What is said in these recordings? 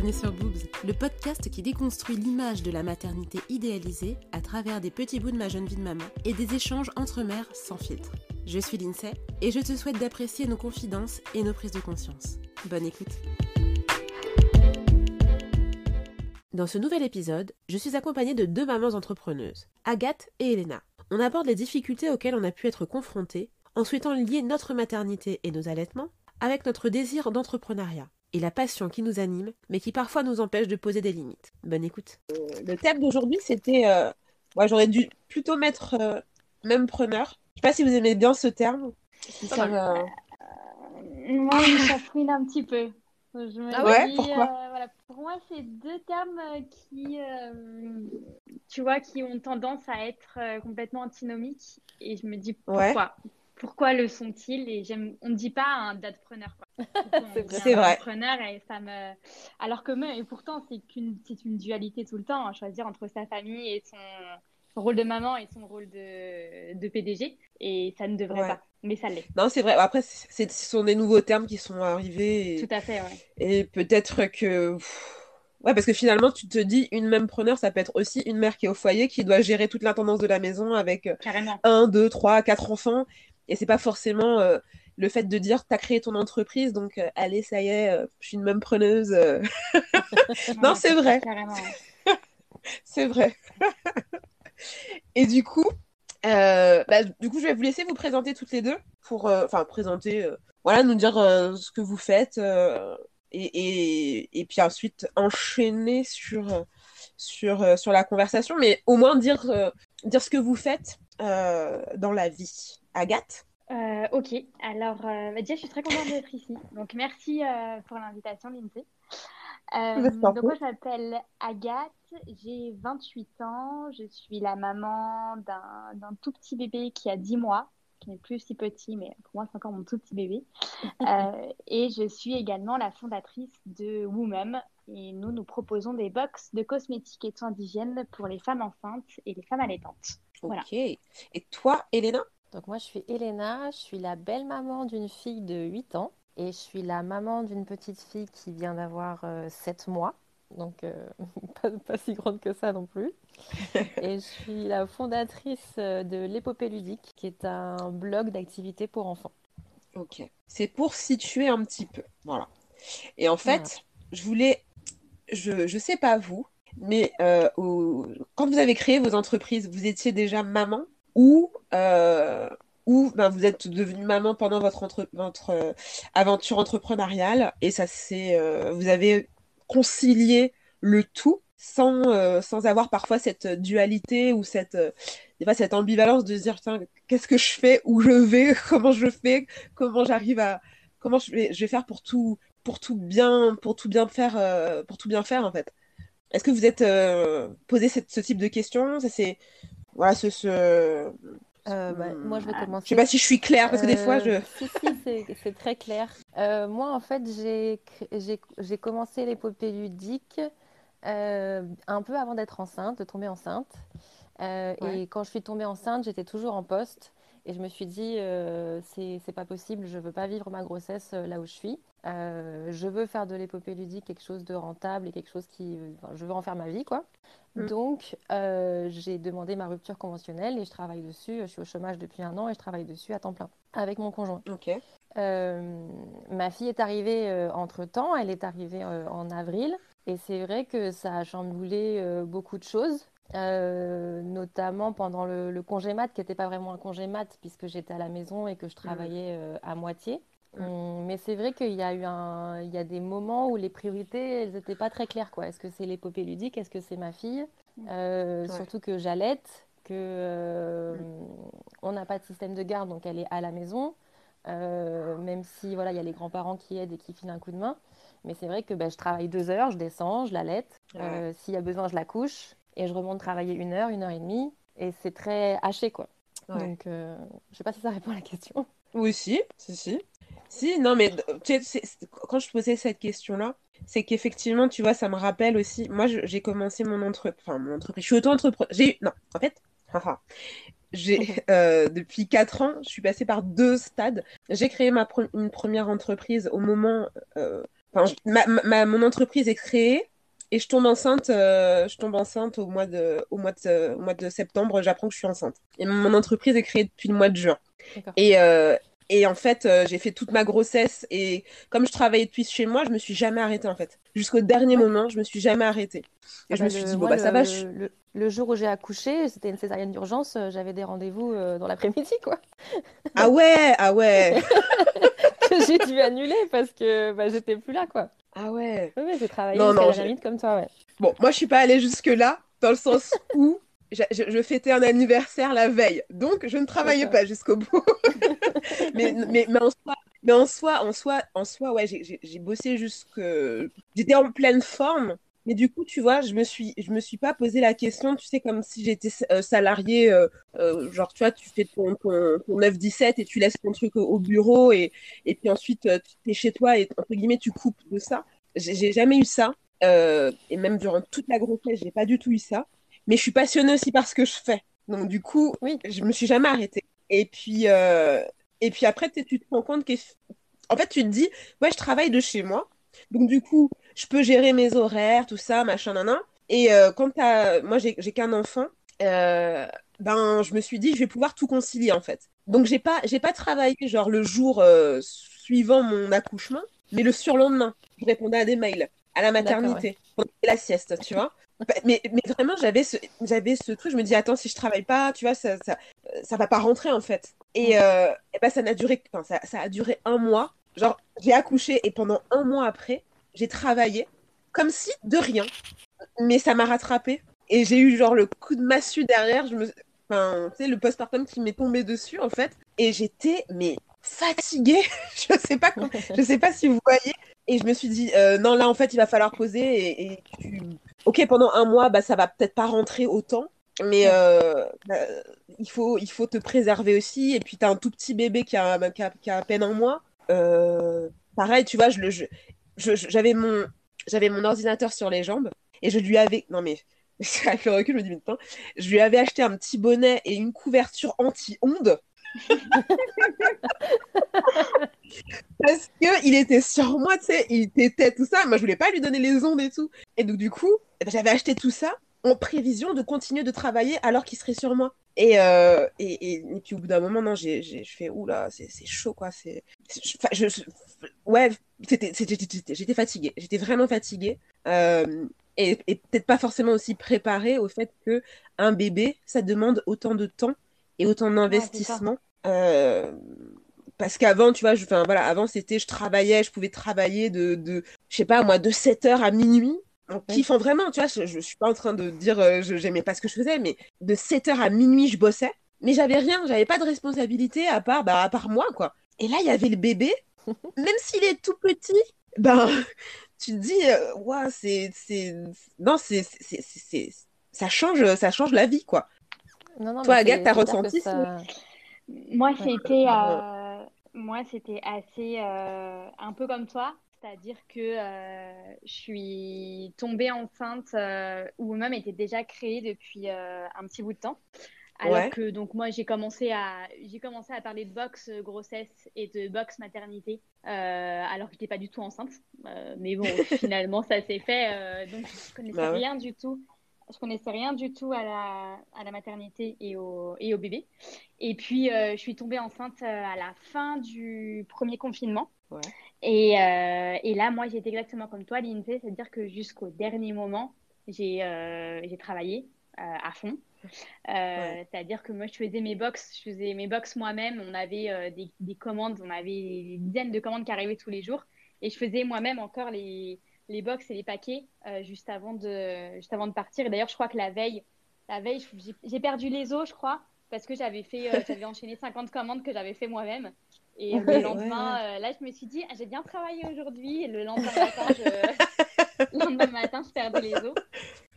bienvenue sur Boobs, le podcast qui déconstruit l'image de la maternité idéalisée à travers des petits bouts de ma jeune vie de maman et des échanges entre mères sans filtre. Je suis Lindsay et je te souhaite d'apprécier nos confidences et nos prises de conscience. Bonne écoute. Dans ce nouvel épisode, je suis accompagnée de deux mamans entrepreneuses, Agathe et Elena. On aborde les difficultés auxquelles on a pu être confrontés en souhaitant lier notre maternité et nos allaitements avec notre désir d'entrepreneuriat et la passion qui nous anime, mais qui parfois nous empêche de poser des limites. Bonne écoute. le thème d'aujourd'hui, c'était. Euh, moi, j'aurais dû plutôt mettre euh, même preneur. Je sais pas si vous aimez bien ce terme. ça euh, moi, ça fouine un petit peu. Je me ah ouais, pourquoi voilà, Pour moi, c'est deux termes qui, tu vois, qui ont tendance à être complètement antinomiques. Et je me dis pourquoi? Pourquoi le sont-ils Et j'aime, on ne dit pas un datepreneur. c'est vrai. et ça me... Alors que et pourtant, c'est qu'une, c'est une dualité tout le temps, à choisir entre sa famille et son, rôle de maman et son rôle de, de PDG. Et ça ne devrait pas, mais ça l'est. Non, c'est vrai. Après, c'est, ce sont des nouveaux termes qui sont arrivés. Tout à fait, ouais. Et peut-être que. Ouais, parce que finalement, tu te dis, une même preneur, ça peut être aussi une mère qui est au foyer, qui doit gérer toute l'intendance de la maison avec Carrément. un, deux, trois, quatre enfants. Et c'est pas forcément euh, le fait de dire t'as créé ton entreprise, donc euh, allez, ça y est, euh, je suis une même preneuse. non, c'est vrai. c'est vrai. Et du coup, bah, du coup, je vais vous laisser vous présenter toutes les deux pour, enfin, présenter, voilà, nous dire ce que vous faites et, et, puis ensuite enchaîner sur, sur, sur la conversation, mais au moins dire, dire ce que vous faites dans la vie. Agathe? Euh, Ok, alors euh, bah, déjà je suis très contente d'être ici. Donc merci euh, pour l'invitation, Lindsay. donc moi je m'appelle Agathe, j'ai 28 ans, je suis la maman d'un tout petit bébé qui a 10 mois, qui n'est plus si petit, mais pour moi c'est encore mon tout petit bébé. et je suis également la fondatrice de Woomem, et nous nous proposons des box de cosmétiques et soins d'hygiène pour les femmes enceintes et les femmes allaitantes. Ok. Et toi, Elena donc moi, je suis Elena, je suis la belle-maman d'une fille de 8 ans et je suis la maman d'une petite fille qui vient d'avoir 7 euh, mois. Donc euh, pas, si grande que ça non plus. et je suis la fondatrice euh, de l'épopée ludique, qui est un blog d'activités pour enfants. Ok. C'est pour situer un petit peu. Voilà. Et en fait, je voulais, je ne sais pas vous, mais quand vous avez créé vos entreprises, vous étiez déjà maman? Ou, euh, ben, vous êtes devenue maman pendant votre, euh, aventure entrepreneuriale et ça c'est euh, vous avez concilié le tout sans, sans avoir parfois cette dualité ou cette, cette ambivalence de se dire qu'est-ce que je fais, où je vais, comment je fais, comment j'arrive à comment je vais, faire pour tout pour tout bien pour tout bien faire pour tout bien faire en fait. Est-ce que vous êtes posé ce type de questions? C'est voilà, ce. ce... Euh, bah, moi, je vais commencer. Je sais pas si je suis claire parce que des fois, je. Euh, si, si, c'est très clair. Euh, moi, en fait, j'ai commencé l'épopée ludique un peu avant d'être enceinte, de tomber enceinte. Et quand je suis tombée enceinte, j'étais toujours en poste. Et je me suis dit, euh, c'est pas possible, je veux pas vivre ma grossesse là où je suis. je veux faire de l'épopée ludique quelque chose de rentable et quelque chose qui. je veux en faire ma vie, quoi. Mm. Donc, euh, j'ai demandé ma rupture conventionnelle et je travaille dessus. Je suis au chômage depuis un an et je travaille dessus à temps plein avec mon conjoint. Ok. Euh, ma fille est arrivée euh, entre temps, elle est arrivée en avril et c'est vrai que ça a chamboulé beaucoup de choses. Notamment pendant le, le congé mat, qui n'était pas vraiment un congé mat puisque j'étais à la maison et que je mm. travaillais à moitié. Hum, mais c'est vrai qu'il y a eu un, il y a des moments où les priorités, elles n'étaient pas très claires. Quoi. Est-ce que c'est l'épopée ludique? Est-ce que c'est ma fille? Euh, Surtout que j'allaite, que euh, on n'a pas de système de garde, donc elle est à la maison. Euh, même si voilà, il y a les grands-parents qui aident et qui filent un coup de main. Mais c'est vrai que ben, je travaille deux heures, je descends, je l'allaite. S'il y a besoin, je la couche et je remonte travailler une heure, une heure et demie. Et c'est très haché, quoi. Donc, je sais pas si ça répond à la question. Oui, si, si, si. Si, non, mais tu sais, quand je posais cette question-là, c'est qu'effectivement, tu vois, ça me rappelle aussi. Moi, j'ai commencé mon entreprise. Enfin, mon entreprise. Je suis auto-entrepreneur. J'ai Non, en fait, j'ai euh, depuis 4 ans, je suis passée par deux stades. J'ai créé ma une première entreprise au moment. Euh, mon entreprise est créée et je tombe enceinte, euh, je tombe enceinte au mois de, au mois de, au mois de septembre. J'apprends que je suis enceinte. Et mon entreprise est créée depuis le mois de juin. Et, euh, et en fait, euh, j'ai fait toute ma grossesse et comme je travaillais depuis chez moi, je me suis jamais arrêtée en fait. Jusqu'au dernier moment, je me suis jamais arrêtée. Et je ah me bah suis dit, bon, bah ça va. Le, jour où j'ai accouché, c'était une césarienne d'urgence, j'avais des rendez-vous dans l'après-midi, quoi. ah ouais, ah ouais. que j'ai dû annuler parce que bah, j'étais plus là, quoi. Ah ouais. Oui, j'ai travaillé non, non, comme toi, ouais. Bon, moi, je suis pas allée jusque-là, dans le sens où je, fêtais un anniversaire la veille, donc je ne travaillais pas jusqu'au bout. mais, mais, mais, en soi, mais en soi, en soi, en soi ouais, j'ai bossé jusque. J'étais en pleine forme, mais du coup, tu vois, je me suis, je me suis pas posé la question, tu sais, comme si j'étais euh, salarié, euh, euh, genre, tu vois, tu fais ton, ton, 9-17 et tu laisses ton truc au, bureau et, et puis ensuite, tu es chez toi et, entre guillemets, tu coupes de ça. J'ai jamais eu ça. et même durant toute la grossesse, j'ai pas du tout eu ça. Mais je suis passionnée aussi par ce que je fais. Donc, du coup, oui. je me suis jamais arrêtée. Et puis, et puis après, tu te rends compte que, en fait, tu te dis, ouais, je travaille de chez moi. Donc, du coup, je peux gérer mes horaires, tout ça, machin, nan, Et euh, quand moi, j'ai qu'un enfant, euh, ben, je me suis dit, je vais pouvoir tout concilier, en fait. Donc, j'ai pas, j'ai pas travaillé, genre, le jour euh, suivant mon accouchement, mais le surlendemain. Je répondais à des mails, à la maternité, la sieste, tu vois. Mais, mais vraiment, j'avais ce, j'avais ce truc, je me dis, attends, si je travaille pas, tu vois, ça, ça, ça va pas rentrer, en fait. Et, et ben, ça, n'a duré, ça, ça a duré un mois. Genre, j'ai accouché et pendant un mois après, j'ai travaillé comme si de rien. Mais ça m'a rattrapé. Et j'ai eu genre le coup de massue derrière. Je me... Enfin, tu sais, le postpartum qui m'est tombé dessus, en fait. Et j'étais, mais fatiguée. je sais pas je sais pas si vous voyez. Et je me suis dit, euh, non, là, en fait, il va falloir poser. Et, Ok, pendant un mois, bah, ça va peut-être pas rentrer autant. Mais euh, bah, il, faut, il faut te préserver aussi. Et puis, tu as un tout petit bébé qui a, qui a, à peine un mois. Euh, pareil, tu vois, je le, j'avais mon, ordinateur sur les jambes et je lui avais, non mais avec le recul, je me dis maintenant, je lui avais acheté un petit bonnet et une couverture anti-ondes. Parce que il était sur moi, tu sais, il était tout ça. Moi, je voulais pas lui donner les ondes et tout. Et donc, du coup, eh ben, j'avais acheté tout ça en prévision de continuer de travailler alors qu'il serait sur moi. Et, euh, et, et, puis au bout d'un moment, non, j'ai, j'ai, je fais, oula, c'est, c'est chaud, quoi. C'est, je, ouais, c'était, j'étais fatiguée. J'étais vraiment fatiguée. Euh, et, peut-être pas forcément aussi préparée au fait que un bébé, ça demande autant de temps et autant d'investissement. euh, parce qu'avant, tu vois, je, voilà, avant, c'était, je travaillais, je pouvais travailler de, de je sais pas, moi, de 7h à minuit en kiffant vraiment, tu vois, je, je, suis pas en train de dire euh, je j'aimais pas ce que je faisais, mais de 7h à minuit, je bossais, mais j'avais rien, j'avais pas de responsabilité à part, bah, à part moi, quoi. Et là, il y avait le bébé, même s'il est tout petit, ben, tu te dis, euh, c'est, c'est, non, c'est, c'est, ça change, ça change la vie, quoi. Non, non, Toi, Agathe, t'as ressenti ça... Moi, c'était, euh, moi, c'était assez, euh, un peu comme toi. C'est-à-dire que euh, je suis tombée enceinte euh, ou même était déjà créée depuis euh, un petit bout de temps. Alors que donc moi j'ai commencé à j'ai commencé à parler de box grossesse et de box maternité alors que j'étais pas du tout enceinte. mais bon finalement ça s'est fait donc je connaissais bah rien du tout. Je connaissais rien du tout à la, à la maternité et au, et au bébé. Et puis, je suis tombée enceinte à la fin du premier confinement. Ouais. Et, euh, et, là, moi, j'étais exactement comme toi, Lindsay, c'est-à-dire que jusqu'au dernier moment, j'ai euh, travaillé euh, à fond. C'est-à-dire que moi, je faisais mes box, je faisais mes box moi-même. On avait des, des, commandes, on avait des dizaines de commandes qui arrivaient tous les jours. Et je faisais moi-même encore les, les box et les paquets juste, avant de, juste avant de partir. Et d'ailleurs, je crois que la veille, la veille j'ai perdu les os, je crois, parce que j'avais fait, j'avais enchaîné 50 commandes que j'avais fait moi-même. Et le lendemain, euh, là, je me suis dit, ah, j'ai bien travaillé aujourd'hui. Et le lendemain matin, je... le lendemain matin, je perdais les os.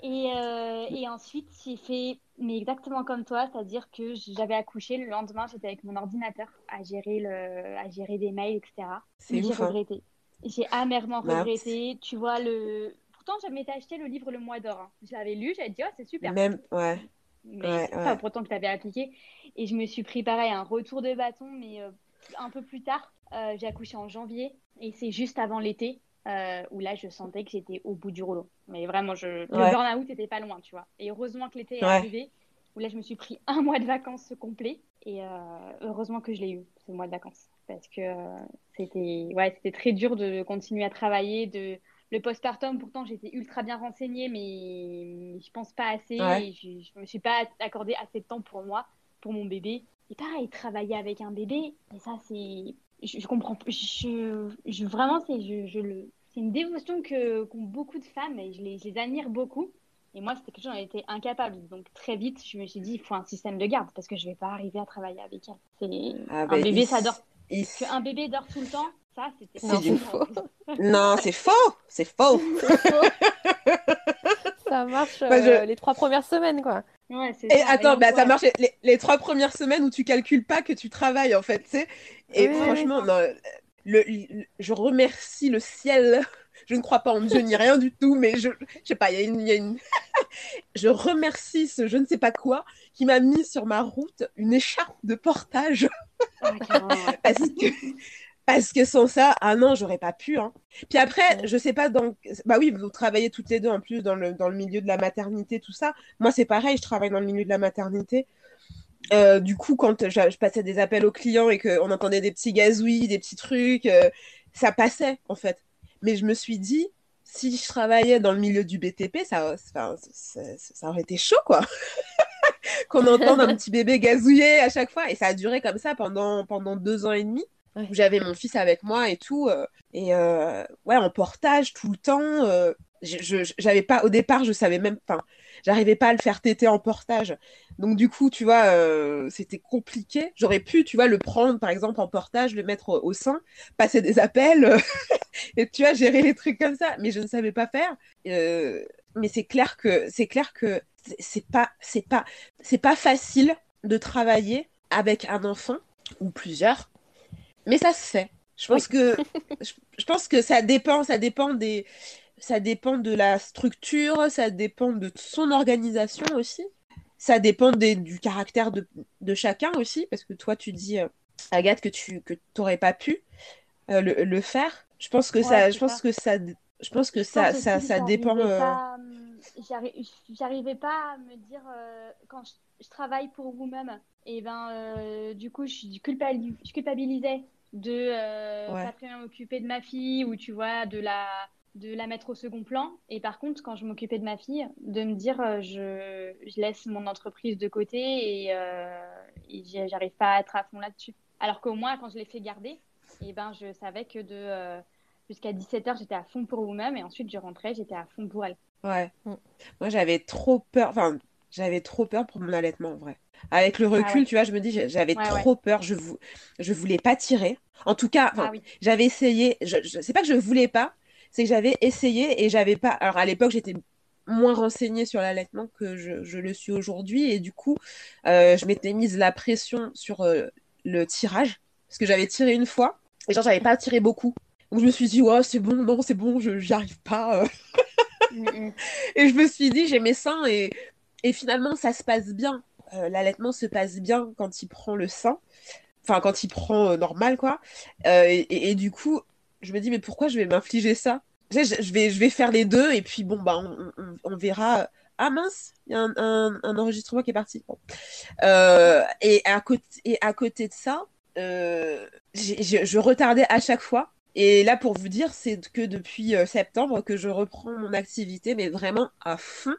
Et, euh, et ensuite, j'ai fait, mais exactement comme toi, c'est-à-dire que j'avais accouché. Le lendemain, j'étais avec mon ordinateur à gérer, le... à gérer des mails, etc. Mais j'ai hein. regretté. J'ai amèrement bah, regretté. Tu vois, le. Pourtant, j'avais acheté le livre Le Mois d'Or. Hein. Je l'avais lu, j'avais dit, oh, c'est super. Même, ouais. Mais pas pourtant que tu avais appliqué. Et je me suis pris pareil, un retour de bâton, mais. Euh, un peu plus tard. Euh, j'ai accouché en janvier et c'est juste avant l'été. où là, je sentais que j'étais au bout du rouleau. Mais vraiment, je... le burn-out n'était pas loin, tu vois. Et heureusement que l'été est arrivé, où là, je me suis pris un mois de vacances complet. Et heureusement que je l'ai eu, ce mois de vacances. Parce que c'était ouais, c'était très dur de continuer à travailler, de le postpartum, pourtant, j'étais ultra bien renseignée, mais je pense pas assez. Et je, ne me suis pas accordé assez de temps pour moi, pour mon bébé. Et pareil, travailler avec un bébé, mais ça, c'est. Je, comprends. Je, je vraiment, c'est je, le... une dévotion que qu'ont beaucoup de femmes et je les, je les admire beaucoup. Et moi, c'était quelque chose j'en étais incapable. Donc, très vite, je me suis dit, il faut un système de garde parce que je vais pas arriver à travailler avec elle. C'est... Ah un bah, bébé, ça dort. Un bébé dort tout le temps, ça, c'était non, faux. non, c'est faux. C'est faux. ça marche euh, les trois premières semaines, quoi. Ouais, et attends, bah, ça marche les, les, trois premières semaines où tu calcules pas que tu travailles, en fait, tu sais. Et franchement, non, le, je remercie le ciel. Je ne crois pas en Dieu ni rien du tout, mais je, je sais pas, il y a une, y a une... je remercie ce je ne sais pas quoi qui m'a mis sur ma route une écharpe de portage. Ah, Parce que parce que sans ça, ah non, j'aurais pas pu. Hein. Puis après, je sais pas, dans... bah oui, vous travaillez toutes les deux en plus dans le, dans le milieu de la maternité, tout ça. Moi, c'est pareil, je travaille dans le milieu de la maternité. Euh, du coup, quand je, passais des appels aux clients et qu'on entendait des petits gazouillis, des petits trucs, euh, ça passait en fait. Mais je me suis dit, si je travaillais dans le milieu du BTP, ça, ça, ça aurait été chaud quoi. qu'on entende un petit bébé gazouiller à chaque fois. Et ça a duré comme ça pendant, pendant deux ans et demi. J'avais mon fils avec moi et tout. Euh, et euh, ouais, en portage tout le temps. Euh, j'avais pas, au départ, je savais même, enfin, j'arrivais pas à le faire téter en portage. Donc, du coup, tu vois, c'était compliqué. J'aurais pu, tu vois, le prendre, par exemple, en portage, le mettre au, sein, passer des appels et, tu vois, gérer les trucs comme ça. Mais je ne savais pas faire. mais c'est clair que, c'est clair que c'est pas, c'est pas, c'est pas facile de travailler avec un enfant ou plusieurs mais ça se fait. Je pense que je, pense que ça dépend, ça dépend des, ça dépend de la structure, ça dépend de son organisation aussi, ça dépend des, du caractère de, de, chacun aussi, parce que toi tu dis euh, Agathe que tu que t'aurais pas pu euh, le, le, faire. Je pense que ça, je pense que ça, je pense que ça, ça, ça, dépend. Euh, j'arrivais pas à me dire quand je, travaille pour vous-même et ben du coup je, je culpabilisais de euh, pas très bien m'occuper de ma fille ou tu vois de la de la mettre au second plan. Et par contre quand je m'occupais de ma fille de me dire euh, je, je, laisse mon entreprise de côté et, euh, j'arrive pas à être à fond là-dessus. Alors qu'au moins quand je l'ai fait garder et ben je savais que de euh, jusqu'à 17h j'étais à fond pour vous-même et ensuite je rentrais j'étais à fond pour elle ouais mm. moi j'avais trop peur enfin j'avais trop peur pour mon allaitement en vrai avec le ah recul, tu vois, je me dis, j'avais trop peur, je, vou... je voulais pas tirer. En tout cas, ah j'avais essayé, je, je... c'est pas que je voulais pas, c'est que j'avais essayé et j'avais pas. Alors à l'époque, j'étais moins renseignée sur l'allaitement que je, je, le suis aujourd'hui et du coup, euh, je m'étais mise la pression sur euh, le tirage parce que j'avais tiré une fois et genre, j'avais pas tiré beaucoup. Donc je me suis dit, ouais, c'est bon, non, c'est bon, je j'y arrive pas. Euh. Et je me suis dit, j'ai mes seins et, et finalement, ça se passe bien. Euh, l'allaitement se passe bien quand il prend le sein, enfin quand il prend euh, normal quoi. Euh, et, du coup, je me dis mais pourquoi je vais m'infliger ça? Je, vais je vais faire les deux et puis bon bah on, verra. Ah mince, il y a un, enregistrement qui est parti. et à côté et à côté de ça, je retardais à chaque fois. Et là, pour vous dire, c'est que depuis septembre que je reprends mon activité, mais vraiment à fond.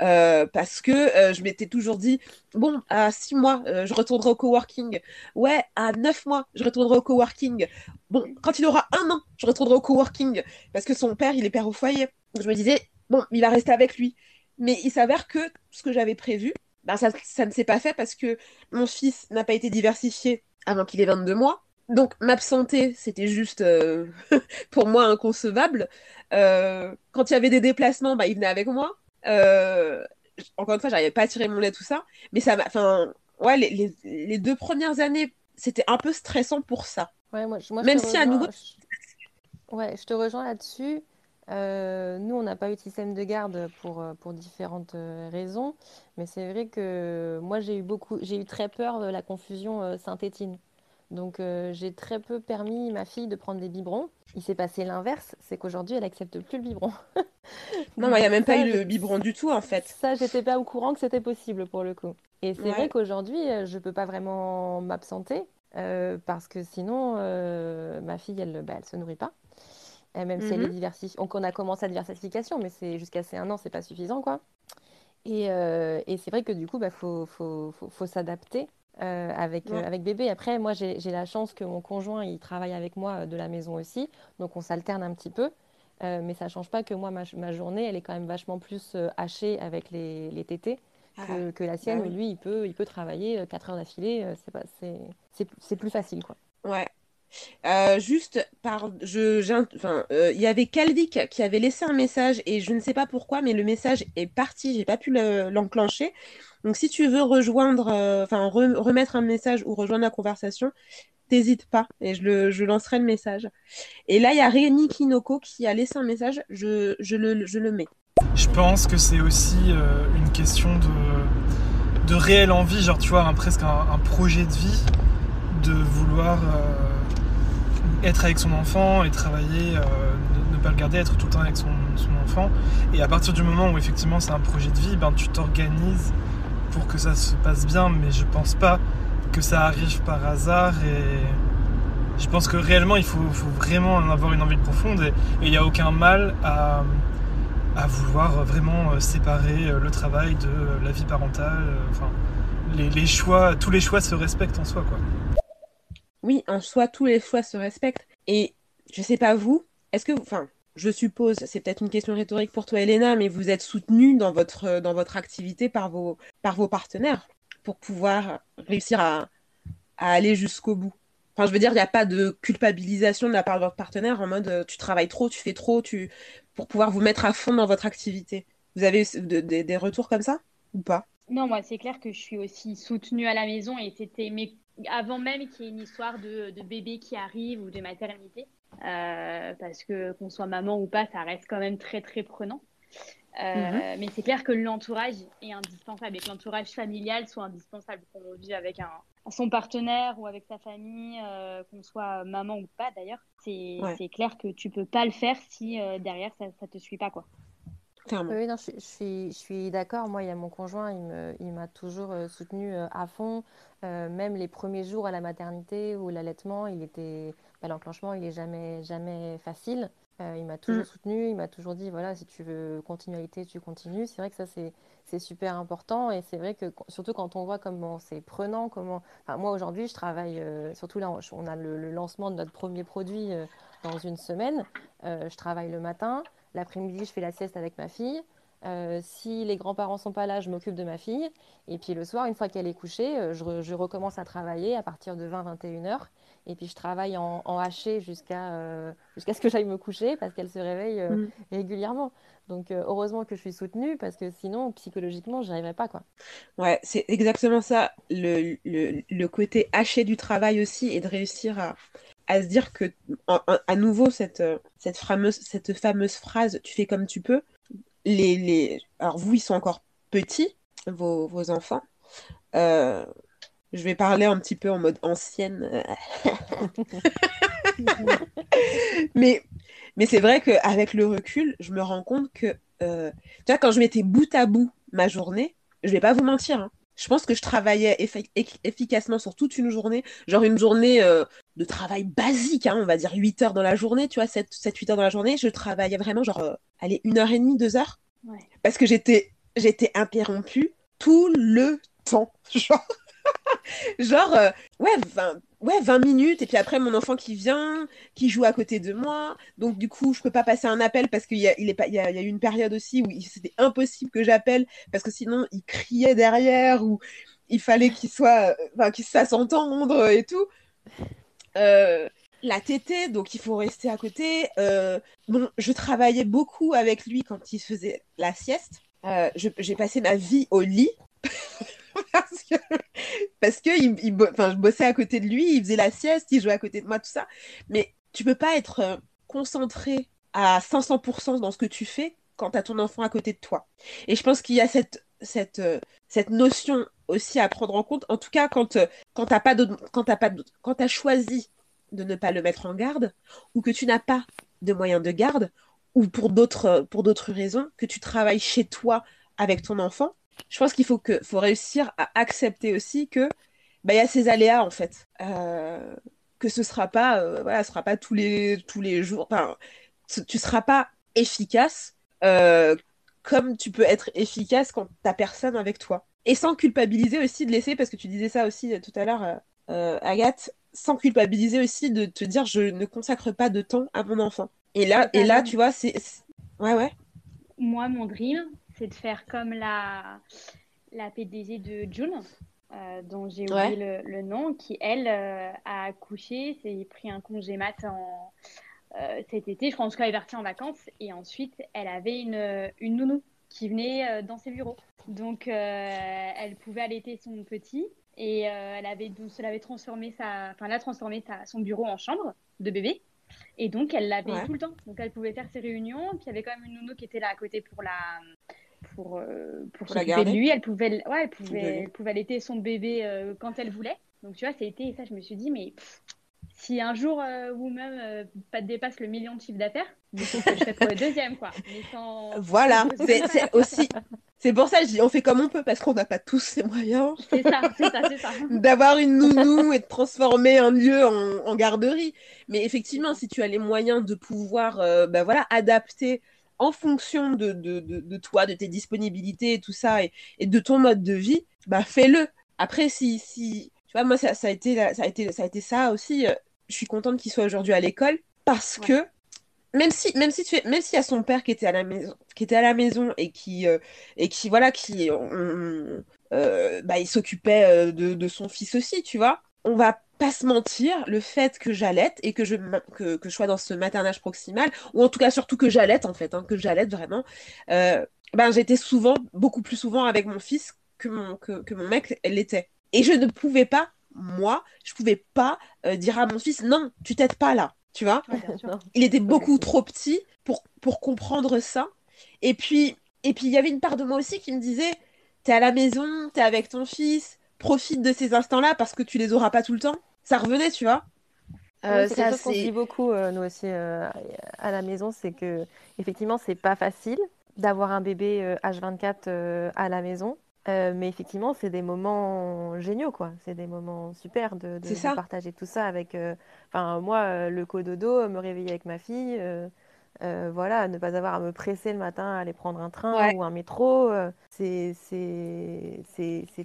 Euh, parce que euh, je m'étais toujours dit bon à six mois euh, je retournerai au coworking. Ouais à neuf mois je retournerai au coworking. Bon quand il aura un an je retournerai au coworking. Parce que son père il est père au foyer. Donc je me disais bon il va rester avec lui. Mais il s'avère que ce que j'avais prévu ben ça, ça ne s'est pas fait parce que mon fils n'a pas été diversifié avant qu'il ait 22 mois donc m'absenter, c'était juste pour moi inconcevable. quand il y avait des déplacements, bah, il venait avec moi. Euh, encore une fois, j'arrivais pas à tirer mon lait, tout ça. Mais ça Enfin, ouais, les, les, deux premières années, c'était un peu stressant pour ça. Ouais, moi, moi, Même si à nouveau. Ouais, je te rejoins là-dessus. Euh, nous, on n'a pas eu de système de garde pour, euh, pour différentes raisons, mais c'est vrai que moi, j'ai eu beaucoup, j'ai eu très peur de la confusion synthétine. Donc j'ai très peu permis ma fille de prendre des biberons. Il s'est passé l'inverse, c'est qu'aujourd'hui elle accepte plus le biberon. non, il n'y a même pas eu le biberon du tout en fait. Ça, j'étais pas au courant que c'était possible pour le coup. Et c'est vrai qu'aujourd'hui, je peux pas vraiment m'absenter parce que sinon, ma fille, elle, bah, elle se nourrit pas. même si elle est mhm. diversifiée. Donc on a commencé la diversification, mais c'est jusqu'à ces un an, c'est pas suffisant quoi. Et, et c'est vrai que du coup, il bah, faut, faut, faut, faut s'adapter euh, avec, euh, avec bébé. Après, moi, j'ai la chance que mon conjoint, il travaille avec moi euh, de la maison aussi. Donc, on s'alterne un petit peu. mais ça ne change pas que moi, ma, ma, journée, elle est quand même vachement plus hachée avec les, les tétés ah que, la sienne. Bah lui, il peut, il peut travailler 4 heures d'affilée. c'est plus facile, quoi. Ouais. Juste par je enfin il y avait Calvic qui avait laissé un message et je ne sais pas pourquoi mais le message est parti j'ai pas pu l'enclencher donc, si tu veux rejoindre, euh, enfin, remettre un message ou rejoindre la conversation, t'hésites pas et je, le, je lancerai le message. Et là, il y a Rémi Kinoko qui a laissé un message, je, je, le, je le mets. Je pense que c'est aussi euh, une question de, de réelle envie, genre tu vois, presque un, projet de vie, de vouloir euh, être avec son enfant et travailler, ne, ne, pas le garder, être tout le temps avec son, son enfant. Et à partir du moment où effectivement c'est un projet de vie, ben, tu t'organises pour que ça se passe bien, mais je pense pas que ça arrive par hasard et je pense que réellement il faut, vraiment en avoir une envie profonde et il n'y a aucun mal à, vouloir vraiment euh, séparer euh, le travail de la vie parentale. Euh, enfin, les, choix, tous les choix se respectent en soi, quoi. Oui, en soi, tous les choix se respectent. Et je sais pas vous, est-ce que, enfin, je suppose, c'est peut-être une question rhétorique pour toi, Elena, mais vous êtes soutenue dans votre, euh, dans votre activité par vos, par vos partenaires pour pouvoir réussir à, aller jusqu'au bout. Enfin, je veux dire, il n'y a pas de culpabilisation de la part de votre partenaire en mode euh, tu travailles trop, tu fais trop, tu... pour pouvoir vous mettre à fond dans votre activité. Vous avez des retours comme ça ou pas? Non, moi, c'est clair que je suis aussi soutenue à la maison et c'était avant même qu'il y ait une histoire de, de bébé qui arrive ou de maternité. Euh, parce que qu'on soit maman ou pas, ça reste quand même très très prenant. Euh, mhm. Mais c'est clair que l'entourage est indispensable et que l'entourage familial soit indispensable. Qu'on vive avec un, son partenaire ou avec sa famille, euh, qu'on soit maman ou pas d'ailleurs, c'est clair que tu peux pas le faire si derrière ça, ça te suit pas quoi. Oui, non, je, suis, je suis d'accord. Moi, il y a mon conjoint, il m'a toujours soutenu à fond. même les premiers jours à la maternité ou l'allaitement, il était l'enclenchement, il est jamais, jamais facile. Euh, il m'a toujours mm. soutenu, il m'a toujours dit voilà, si tu veux continualité, tu continues. C'est vrai que ça, c'est super important. Et c'est vrai que, surtout quand on voit comment c'est prenant, comment. moi, aujourd'hui, je travaille, euh, surtout là, on a le, lancement de notre premier produit euh, dans une semaine. je travaille le matin. L'après-midi, je fais la sieste avec ma fille. si les grands-parents sont pas là, je m'occupe de ma fille. Et puis le soir, une fois qu'elle est couchée, je, je, recommence à travailler à partir de 20-21 heures. Et puis je travaille en, haché jusqu'à euh, jusqu'à ce que j'aille me coucher parce qu'elle se réveille euh, mm. régulièrement. Donc euh, heureusement que je suis soutenue parce que sinon psychologiquement je arriverais pas quoi. Ouais, c'est exactement ça. Le, le, le, côté haché du travail aussi et de réussir à, à se dire que à nouveau cette, cette, fameuse, cette fameuse phrase tu fais comme tu peux. Les, les... Alors vous ils sont encore petits, vos, vos enfants. Euh, je vais parler un petit peu en mode ancienne. mais mais c'est vrai qu'avec le recul, je me rends compte que, euh, tu vois, quand je mettais bout à bout ma journée, je vais pas vous mentir, hein, je pense que je travaillais efficacement sur toute une journée, genre une journée euh, de travail basique, hein, on va dire 8 heures dans la journée, tu vois, 7-8 heures dans la journée, je travaillais vraiment genre, euh, allez, une heure et demie, deux heures. Parce que j'étais, j'étais interrompue tout le temps. Genre, genre, euh, ouais, 20, ouais, 20 minutes, et puis après, mon enfant qui vient, qui joue à côté de moi. Donc, du coup, je peux pas passer un appel parce qu'il y a, il y a, eu une période aussi où c'était impossible que j'appelle parce que sinon, il criait derrière ou il fallait qu'il soit, enfin, qu'il se entendre et tout. Euh, la tétée, donc il faut rester à côté. Euh, bon, je travaillais beaucoup avec lui quand il faisait la sieste. j'ai passé ma vie au lit. parce que, parce que il, je bossais à côté de lui, il faisait la sieste, il jouait à côté de moi, tout ça. Mais tu peux pas être euh, concentré à 500% dans ce que tu fais quand tu as ton enfant à côté de toi. Et je pense qu'il y a cette, cette, euh, cette notion aussi à prendre en compte. En tout cas, quand, quand tu as, choisi de ne pas le mettre en garde, ou que tu n'as pas de moyens de garde, ou pour d'autres raisons, que tu travailles chez toi avec ton enfant, je pense qu'il faut que faut réussir à accepter aussi que bah, il y a ces aléas en fait. Euh, que ce sera pas euh, voilà, ce sera pas tous les tous les jours. Enfin, tu seras pas efficace euh, comme tu peux être efficace quand t'as personne avec toi. Et sans culpabiliser aussi de laisser, parce que tu disais ça aussi tout à l'heure, Agathe, sans culpabiliser aussi de te dire je ne consacre pas de temps à mon enfant. Et là, et là, tu vois, c'est ouais ouais. Moi, mon dream, c'est de faire comme la la PDG de June, euh, dont j'ai oublié le, nom, qui, elle, euh, a accouché, s'est pris un congé mat en, euh, cet été, je pense qu'elle est partie en vacances, et ensuite, elle avait une, une nounou qui venait dans ses bureaux. Donc, elle pouvait allaiter son petit, et elle avait, donc, elle avait transformé, sa, enfin, elle a transformé sa, son bureau en chambre de bébé. Et donc, elle l'avait tout le temps. Donc, elle pouvait faire ses réunions. Puis, il y avait quand même une nounou qui était là à côté pour la, pour, euh, pour, s'occuper de lui. Elle pouvait, ouais, elle pouvait, elle pouvait allaiter son bébé euh, quand elle voulait. Donc, tu vois, c'était ça. Je me suis dit, mais si un jour euh, vous-même pas dépasse le million de chiffre d'affaires, je serais pour le deuxième, quoi. Mais sans... Voilà, c'est aussi. C'est pour ça que je dis on fait comme on peut parce qu'on n'a pas tous ces moyens. C'est ça, c'est ça, c'est ça. D'avoir une nounou et de transformer un lieu en, en, garderie. Mais effectivement, si tu as les moyens de pouvoir ben voilà, adapter en fonction de, de, de, toi, de tes disponibilités et tout ça, et, de ton mode de vie, bah fais-le. Après, si, si, tu vois, moi, ça, ça, a été, ça, a été, ça a été ça aussi. Euh, je suis contente qu'il soit aujourd'hui à l'école parce que même si même si tu es, même s'il y a son père qui était à la maison qui était à la maison et qui euh, et qui voilà qui euh, bah, il s'occupait de, de, son fils aussi tu vois on va pas se mentir, le fait que j'allaite et que je, que, que, je sois dans ce maternage proximal, ou en tout cas surtout que j'allaite en fait, hein, que j'allaite vraiment, euh, ben j'étais souvent, beaucoup plus souvent avec mon fils que mon, que, que mon mec l'était. Et je ne pouvais pas, moi, je pouvais pas euh, dire à mon fils, non, tu t'aides pas là, tu vois. il était beaucoup trop petit pour, pour comprendre ça. Et puis, et puis il y avait une part de moi aussi qui me disait, t'es à la maison, t'es avec ton fils, profite de ces instants-là parce que tu les auras pas tout le temps ça revenait, tu vois. Euh, c'est quelque chose qu'on dit beaucoup, euh, nous aussi, euh, à la maison, c'est que effectivement, c'est pas facile d'avoir un bébé H24 à la maison. mais effectivement, c'est des moments géniaux, quoi. C'est des moments super de, de, partager tout ça avec. Enfin, moi, le cododo, me réveiller avec ma fille, euh, voilà, ne pas avoir à me presser le matin à aller prendre un train ou un métro, euh, c'est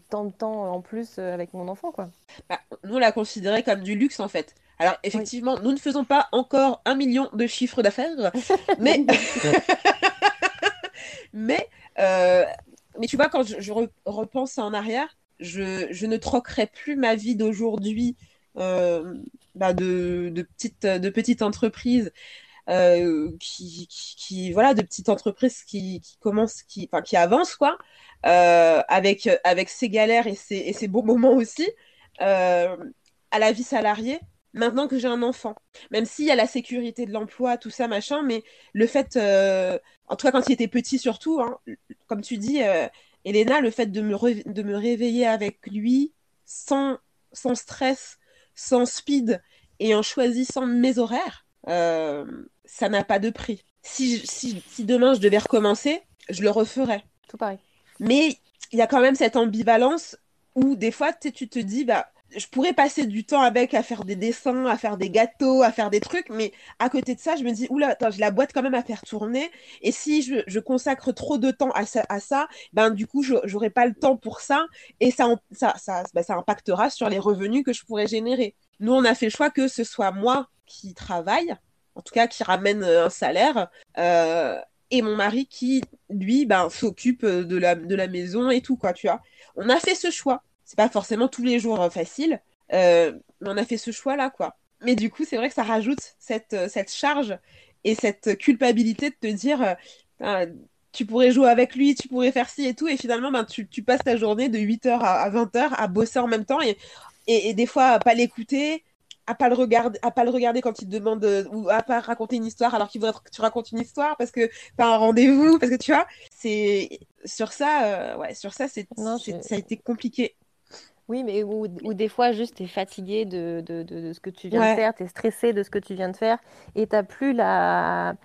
tant de temps en plus euh, avec mon enfant. quoi. Bah, nous, on l'a considéré comme du luxe en fait. Alors, effectivement, nous ne faisons pas encore un million de chiffres d'affaires, mais. mais, mais tu vois, quand je, repense en arrière, je, je, ne troquerai plus ma vie d'aujourd'hui bah de, de, petite, de petite entreprise euh, qui, qui, voilà, de petites entreprises qui, qui commencent, qui, enfin, qui avancent, quoi, euh, avec, avec ses galères et ses, et ses beaux moments aussi, euh, à la vie salariée, maintenant que j'ai un enfant. Même s'il y a la sécurité de l'emploi, tout ça, machin, mais le fait, en tout cas quand il était petit surtout, hein, comme tu dis, Elena, le fait de me, de me réveiller avec lui sans, sans stress, sans speed et en choisissant mes horaires, euh, ça n'a pas de prix. Si, si, si, demain je devais recommencer, je le referais. Tout pareil. Mais il y a quand même cette ambivalence où des fois tu te dis, bah, je pourrais passer du temps avec à faire des dessins, à faire des gâteaux, à faire des trucs, mais à côté de ça, je me dis, oula, attends, j'ai la boîte quand même à faire tourner. Et si je, je consacre trop de temps à ça, à ça ben du coup, j'aurai pas le temps pour ça. Et ça, ça, ça, ben, ça impactera sur les revenus que je pourrais générer. Nous, on a fait le choix que ce soit moi qui travaille, en tout cas qui ramène euh, un salaire, euh, et mon mari qui, lui, ben, s'occupe de la, de la maison et tout, quoi, tu vois. On a fait ce choix. C'est pas forcément tous les jours euh, facile, mais on a fait ce choix-là, quoi. Mais du coup, c'est vrai que ça rajoute cette, cette charge et cette culpabilité de te dire, tu pourrais jouer avec lui, tu pourrais faire ci et tout, et finalement, ben, tu, passes ta journée de 8h à, 20h à bosser en même temps, et, et des fois, pas l'écouter, à pas le regarder, à pas le regarder quand il te demande ou à pas raconter une histoire alors qu'il voudrait que tu racontes une histoire parce que t'as un rendez-vous, parce que tu vois, c'est sur ça, ouais, sur ça, c'est, ça a été compliqué. Oui, mais ou, des fois, juste, tu es fatigué de, de, de, ce que tu viens de faire, tu es stressé de ce que tu viens de faire, et tu n'as plus la,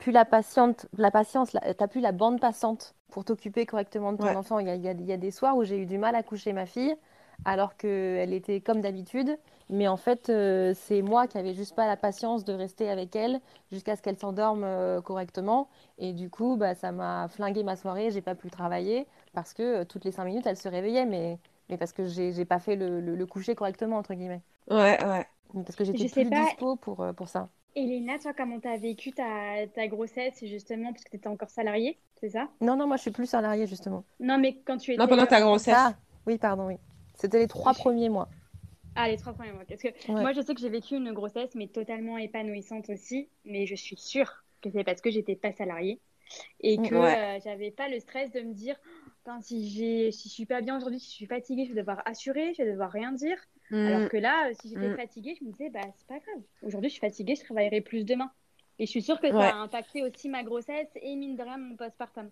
plus la, patiente, la patience, tu n'as plus la bande passante pour t'occuper correctement de ton enfant. Il y a, y, a, y a, des soirs où j'ai eu du mal à coucher ma fille, alors qu'elle était comme d'habitude, mais en fait, euh, c'est moi qui n'avais juste pas la patience de rester avec elle jusqu'à ce qu'elle s'endorme euh, correctement. Et du coup, bah, ça m'a flingué ma soirée, j'ai pas pu travailler, parce que euh, toutes les cinq minutes, elle se réveillait, mais mais parce que j'ai pas fait le, le, coucher correctement, entre guillemets. Ouais, ouais. Parce que j'étais plus pas... dispo pour, euh, pour ça. Elena, toi, comment tu as vécu ta, ta grossesse, justement, parce que tu étais encore salariée, c'est ça? Non, non, moi, je suis plus salariée, justement. Non, mais quand tu étais... Non, pendant ta grossesse. Ah, oui, pardon, oui. C'était les trois premiers mois. Ah, les trois premiers mois. Parce que moi, je sais que j'ai vécu une grossesse, mais totalement épanouissante aussi. Mais je suis sûre que c'est parce que j'étais pas salariée et que euh, j'avais pas le stress de me dire si, j'ai, si je suis pas bien aujourd'hui, si je suis fatiguée, je vais devoir assurer, je vais devoir rien dire. Mm. Alors que là, si j'étais mm. fatiguée, je me disais, bah, c'est pas grave. Aujourd'hui, je suis fatiguée, je travaillerai plus demain. Et je suis sûre que ça a impacté aussi ma grossesse et mine de rien mon postpartum.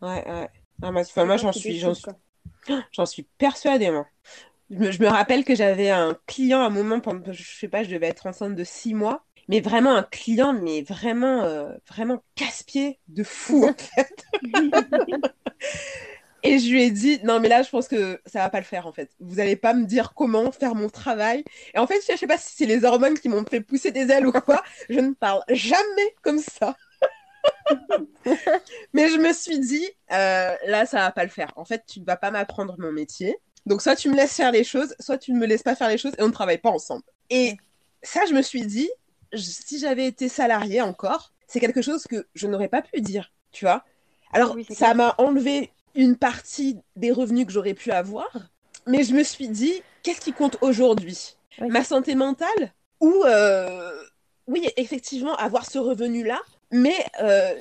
Ouais, ouais. Non, moi, moi j'en suis, j'en suis, j'en suis persuadée, moi. Je me, je me rappelle que j'avais un client à un moment, pendant, je sais pas, je devais être enceinte de six mois mais vraiment un client, mais vraiment, euh, vraiment casse-pied de fou, en fait. Et je lui ai dit, non, mais là, je pense que ça va pas le faire, en fait. Vous allez pas me dire comment faire mon travail. Et en fait, je sais pas si c'est les hormones qui m'ont fait pousser des ailes ou quoi. Je ne parle jamais comme ça. mais je me suis dit, euh, là, ça va pas le faire. En fait, tu ne vas pas m'apprendre mon métier. Donc, soit tu me laisses faire les choses, soit tu ne me laisses pas faire les choses et on ne travaille pas ensemble. Et ça, je me suis dit, si j'avais été salariée encore, c'est quelque chose que je n'aurais pas pu dire, tu vois. Alors, ça m'a enlevé une partie des revenus que j'aurais pu avoir, mais je me suis dit, qu'est-ce qui compte aujourd'hui? Ma santé mentale ou, euh, oui, effectivement, avoir ce revenu-là, mais, euh,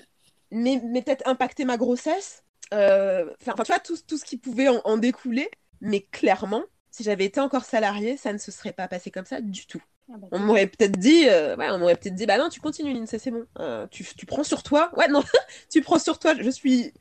mais, peut-être impacter ma grossesse, euh, enfin, tu vois, tout, tout, ce qui pouvait en, en découler, mais clairement, si j'avais été encore salariée, ça ne se serait pas passé comme ça du tout. Ah bah, on m'aurait peut-être dit, euh, ouais, on m'aurait peut-être dit, bah non, tu continues, Lindsay, c'est bon. Euh, tu, tu, prends sur toi. Ouais, non, tu prends sur toi. Je suis.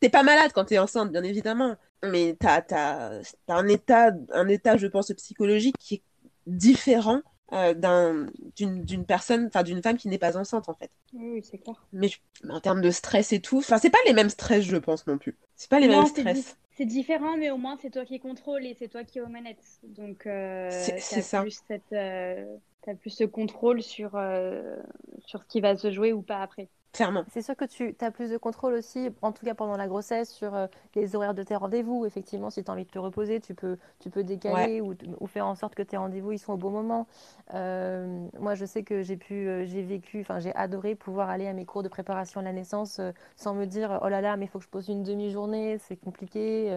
T'es pas malade quand t'es enceinte, bien évidemment. Mais t'as as, un état, un état, je pense, psychologique qui est différent euh, d'une personne, enfin d'une femme qui n'est pas enceinte, en fait. Oui, c'est clair. Mais, en termes de stress et tout, enfin, c'est pas les mêmes stress, je pense, non plus. C'est pas les mêmes stress c'est différent, mais au moins c'est toi qui contrôle et c'est toi qui es aux manettes. Donc, euh, c'est ça. Plus cette, euh, as plus ce contrôle sur, euh, sur ce qui va se jouer ou pas après. Clairement. C'est sûr que tu as plus de contrôle aussi, en tout cas pendant la grossesse, sur euh, les horaires de tes rendez-vous. Effectivement, si tu as envie de te reposer, tu peux, tu peux décaler ou, ou, faire en sorte que tes rendez-vous ils sont au bon moment. Euh, moi, je sais que j'ai pu, euh, j'ai vécu, enfin, j'ai adoré pouvoir aller à mes cours de préparation à la naissance sans me dire oh là là, mais il faut que je pose une demi-journée, c'est compliqué.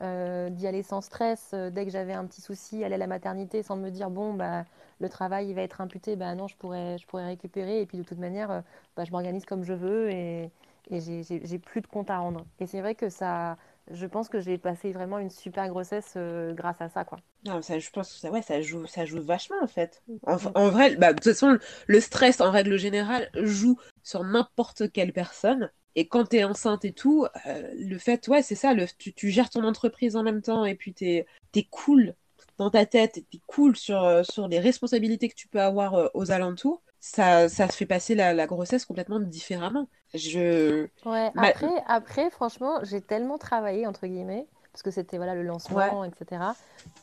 D'y aller sans stress. dès que j'avais un petit souci, aller à la maternité sans me dire bon, bah le travail il va être imputé, ben non, je pourrais, je pourrais récupérer. Et puis de toute manière, euh, bah, je m'organise comme je veux et, et j'ai plus de compte à rendre. Et c'est vrai que ça, je pense que j'ai passé vraiment une super grossesse euh, grâce à ça, quoi. Non, ça, je pense que ça, ouais, ça joue, ça joue vachement en fait. En, en vrai, bah, de toute façon, le stress en règle générale joue sur n'importe quelle personne. Et quand tu es enceinte et tout, euh, le fait, ouais, c'est ça, le, tu, tu, gères ton entreprise en même temps et puis tu es, es, cool dans ta tête et puis cool sur, euh, sur les responsabilités que tu peux avoir euh, aux alentours, ça, ça fait passer la, grossesse complètement différemment. Je... Ouais, après, après, franchement, j'ai tellement travaillé, entre guillemets, parce que c'était voilà, le lancement, etc.,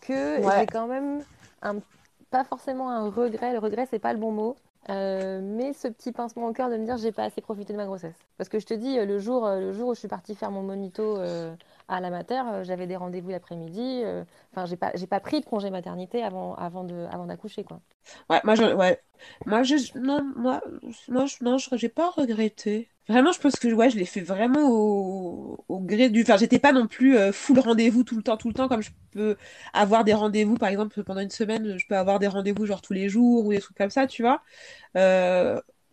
que j'ai quand même un, pas forcément un regret. Le regret, c'est pas le bon mot. Euh, mais ce petit pincement au cœur de me dire j'ai pas assez profité de ma grossesse. Parce que je te dis, le jour, le jour où je suis partie faire mon monito à la mater, euh, j'avais des rendez-vous l'après-midi. Euh, enfin, j'ai pas, pas pris de congé maternité avant, avant de, avant d'accoucher, quoi. Ouais, moi, je, ouais, moi, je, non, moi, moi, je, non, j'ai pas regretté. Vraiment, je pense que ouais, je l'ai fait vraiment au, gré du. Enfin, j'étais pas non plus euh, full rendez-vous tout le temps, tout le temps, comme je peux avoir des rendez-vous, par exemple, pendant une semaine, je peux avoir des rendez-vous genre tous les jours ou des trucs comme ça, tu vois,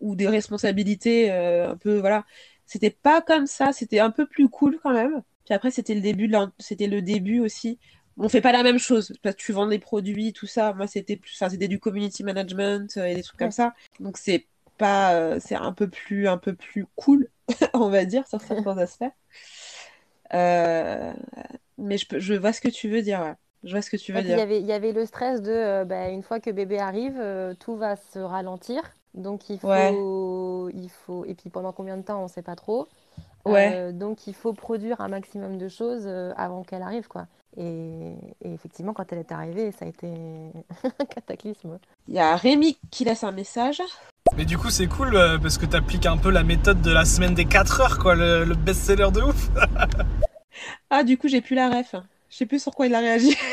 ou des responsabilités un peu, voilà. C'était pas comme ça, c'était un peu plus cool quand même. Puis après, c'était le début, c'était le début aussi on fait pas la même chose. Parce que tu vends des produits, tout ça. Moi, c'était plus, enfin, c'était du community management et des trucs comme ça. Donc, c'est pas, c'est un peu plus, un peu plus cool, on va dire, sur certains aspects. mais je, je vois ce que tu veux dire. Je vois ce que tu veux dire. Il y, avait, il y avait le stress de, bah, une fois que bébé arrive, tout va se ralentir. Donc il faut, il faut, et puis pendant combien de temps, on ne sait pas trop. Ouais. Euh, donc il faut produire un maximum de choses euh, avant qu'elle arrive, quoi. Et, effectivement, quand elle est arrivée, ça a été un cataclysme. Il y a Rémi qui laisse un message. Mais du coup, c'est cool euh, parce que tu appliques un peu la méthode de la semaine des 4 heures, quoi, le, le best-seller de ouf. ah, du coup, j'ai plus la ref. Je sais plus sur quoi il a réagi.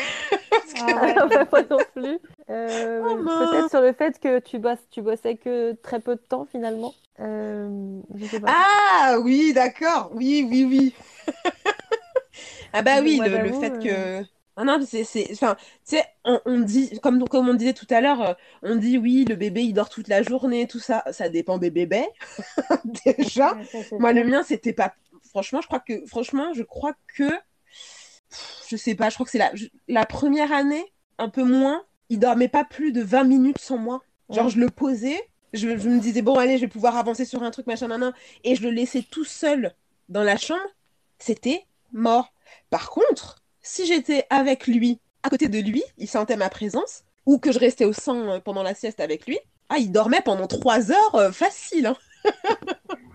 Ah moi non plus. Euh, oh, peut-être sur le fait que tu, bosses, tu bossais que très peu de temps finalement. Euh, ah oui, d'accord. Oui, oui, oui. ah bah oui, le, fait que. Euh, ah non, c'est, enfin, tu sais, on, dit, comme, comme on disait tout à l'heure, on dit oui, le bébé il dort toute la journée, tout ça, ça dépend des bébés. Déjà, moi le mien c'était pas, franchement, je crois que, franchement, je crois que je sais pas, je crois que c'est la, la première année, un peu moins, il dormait pas plus de 20 minutes sans moi. Genre, je le posais, je, me disais, bon, allez, je vais pouvoir avancer sur un truc, machin, nan, et je le laissais tout seul dans la chambre, c'était mort. Par contre, si j'étais avec lui, à côté de lui, il sentait ma présence, ou que je restais au sang euh, pendant la sieste avec lui, ah, il dormait pendant trois heures euh, facile. Hein.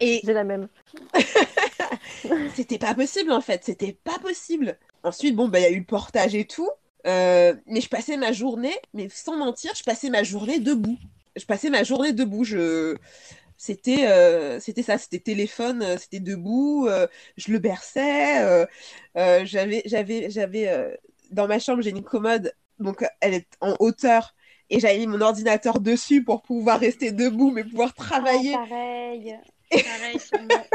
j'ai la, même. c'était pas possible en fait, c'était pas possible. Ensuite, bon, bah, il y a eu le portage et tout. Euh, mais je passais ma journée, mais sans mentir, je passais ma journée debout. Je passais ma journée debout. Je... C'était euh, c'était ça, c'était téléphone, euh, c'était debout. je le berçais. j'avais j'avais j'avais dans ma chambre j'ai une commode, donc elle est en hauteur et j'avais mis mon ordinateur dessus pour pouvoir rester debout, mais pouvoir ah, travailler. pareil. Pareil,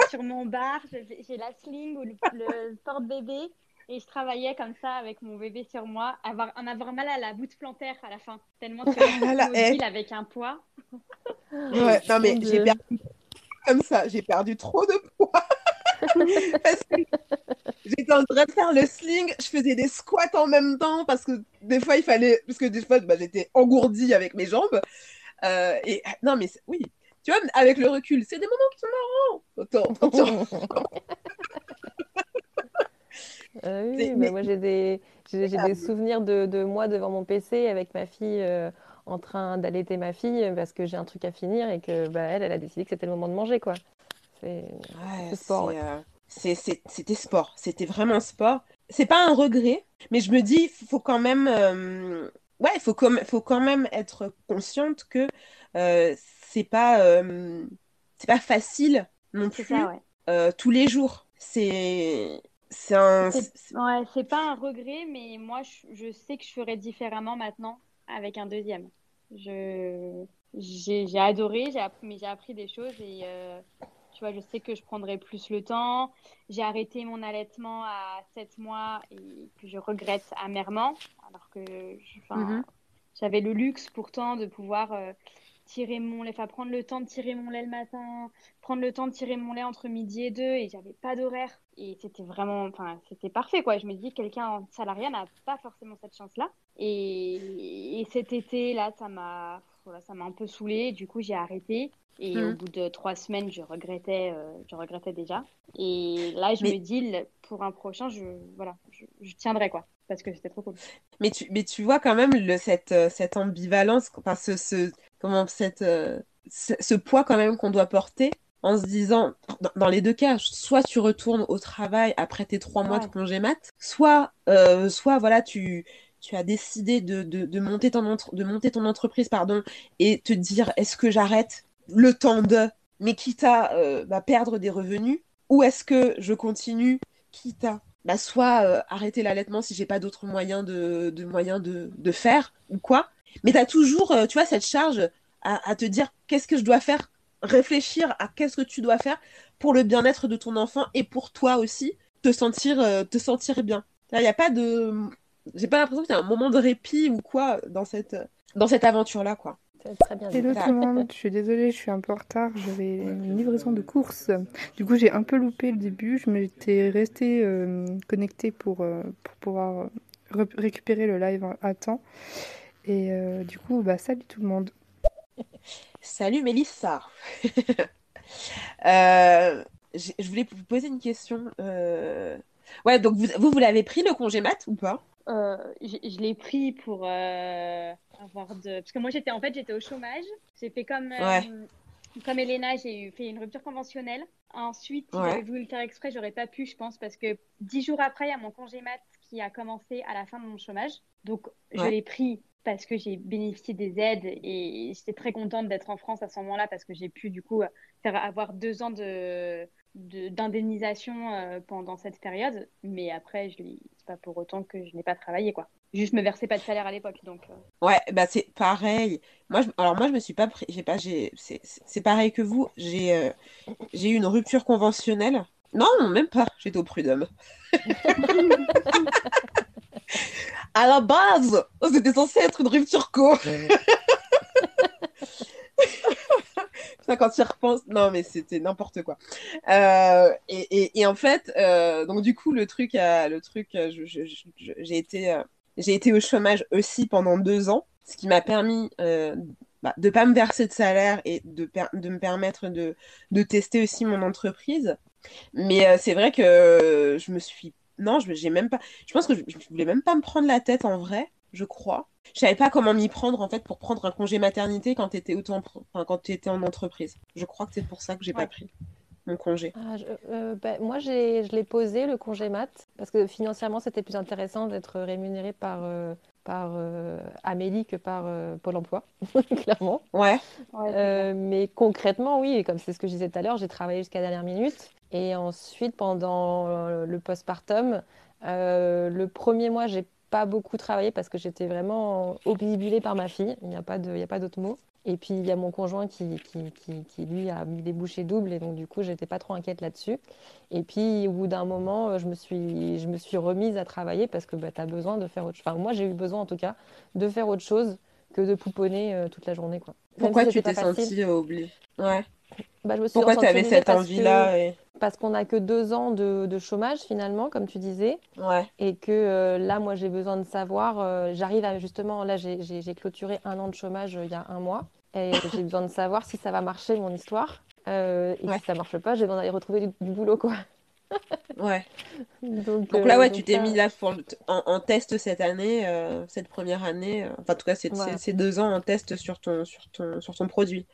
sur, mon, bar, j'ai la sling ou le, porte-bébé et je travaillais comme ça avec mon bébé sur moi, avoir, en avoir mal à la bout plantaire à la fin, tellement que mobile avec un poids. Ouais, non mais j'ai perdu comme ça, j'ai perdu trop de poids. parce que j'étais en train de faire le sling, je faisais des squats en même temps parce que des fois il fallait, parce que des fois bah, j'étais engourdie avec mes jambes. Euh, et non mais oui, tu vois, avec le recul, c'est des moments qui sont marrants. Euh, oui, mais... moi j'ai des, souvenirs de, de, moi devant mon PC avec ma fille euh, en train d'allaiter ma fille parce que j'ai un truc à finir et que bah, elle, elle a décidé que c'était le moment de manger quoi. C'est sport. Euh, c'était sport, c'était vraiment sport. C'est pas un regret, mais je me dis, il faut quand même, ouais, il faut, faut quand même être consciente que c'est pas, euh, c'est pas facile non plus euh, tous les jours. C'est c'est un. Ouais, c'est pas un regret, mais moi, je, sais que je ferais différemment maintenant avec un deuxième. Je j'ai adoré, j'ai mais j'ai appris des choses et euh, tu vois, je sais que je prendrai plus le temps. J'ai arrêté mon allaitement à 7 mois et que je regrette amèrement, alors que mm-hmm. j'avais le luxe pourtant de pouvoir tirer mon lait, enfin prendre le temps de tirer mon lait le matin, prendre le temps de tirer mon lait entre midi et deux, et j'avais pas d'horaire. Et c'était vraiment, enfin, c'était parfait, quoi. Je me dis, quelqu'un en salariat n'a pas forcément cette chance-là. Et, cet été, là, ça m'a, voilà, ça m'a un peu saoulée. Du coup, j'ai arrêté. Et au mmh. bout de trois semaines, je regrettais, euh, je regrettais déjà. Et là, je me dis, pour un prochain, je, voilà, je, je tiendrai, quoi parce que c'était trop cool. Mais tu, mais tu vois quand même le, cette, euh, cette ambivalence, enfin, ce, ce, comment, cette, euh, ce, poids quand même qu'on doit porter en se disant, dans, les deux cas, soit tu retournes au travail après tes trois mois de congé mat, soit, euh, soit voilà, tu, tu as décidé de, monter, ton entreprise pardon, et te dire est-ce que j'arrête le temps de, mais quitte à bah, perdre des revenus, ou est-ce que je continue quitte à bah, soit euh, arrêter l'allaitement si j'ai pas d'autres moyens de, moyens de, faire ou quoi. Mais tu as toujours, euh, tu vois, cette charge à, te dire qu'est-ce que je dois faire, réfléchir à qu'est-ce que tu dois faire pour le bien-être de ton enfant et pour toi aussi, te sentir, euh, te sentir bien. il n'y a pas de. J'ai pas l'impression qu'il y a un moment de répit ou quoi dans cette, dans cette aventure-là, quoi. Très bien. Hello tout le monde, je suis désolée, je suis un peu en retard, j'avais une livraison de courses. Du coup, j'ai un peu loupé le début, je m'étais restée euh, connectée pour, euh, pour pouvoir récupérer le live à temps. Et euh, du coup, bah, salut tout le monde. Salut Mélissa. je voulais vous poser une question. Ouais, donc vous, vous, vous l'avez pris le congé mat ou pas? Euh, je, l'ai pris pour euh, avoir de. Parce que moi, j'étais en fait, j'étais au chômage. J'ai fait comme, euh, comme Elena, j'ai fait une rupture conventionnelle. Ensuite, si j'avais voulu le faire exprès, j'aurais pas pu, je pense, parce que dix jours après, il y a mon congé mat qui a commencé à la fin de mon chômage. Donc, je l'ai pris parce que j'ai bénéficié des aides et j'étais très contente d'être en France à ce moment-là parce que j'ai pu, du coup, faire avoir deux ans de d'indemnisation pendant cette période, mais après, je c'est pas pour autant que je n'ai pas travaillé, quoi. Juste me versais pas de salaire à l'époque, donc. Euh. Ouais, bah c'est pareil. Moi, je... alors moi, je me suis pas pris, j'ai pas, j'ai, c'est pareil que vous. J'ai, euh, j'ai eu une rupture conventionnelle. Non, même pas. J'étais au prud'homme. à la base, c'était censé être une rupture co. quand tu repenses, non, mais c'était n'importe quoi. Euh, et, en fait, euh, donc du coup, le truc, le truc, euh, j'ai été, j'ai été au chômage aussi pendant deux ans, ce qui m'a permis bah, de pas me verser de salaire et de, me permettre de, de, tester aussi mon entreprise. Mais c'est vrai que je me suis, non, je j'ai même pas, je pense que je, je voulais même pas me prendre la tête en vrai je crois. Je savais pas comment m'y prendre en fait pour prendre un congé maternité quand tu étais autant quand tu étais en entreprise. Je crois que c'est pour ça que j'ai pas pris mon congé. Ah, euh, ben, moi je l'ai posé le congé mat parce que financièrement c'était plus intéressant d'être rémunéré par euh, par euh, Amélie que par Pôle Emploi, clairement. Ouais. mais concrètement, oui, comme c'est ce que je disais tout à l'heure, j'ai travaillé jusqu'à la dernière minute. Et ensuite, pendant le postpartum, le premier mois, j'ai pas beaucoup travaillé parce que j'étais vraiment obnubilée par ma fille. Il n'y a pas d'autre mot. Et puis il y a mon conjoint qui, qui, qui, qui, lui a mis des bouchées doubles et donc du coup j'étais pas trop inquiète là-dessus. Et puis au bout d'un moment je me suis je me suis remise à travailler parce que bah, tu as besoin de faire autre chose. Enfin moi j'ai eu besoin en tout cas de faire autre chose que de pouponner euh, toute la journée quoi. Pourquoi tu t'es sentie obligée Ouais. Bah, je me suis Pourquoi tu avais cette envie-là Parce qu'on n'a que deux ans de, chômage finalement, comme tu disais. Ouais. Et que euh, là, moi, j'ai besoin de savoir. Euh, j'arrive à justement, là, j'ai clôturé un an de chômage euh, il y a un mois. Et j'ai besoin de savoir si ça va marcher, mon histoire. et si ça marche pas, j'ai besoin d'aller retrouver du, boulot, quoi. ouais. Donc, là, ouais, tu t'es mis là en, test cette année, cette première année. enfin, en tout cas, c'est deux ans en test sur ton, sur ton, sur ton produit.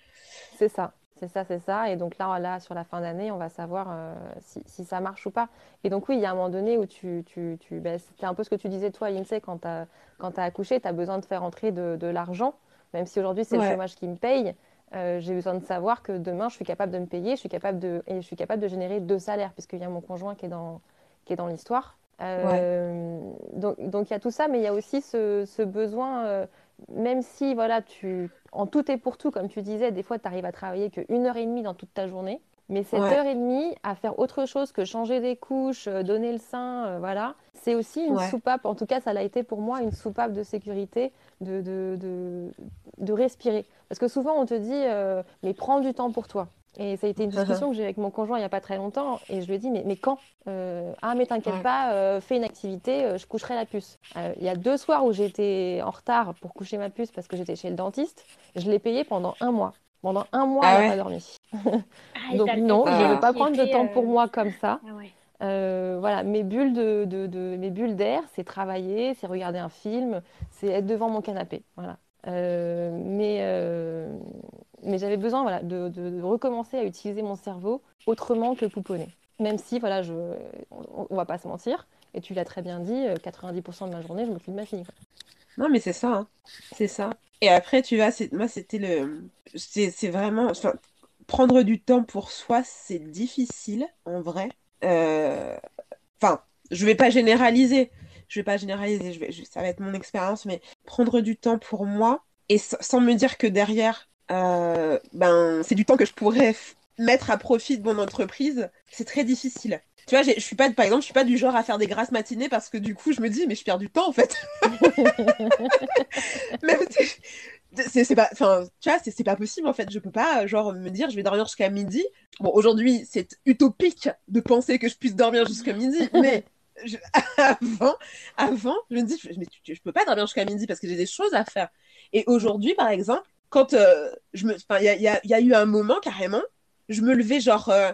C'est ça. C'est ça, c'est ça. Et donc là, là, sur la fin d'année, on va savoir euh, si, ça marche ou pas. Et donc oui, il y a un moment donné où tu... tu, tu ben, C'était un peu ce que tu disais toi, Lindsay, quand tu as, as, accouché, tu as besoin de faire entrer de, de l'argent. Même si aujourd'hui, c'est le chômage qui me paye, euh, j'ai besoin de savoir que demain, je suis capable de me payer, je suis capable de, et je suis capable de générer deux salaires, puisqu'il y a mon conjoint qui est dans, qui est dans l'histoire. Euh, donc, donc il y a tout ça, mais il y a aussi ce, ce besoin, même si voilà, tu en tout et pour tout, comme tu disais, des fois, tu arrives à travailler qu'une heure et demie dans toute ta journée. Mais cette heure et demie à faire autre chose que changer des couches, euh, donner le sein, euh, voilà, c'est aussi une soupape. En tout cas, ça l'a été pour moi une soupape de sécurité, de, de, de, respirer. Parce que souvent, on te dit, euh, mais prends du temps pour toi. Et ça a été une discussion que j'ai avec mon conjoint il n'y a pas très longtemps. Et je lui ai dit, mais, mais quand euh, Ah, mais t'inquiète pas, euh, fais une activité, euh, je coucherai la puce. Il y a deux soirs où j'étais en retard pour coucher ma puce parce que j'étais chez le dentiste. Je l'ai payé pendant un mois. Pendant un mois, ah elle n'a pas dormi. Ah, Donc non, je ne veux pas prendre de temps pour moi comme ça. Ah voilà, mes bulles de, de, de mes bulles d'air, c'est travailler, c'est regarder un film, c'est être devant mon canapé. Voilà. mais mais j'avais besoin voilà, de, recommencer à utiliser mon cerveau autrement que pouponner. Même si, voilà, on, ne va pas se mentir, et tu l'as très bien dit, 90% euh, de ma journée, je m'occupe de ma fille. Non, mais c'est ça, hein. c'est ça. Et après, tu vois, moi, c'était le. C'est vraiment. Prendre du temps pour soi, c'est difficile, en vrai. Euh, enfin, je vais pas généraliser. Je vais pas généraliser, ça va être mon expérience, mais prendre du temps pour moi, et sans me dire que derrière, euh, ben, c'est du temps que je pourrais mettre à profit de mon entreprise. C'est très difficile. Tu vois, je suis pas, par exemple, je suis pas du genre à faire des grasses matinées parce que du coup, je me dis, mais je perds du temps en fait. C'est pas enfin tu vois c'est pas possible en fait je peux pas genre me dire je vais dormir jusqu'à midi bon aujourd'hui c'est utopique de penser que je puisse dormir jusqu'à midi mais avant avant je me dis je, mais je peux pas dormir jusqu'à midi parce que j'ai des choses à faire et aujourd'hui par exemple quand euh, je me il y a, y, y a, eu un moment carrément je me levais genre euh,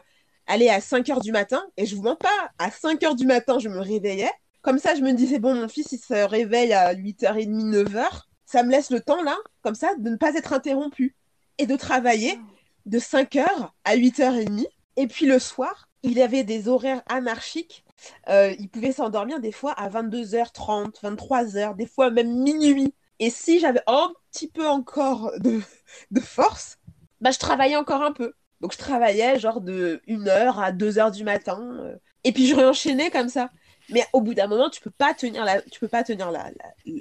aller à 5 heures du matin et je vous mens pas à 5 heures du matin je me réveillais comme ça je me disais bon mon fils il se réveille à 8h30 9h ça me laisse le temps là, comme ça, de ne pas être interrompu et de travailler de 5h à 8h30. Et puis le soir, il avait des horaires anarchiques. Euh, il pouvait s'endormir des fois à 22h30, 23h, des fois même minuit. Et si j'avais un petit peu encore de, de force, bah, je travaillais encore un peu. Donc je travaillais genre de 1h à 2h du matin. Euh. et puis je réenchaînais comme ça. Mais au bout d'un moment, tu peux pas tenir la, tu peux pas tenir la,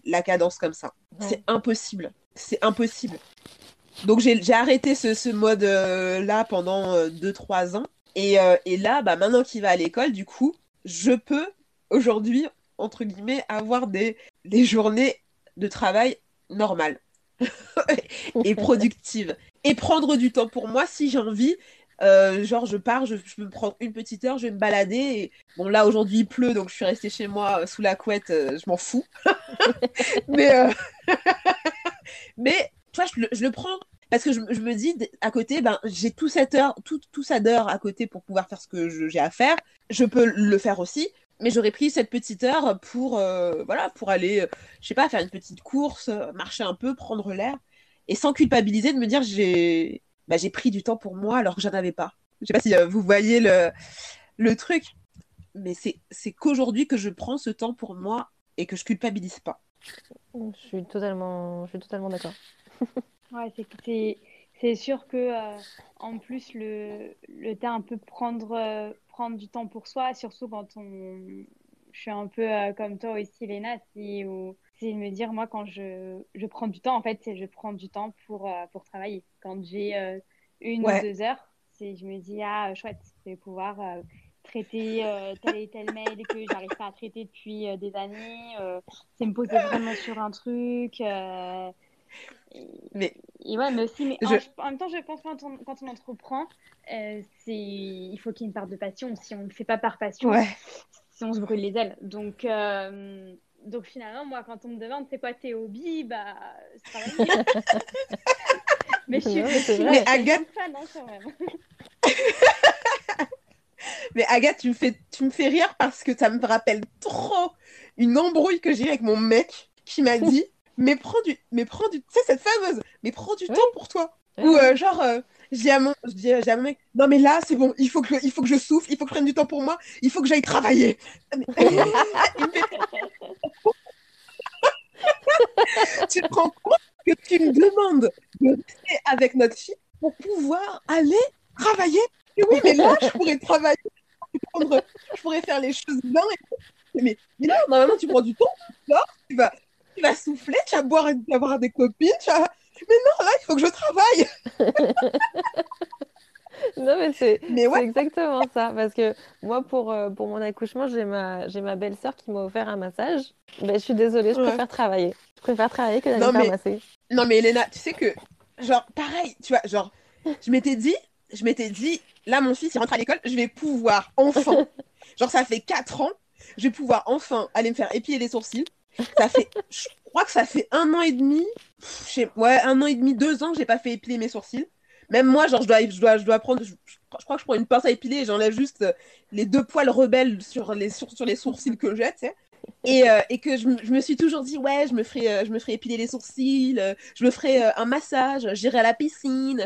la, cadence comme ça. C'est impossible. C'est impossible. Donc j'ai arrêté ce, ce mode euh, là pendant 2-3 euh, ans. Et, euh, et, là, bah, maintenant qu'il va à l'école, du coup, je peux aujourd'hui, entre guillemets, avoir des, des journées de travail normales et productives. Et prendre du temps pour moi si j'ai envie euh, genre, je pars, je, je, me prends une petite heure, je vais me balader. Bon, là, aujourd'hui, il pleut, donc je suis restée chez moi euh, sous la couette, euh, je m'en fous. mais, mais, tu vois, je, je, le prends parce que je, je me dis, à côté, ben, j'ai tout cette heure, tout, tout ça d'heure à côté pour pouvoir faire ce que j'ai à faire. Je peux le faire aussi. Mais j'aurais pris cette petite heure pour, voilà, pour aller, je sais pas, faire une petite course, marcher un peu, prendre l'air. Et sans culpabiliser de me dire, j'ai bah, j'ai pris du temps pour moi alors que j'en avais pas. Je sais pas si euh, vous voyez le, le truc, mais c'est qu'aujourd'hui que je prends ce temps pour moi et que je culpabilise pas. Je suis totalement, je suis totalement d'accord. ouais, c'est c'est sûr que euh, en plus le, le temps un peu prendre euh, prendre du temps pour soi, surtout quand on je suis un peu comme toi aussi, Léna, si ou c'est me dire, moi, quand je, je prends du temps, en fait, c'est je prends du temps pour, euh, pour travailler. Quand j'ai euh, une ou deux heures, c'est je me dis, ah, chouette, je vais pouvoir euh, traiter tel et tel mail que j'arrive pas à traiter depuis des années. c'est me poser vraiment sur un truc. Mais... Et ouais, mais aussi, mais en, même temps, je pense que quand on, quand on entreprend, c'est il faut qu'il y ait une part de passion. Si on ne le fait pas par passion, si on se brûle les ailes. Donc, donc finalement, moi, quand on me demande c'est quoi tes hobbies, bah, c'est mais je suis, mais Agathe... fan, hein, quand même. mais Agathe, tu me, fais, tu me fais rire parce que ça me rappelle trop une embrouille que j'ai avec mon mec qui m'a dit mais prends du mais prends du tu sais cette fameuse mais prends du temps pour toi ou euh, genre euh, je dis, à mon mec, non mais là c'est bon, il faut que, il faut que je souffle, il faut que je prenne du temps pour moi, il faut que j'aille travailler. tu te rends compte que tu me demandes de rester avec notre fille pour pouvoir aller travailler? Et oui, mais là je pourrais travailler, je pourrais faire les choses bien. Mais, mais là, normalement, tu prends du temps, tu vas, tu vas souffler, tu vas boire, tu vas voir des copines, tu vas, mais non, là, il faut que je travaille. non, mais c'est exactement ça. Parce que moi, pour, euh, pour mon accouchement, j'ai ma, ma belle-sœur qui m'a offert un massage. Ben, je suis désolée, je préfère travailler. Je préfère travailler que d'aller mais... masser. Non, mais Elena, tu sais que, genre, pareil, tu vois, genre, je m'étais dit, je m'étais dit, là, mon fils, il rentre à l'école, je vais pouvoir enfin, genre, ça fait 4 ans, je vais pouvoir enfin aller me faire épiler les sourcils. Ça fait, je crois que ça fait un an et demi, ouais, un an et demi, deux ans que j'ai pas fait épiler mes sourcils. Même moi, genre, je dois, je dois, je dois prendre, je, crois que je prends une pince à épiler et j'enlève juste euh, les deux poils rebelles sur les, sur, les sourcils que j'ai, tu sais. Et, euh, et, que je, je, me suis toujours dit, ouais, je me ferai, euh, je me ferai épiler les sourcils, je me ferai un massage, j'irai à la piscine,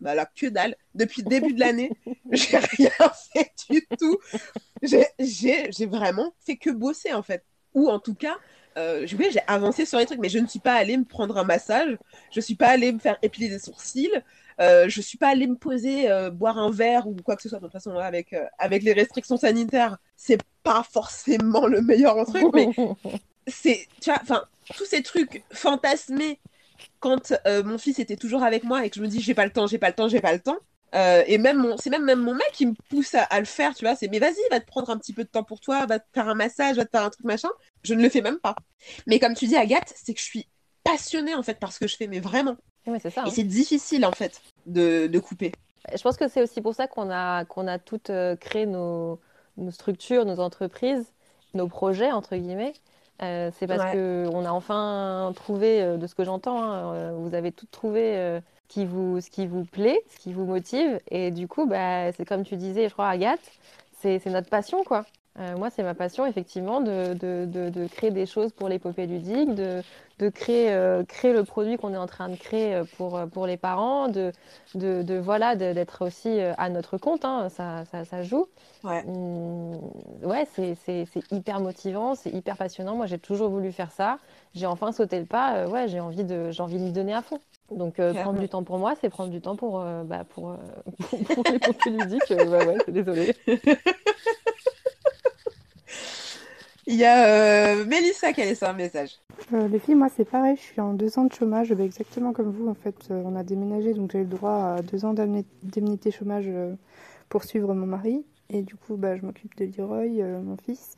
bah là, que dalle. Depuis le début de l'année, j'ai rien fait du tout. J'ai vraiment fait que bosser, en fait. Ou en tout cas, euh, j'ai avancé sur les trucs, mais je ne suis pas allée me prendre un massage, je ne suis pas allée me faire épiler les sourcils, euh, je ne suis pas allée me poser, euh, boire un verre ou quoi que ce soit. De toute façon, avec, avec les restrictions sanitaires, c'est pas forcément le meilleur truc, mais c'est, tu vois, enfin, tous ces trucs fantasmés quand mon fils était toujours avec moi et que je me dis j'ai pas le temps, j'ai pas le temps, j'ai pas le temps. Euh, et même mon, c'est même, même mon mec qui me pousse à, le faire, tu vois. C'est mais vas-y, va te prendre un petit peu de temps pour toi, va te faire un massage, va te faire un truc machin. Je ne le fais même pas. Mais comme tu dis, Agathe, c'est que je suis passionnée en fait par ce que je fais, mais vraiment. Oui, c'est ça. Et hein. c'est difficile en fait de, de couper. Je pense que c'est aussi pour ça qu'on a, qu'on a toutes euh, créé nos, nos structures, nos entreprises, nos projets, entre guillemets. Euh, c'est parce Ouais. que on a enfin trouvé, de ce que j'entends, hein, vous avez tout trouvé qui vous, ce qui vous plaît, ce qui vous motive. Et du coup, bah, c'est comme tu disais, je crois, Agathe, c'est notre passion, quoi. Euh, moi, c'est ma passion, effectivement, de, de, de, de créer des choses pour l'épopée ludique, de, de créer, euh, créer le produit qu'on est en train de créer euh, pour, pour les parents, de, de, voilà, d'être aussi à notre compte, hein, ça, ça, ça joue. Ouais. Hum, ouais, c'est, hyper motivant, c'est hyper passionnant. Moi, j'ai toujours voulu faire ça. J'ai enfin sauté le pas. euh, ouais, j'ai envie de, j'ai envie de m'y donner à fond. Donc, euh, prendre du temps pour moi, c'est prendre du temps pour, euh, bah, pour, euh, pour, pour l'épopée ludique. Euh, bah ouais, c'est désolé. Il y a euh, Mélissa qui a laissé un message. Euh, les filles, moi c'est pareil, je suis en deux ans de chômage, bah, exactement comme vous en fait. Euh, on a déménagé donc j'ai eu le droit à deux ans d'indemnité chômage euh, pour suivre mon mari. Et du coup, bah, je m'occupe de Leroy, euh, mon fils.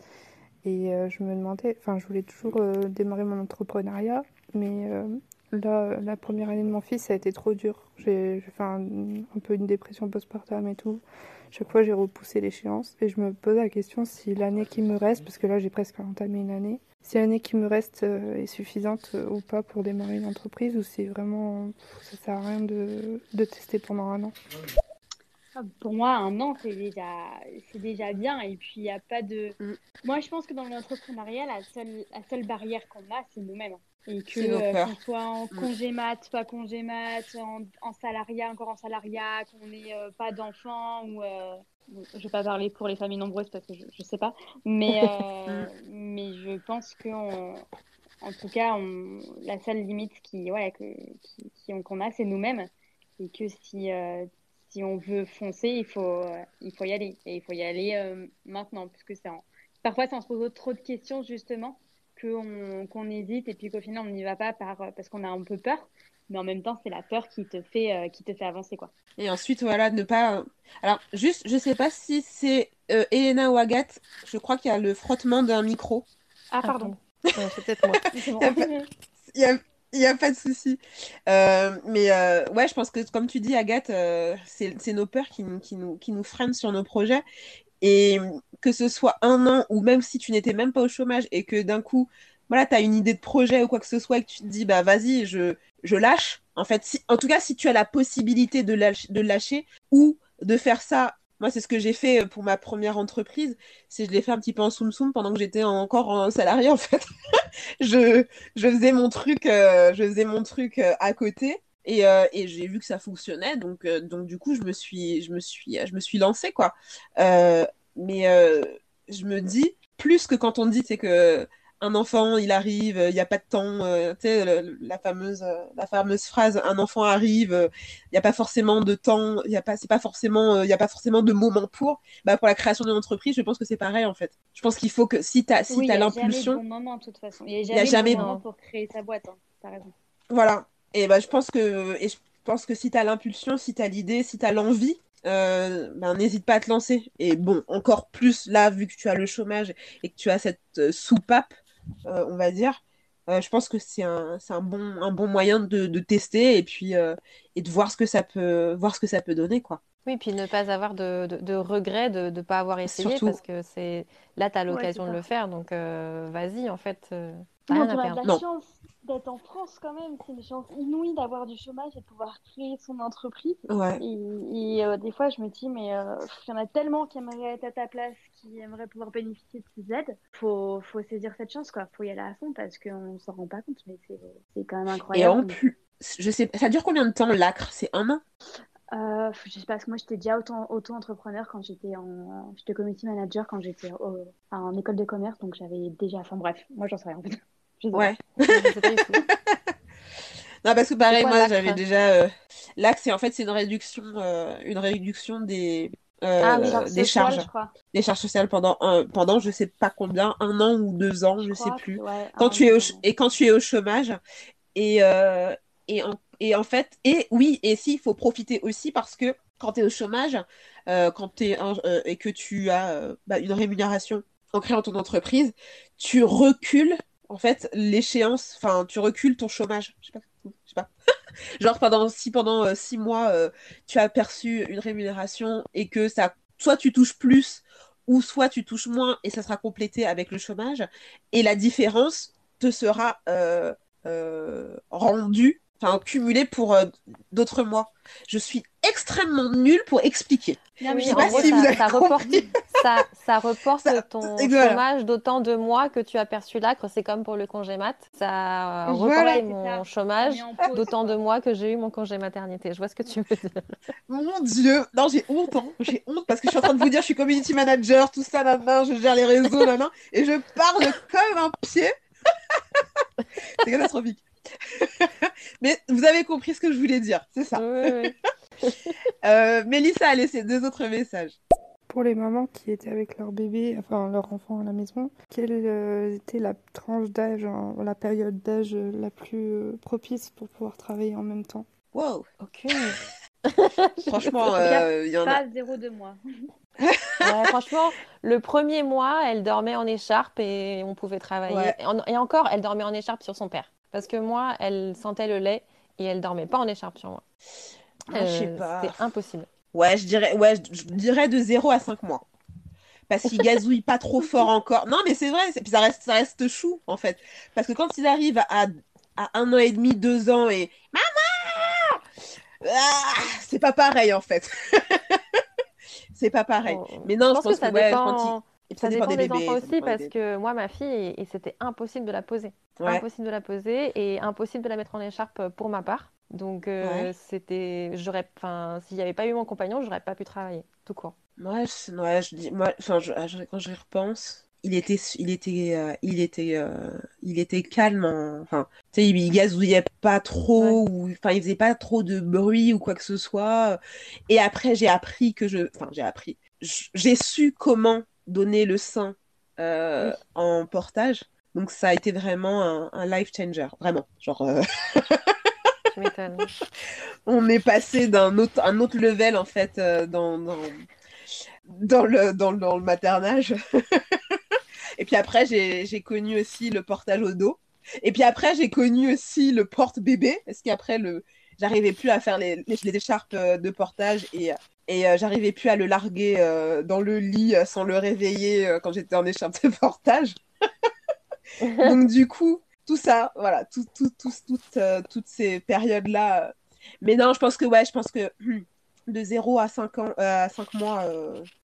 Et euh, je me demandais, enfin, je voulais toujours euh, démarrer mon entrepreneuriat, mais euh, là, euh, la première année de mon fils, ça a été trop dur. J'ai fait un, un peu une dépression postpartum et tout. Chaque fois, j'ai repoussé l'échéance et je me posais la question si l'année qui me reste, parce que là, j'ai presque entamé une année, si l'année qui me reste euh, est suffisante euh, ou pas pour démarrer une entreprise ou si vraiment ça sert à rien de, de tester pendant un an. Ah, Pour moi, un an, c'est déjà, c'est déjà bien. Et puis, il n'y a pas de. Mm. Moi, je pense que dans l'entrepreneuriat, la seule, la seule barrière qu'on a, c'est nous-mêmes. Et que euh, soit en Mm. congé mat, pas congé mat, en, en salariat, encore en salariat, qu'on n'ait euh, pas d'enfants ou. euh, je vais pas parler pour les familles nombreuses parce que je ne sais pas. Mais, euh, mais je pense qu'on. En tout cas, on, la seule limite qui, ouais, que, qu'on a, c'est nous-mêmes. Et que si, euh, si on veut foncer, il faut, il faut y aller. Et il faut y aller maintenant, puisque c'est en... parfois, ça on se pose trop de questions, justement, qu'on qu'on hésite et puis qu'au final, on n'y va pas par, parce qu'on a un peu peur. Mais en même temps, c'est la peur qui te fait, euh, qui te fait avancer, quoi. Et ensuite, voilà, ne pas. Alors, juste, je sais pas si c'est euh, Elena ou Agathe. Je crois qu'il y a le frottement d'un micro. Ah, pardon. Ouais, c'est peut-être moi. A Il y a, il y a pas de souci. Euh, mais euh, ouais, je pense que, comme tu dis, Agathe, euh, c'est c'est nos peurs qui, nous- qui, nous, qui nous freinent sur nos projets. Et que ce soit un an ou même si tu n'étais même pas au chômage et que d'un coup, voilà, tu as une idée de projet ou quoi que ce soit et que tu te dis, bah vas-y, je, lâche. En fait, en tout cas, si tu as la possibilité de lâcher ou de faire ça, moi, c'est ce que j'ai fait pour ma première entreprise, c'est je l'ai fait un petit peu en soum soum pendant que j'étais encore en salarié, en fait. je, je faisais mon truc, euh, je faisais mon truc euh, à côté. Et, euh, et j'ai vu que ça fonctionnait, donc, euh, donc du coup, je me suis, je me suis, je me suis lancée, quoi. Euh, mais je me dis, plus que quand on dit, c'est que un enfant, il arrive, il n'y a pas de temps, euh, tu sais, le- la fameuse, la fameuse phrase, un enfant arrive, euh, il n'y a pas forcément de temps, il n'y a pas, c'est pas forcément, euh, il y a pas forcément de moment pour. Bah, pour la création d'une entreprise, je pense que c'est pareil, en fait. Je pense qu'il faut que si tu as, si Oui, il t'as y a jamais de l'impulsion, bon moment, de toute façon. Il n'y a y a jamais, jamais de de- bon moment pour créer sa boîte. Hein. Raison. Voilà. Et ben je pense que et je pense que si tu as l'impulsion, si tu as l'idée, si tu as l'envie, euh, ben n'hésite pas à te lancer. Et bon, encore plus là vu que tu as le chômage et que tu as cette euh, soupape, euh, on va dire, euh, je pense que c'est un c'est un bon un bon moyen de, de tester et puis euh, et de voir ce que ça peut voir ce que ça peut donner quoi. Oui, puis ne pas avoir de, de, de regret de ne pas avoir essayé Surtout. parce que c'est là, tu as l'occasion de le faire. Donc, euh, vas-y, en fait, euh, rien à on a de perdre. la Non. D'être en France quand même. C'est une chance inouïe d'avoir du chômage et de pouvoir créer son entreprise. Ouais. Et, et, euh, des fois, je me dis, mais euh, il y en a tellement qui aimeraient être à ta place, qui aimeraient pouvoir bénéficier de ces aides. Faut, faut saisir cette chance, quoi. Faut y aller à fond parce qu'on s'en rend pas compte, mais c'est, quand même Et incroyable. en plus, je sais ça dure combien de temps l'acre? C'est un an? Euh, je sais pas, parce que moi j'étais déjà auto- auto-entrepreneur quand j'étais en. J'étais community manager quand j'étais en école de commerce, donc j'avais déjà. Enfin bref, moi j'en sais rien en fait. Je sais pas. Ouais. Je sais pas du tout. Non, parce que pareil, quoi, moi, j'avais déjà. Euh... C'est en fait, c'est une réduction, euh, une réduction des, euh, Ah oui, Genre des charges, je crois. des charges sociales pendant, un, pendant, je sais pas combien, un an ou deux ans, je, sais crois plus. que- ouais, Quand tu es au, et quand tu es au chômage, et, euh, et, en, et en fait, et oui, et si, il faut profiter aussi parce que quand tu es au chômage, euh, quand euh, et que tu as euh, bah, une rémunération en créant ton entreprise, tu recules en fait, l'échéance, enfin, tu recules ton chômage. Je sais pas. Sais pas. Genre, pendant, si pendant euh, six mois, euh, tu as perçu une rémunération et que ça, soit tu touches plus, ou soit tu touches moins et ça sera complété avec le chômage, et la différence te sera euh, rendue enfin cumulé pour euh, d'autres mois. Je suis extrêmement nulle pour expliquer. Non, sais pas si ça, vous avez ça, reporte, ça, ça, reporte, ton chômage d'autant de mois que tu as perçu l'acre. C'est comme pour le congé mat. Ça voilà, mon chômage d'autant de mois que j'ai eu mon congé maternité. Je vois ce que tu veux dire. Mon Dieu, non, j'ai honte. Hein. J'ai honte parce que je suis en train de vous dire, je suis community manager, tout ça, là je gère les réseaux, là, là, et je parle comme un pied. C'est catastrophique. Mais vous avez compris ce que je voulais dire, c'est ça. euh, Mélissa a laissé deux autres messages. Pour les mamans qui étaient avec leur bébé, enfin leur enfant à la maison, quelle euh, était la tranche d'âge, la période d'âge la plus euh, propice pour pouvoir travailler en même temps? Wow, ok. franchement, euh, il y en a. Pas zéro de mois. franchement, le premier mois, elle dormait en écharpe et on pouvait travailler. Et, encore, elle dormait en écharpe sur son père. Parce que moi, elle sentait le lait et elle dormait pas en écharpe sur moi. Ah, je sais euh, pas. C'était impossible. Ouais, je dirais, ouais, je dirais de 0 à 5 mois. Parce qu'ils gazouillent pas trop fort encore. Non, mais c'est vrai, puis ça reste, ça reste chou, en fait. Parce que quand ils arrivent à, à un an et demi, deux ans et Maman ah, C'est pas pareil, en fait. c'est pas pareil. Oh. mais non, je, pense, que, ça dépend... ça, dépend, des, enfants aussi, parce que moi, ma fille, et c'était impossible de la poser. Impossible de la poser et impossible de la mettre en écharpe pour ma part. Donc euh, c'était, j'aurais, enfin, s'il n'y avait pas eu mon compagnon, j'aurais pas pu travailler, tout court. Ouais, je, je dis, moi, enfin, quand j'y repense, il était, il était, euh, il était, euh, il était calme. Enfin, tu sais, il, gazouillait pas trop ou, enfin, il faisait pas trop de bruit ou quoi que ce soit. Et après, j'ai appris que je, enfin, j'ai appris, j'ai su comment donner le sein en portage. Donc ça a été vraiment un, life changer, vraiment. Genre, euh, on est passé d'un autre, un autre level en fait euh, dans, dans, dans, le, dans, dans le maternage. Et puis après, j'ai connu aussi le portage au dos. Et puis après, j'ai connu aussi le porte-bébé, parce qu'après, le... j'arrivais plus à faire les, les, écharpes euh, de portage et, et j'arrivais plus à le larguer dans le lit sans le réveiller quand j'étais en écharpe de portage. Donc du coup, tout ça, voilà, tout, tout, euh, toutes ces périodes-là. Euh. Mais non, je pense que ouais, je pense que de 0 à 5 ans, euh, à 5 mois,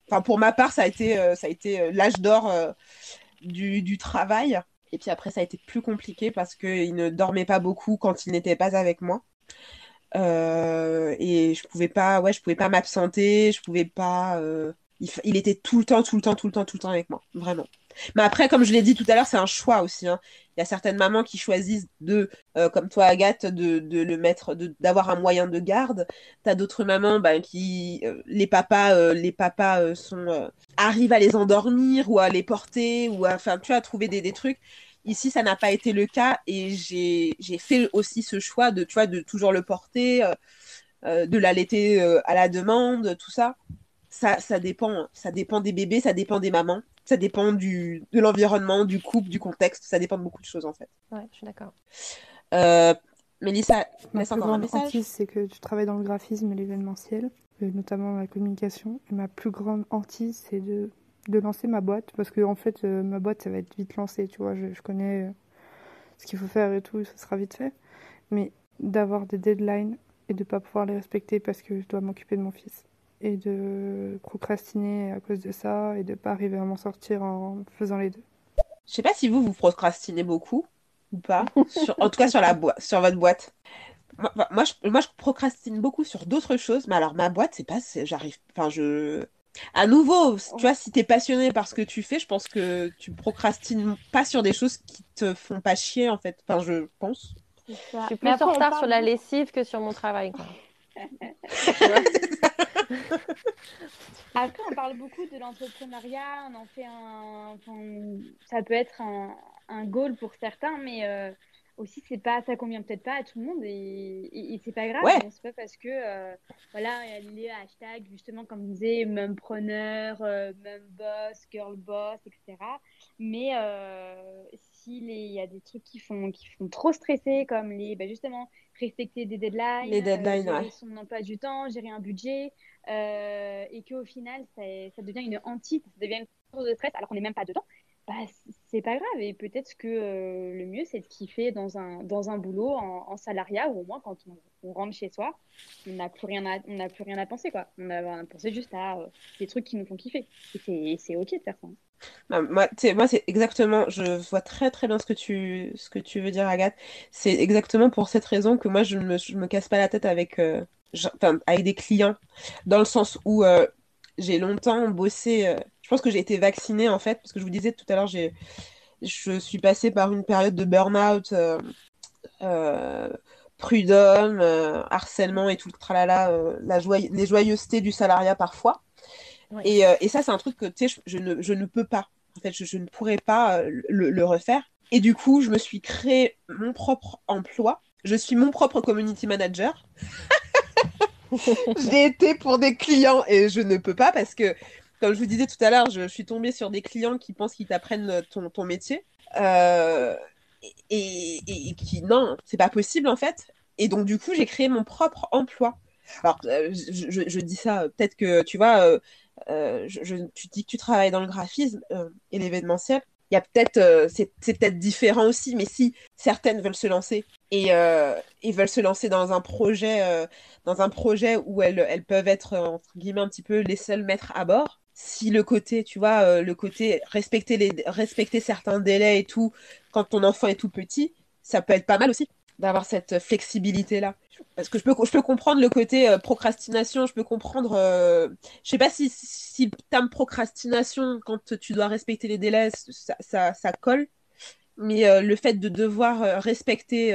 enfin pour ma part, ça a été, ça a été l'âge d'or du, du, travail. Et puis après, ça a été plus compliqué parce qu'il ne dormait pas beaucoup quand il n'était pas avec moi. Et je pouvais pas, ouais, je pouvais pas m'absenter, je pouvais pas. Il, il, était tout le temps, tout le temps, tout le temps, tout le temps avec moi, vraiment. Mais après, comme je l'ai dit tout à l'heure, c'est un choix aussi. Hein. Il y a certaines mamans qui choisissent de, euh, comme toi Agathe, de, de le mettre, d'avoir un moyen de garde. T'as d'autres mamans bah, qui, euh, les papas, euh, les papas sont arrivent à les endormir ou à les porter ou à, enfin, tu vois, à trouver des, des trucs. Ici, ça n'a pas été le cas et j'ai fait aussi ce choix de, tu vois, de toujours le porter, de l'allaiter à la demande, tout ça. Ça, ça dépend, ça dépend des bébés, ça dépend des mamans ça dépend du, de l'environnement, du couple, du contexte. Ça dépend de beaucoup de choses, en fait. Ouais, je suis d'accord. Euh, Mélissa, ma plus grande hantise, c'est que tu travailles dans le graphisme et l'événementiel, euh, notamment la communication. Et ma plus grande hantise, c'est de, de lancer ma boîte. Parce que, en fait, euh, ma boîte, ça va être vite lancé. Tu vois, je, connais euh, ce qu'il faut faire et tout, ça sera vite fait. Mais d'avoir des deadlines et de pas pouvoir les respecter parce que je dois m'occuper de mon fils et de procrastiner à cause de ça et de pas arriver à m'en sortir en faisant les deux. Je sais pas si vous vous procrastinez beaucoup ou pas, en tout cas sur la boîte, sur votre boîte. Moi, je, moi, je procrastine beaucoup sur d'autres choses, mais alors ma boîte, c'est pas, j'arrive, enfin je, à nouveau, tu vois, si t'es passionné par ce que tu fais, je pense que tu procrastines pas sur des choses qui te font pas chier en fait. Enfin, je pense. Je suis plus en retard sur la lessive que sur mon travail. Quoi. Après, on parle beaucoup de l'entrepreneuriat, on en fait un. ça peut être un, un, goal pour certains, mais euh, aussi, c'est pas, ça convient peut-être pas à tout le monde et, et, c'est pas grave. Ouais. C'est pas parce que, euh, voilà, il y a les hashtags, justement, comme vous disiez, mumpreneur, euh, mumboss, girl boss, etc. Mais s'il y a des trucs qui font, qui font trop stresser, comme les, bah, justement, respecter des deadlines, les deadlines, gérer ouais. son emploi du temps, gérer un budget, et qu'au final, ça, ça, devient une hantise, ça devient une source de stress, alors qu'on n'est même pas dedans bah, c'est pas grave. Et peut-être que euh, le mieux, c'est de kiffer dans un, dans un boulot en, salariat, ou au moins quand on, rentre chez soi, on n'a plus, rien à, plus rien à penser. Quoi. On a, pensé juste à euh, des trucs qui nous font kiffer. Et c'est OK de faire ça. Bah, moi, moi c'est exactement, je vois très très bien ce que tu, ce que tu veux dire, Agathe. C'est exactement pour cette raison que moi, je ne me, je me casse pas la tête avec, euh, avec des clients, dans le sens où j'ai longtemps bossé je pense que j'ai été vaccinée en fait, parce que je vous disais tout à l'heure, j'ai, je suis passée par une période de burn-out, euh, euh, prud'homme, euh, harcèlement et tout le tralala, la les joyeusetés du salariat parfois. Et, et, ça, c'est un truc que je, je, ne, je ne peux pas. En fait, je, je ne pourrais pas le, le, refaire. Et du coup, je me suis créé mon propre emploi. Je suis mon propre community manager. J'ai été pour des clients et je ne peux pas parce que comme je vous disais tout à l'heure, je, suis tombée sur des clients qui pensent qu'ils t'apprennent ton, ton, métier. Euh, et, qui, non, c'est pas possible en fait. Et donc, du coup, j'ai créé mon propre emploi. Alors, euh, je, dis ça, peut-être que, tu vois, euh, tu dis que tu travailles dans le graphisme et l'événementiel. Il y a peut-être, c'est peut-être différent aussi, mais si certaines veulent se lancer et, et veulent se lancer dans un projet, dans un projet où elles, elles peuvent être entre guillemets un petit peu les seuls maîtres à bord, si le côté, tu vois, euh, le côté respecter, les, respecter certains délais et tout, quand ton enfant est tout petit, ça peut être pas mal aussi d'avoir cette flexibilité-là. Parce que je peux, comprendre le côté euh, procrastination, je peux comprendre... Euh, je sais pas si, si terme procrastination, quand tu dois respecter les délais, ça, colle. Mais le fait de devoir respecter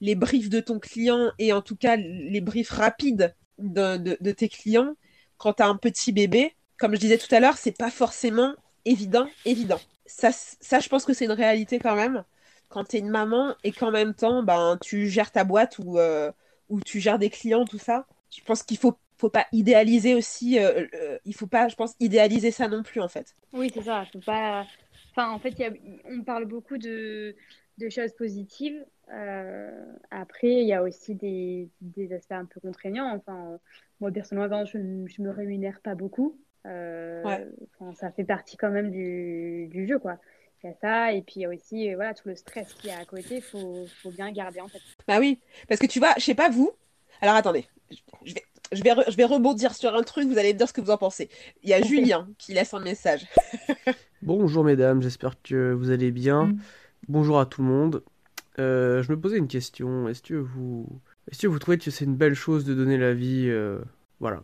les briefs de ton client et en tout cas les briefs rapides de, de, de tes clients, quand tu as un petit bébé, comme je disais tout à l'heure, c'est pas forcément évident, évident. Ça, ça je pense que c'est une réalité quand même. Quand tu es une maman et qu'en même temps, ben, tu gères ta boîte ou, euh, ou tu gères des clients, tout ça, je pense qu'il faut faut pas idéaliser aussi. Euh, euh, il faut pas, je pense, idéaliser ça non plus en fait. Oui, c'est ça. Faut pas. Enfin, en fait, y a... on parle beaucoup de, de choses positives. après, il y a aussi des... des, aspects un peu contraignants. Enfin, moi personnellement, je ne me rémunère pas beaucoup. Euh, ça fait partie quand même du, du, jeu, quoi. Il y a ça, et puis il y a aussi euh, voilà, tout le stress qu'il y a à côté, il faut, faut, bien garder en tête. Bah oui, parce que tu vois, je sais pas vous. Alors attendez, je vais, je vais, je vais rebondir sur un truc, vous allez me dire ce que vous en pensez. Il y a Julien qui laisse un message. Bonjour mesdames, j'espère que vous allez bien. Mm. Bonjour à tout le monde. Euh, je me posais une question. Est-ce que vous, est-ce que vous trouvez que c'est une belle chose de donner la vie, voilà,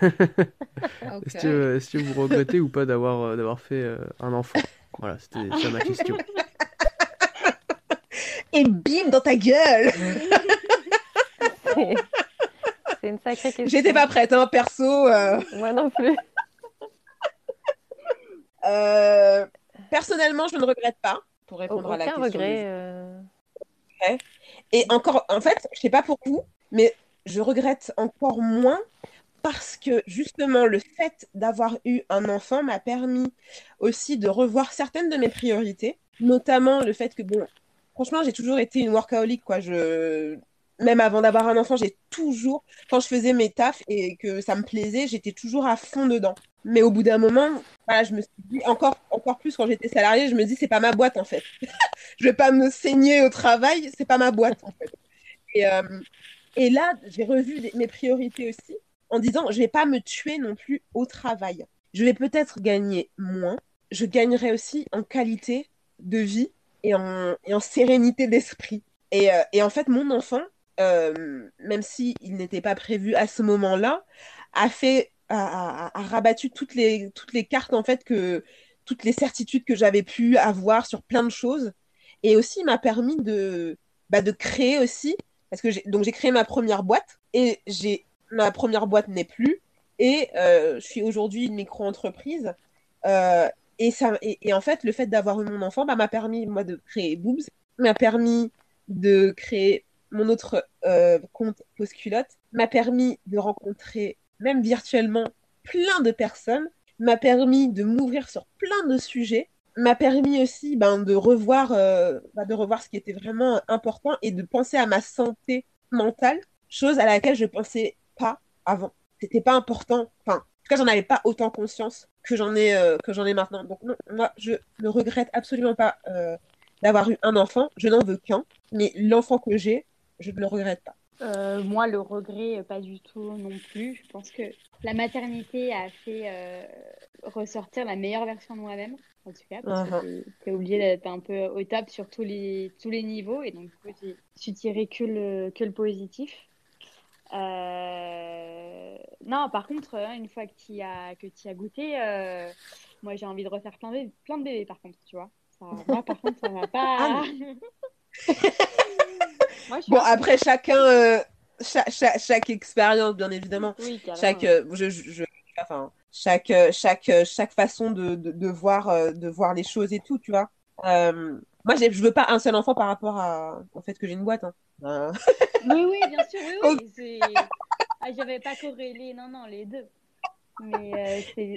Est-ce que, vous regrettez ou pas d'avoir euh, d'avoir fait euh, un enfant? Voilà, c'était ça ma question. Et bim dans ta gueule C'est une sacrée question. J'étais pas prête, hein, perso. Euh. Moi non plus. Personnellement, je ne regrette pas, pour répondre à la question. regret. Et encore, en fait, je sais pas pour vous, mais je regrette encore moins parce que justement le fait d'avoir eu un enfant m'a permis aussi de revoir certaines de mes priorités, notamment le fait que bon, franchement, j'ai toujours été une workaholic quoi, je même avant d'avoir un enfant, j'ai toujours quand je faisais mes tafs et que ça me plaisait, j'étais toujours à fond dedans. Mais au bout d'un moment, voilà, je me suis dit encore encore plus quand j'étais salariée, je me dis c'est pas ma boîte en fait. je vais pas me saigner au travail, c'est pas ma boîte en fait. Et, euh, et là, j'ai revu mes priorités aussi en disant je vais pas me tuer non plus au travail. Je vais peut-être gagner moins, je gagnerai aussi en qualité de vie et en, sérénité d'esprit. Et, euh, et, en fait, mon enfant, euh, même s'il n'était pas prévu à ce moment-là, a fait a, a, rabattu toutes les, toutes les cartes en fait que toutes les certitudes que j'avais pu avoir sur plein de choses et aussi m'a permis de bah, de créer aussi parce que donc j'ai créé ma première boîte et j'ai ma première boîte n'est plus et euh, je suis aujourd'hui une micro-entreprise. Euh, et, ça, et, en fait, le fait d'avoir eu mon enfant bah, m'a permis, moi, de créer Boobs, m'a permis de créer mon autre euh, compte Postculotte, m'a permis de rencontrer, même virtuellement, plein de personnes, m'a permis de m'ouvrir sur plein de sujets. m'a permis aussi ben, de, revoir, ben, de revoir ce qui était vraiment important et de penser à ma santé mentale, chose à laquelle je pensais pas avant. C'était pas important. Enfin, en tout cas, j'en avais pas autant conscience que j'en ai, que j'en ai maintenant. Donc, non, moi, je ne regrette absolument pas d'avoir eu un enfant. Je n'en veux qu'un. Mais l'enfant que j'ai, je ne le regrette pas. Euh, moi, le regret, pas du tout non plus. Je pense que la maternité a fait euh, ressortir la meilleure version de moi-même, en tout cas, parce que uh-huh. tu es obligé d'être un peu au top sur tous les, tous les niveaux. Et donc, j'ai su tirer que le, que le positif. Euh... Non, par contre, hein, une fois que tu as, que as goûté, euh, moi, j'ai envie de refaire plein de, plein de bébés, par contre, tu vois. Ça, moi, par contre, ça va pas. Ah, bon, après, chacun, euh, chaque, chaque, expérience, bien évidemment. chaque, je, je, enfin, chaque, chaque, chaque façon de, de, de voir, de voir les choses et tout, tu vois. moi, je veux pas un seul enfant par rapport à, au fait que j'ai une boîte. Hein. Oui, oui, bien sûr, oui, oui. Ah, j'avais pas corrélé, non, non, les deux. Mais c'est.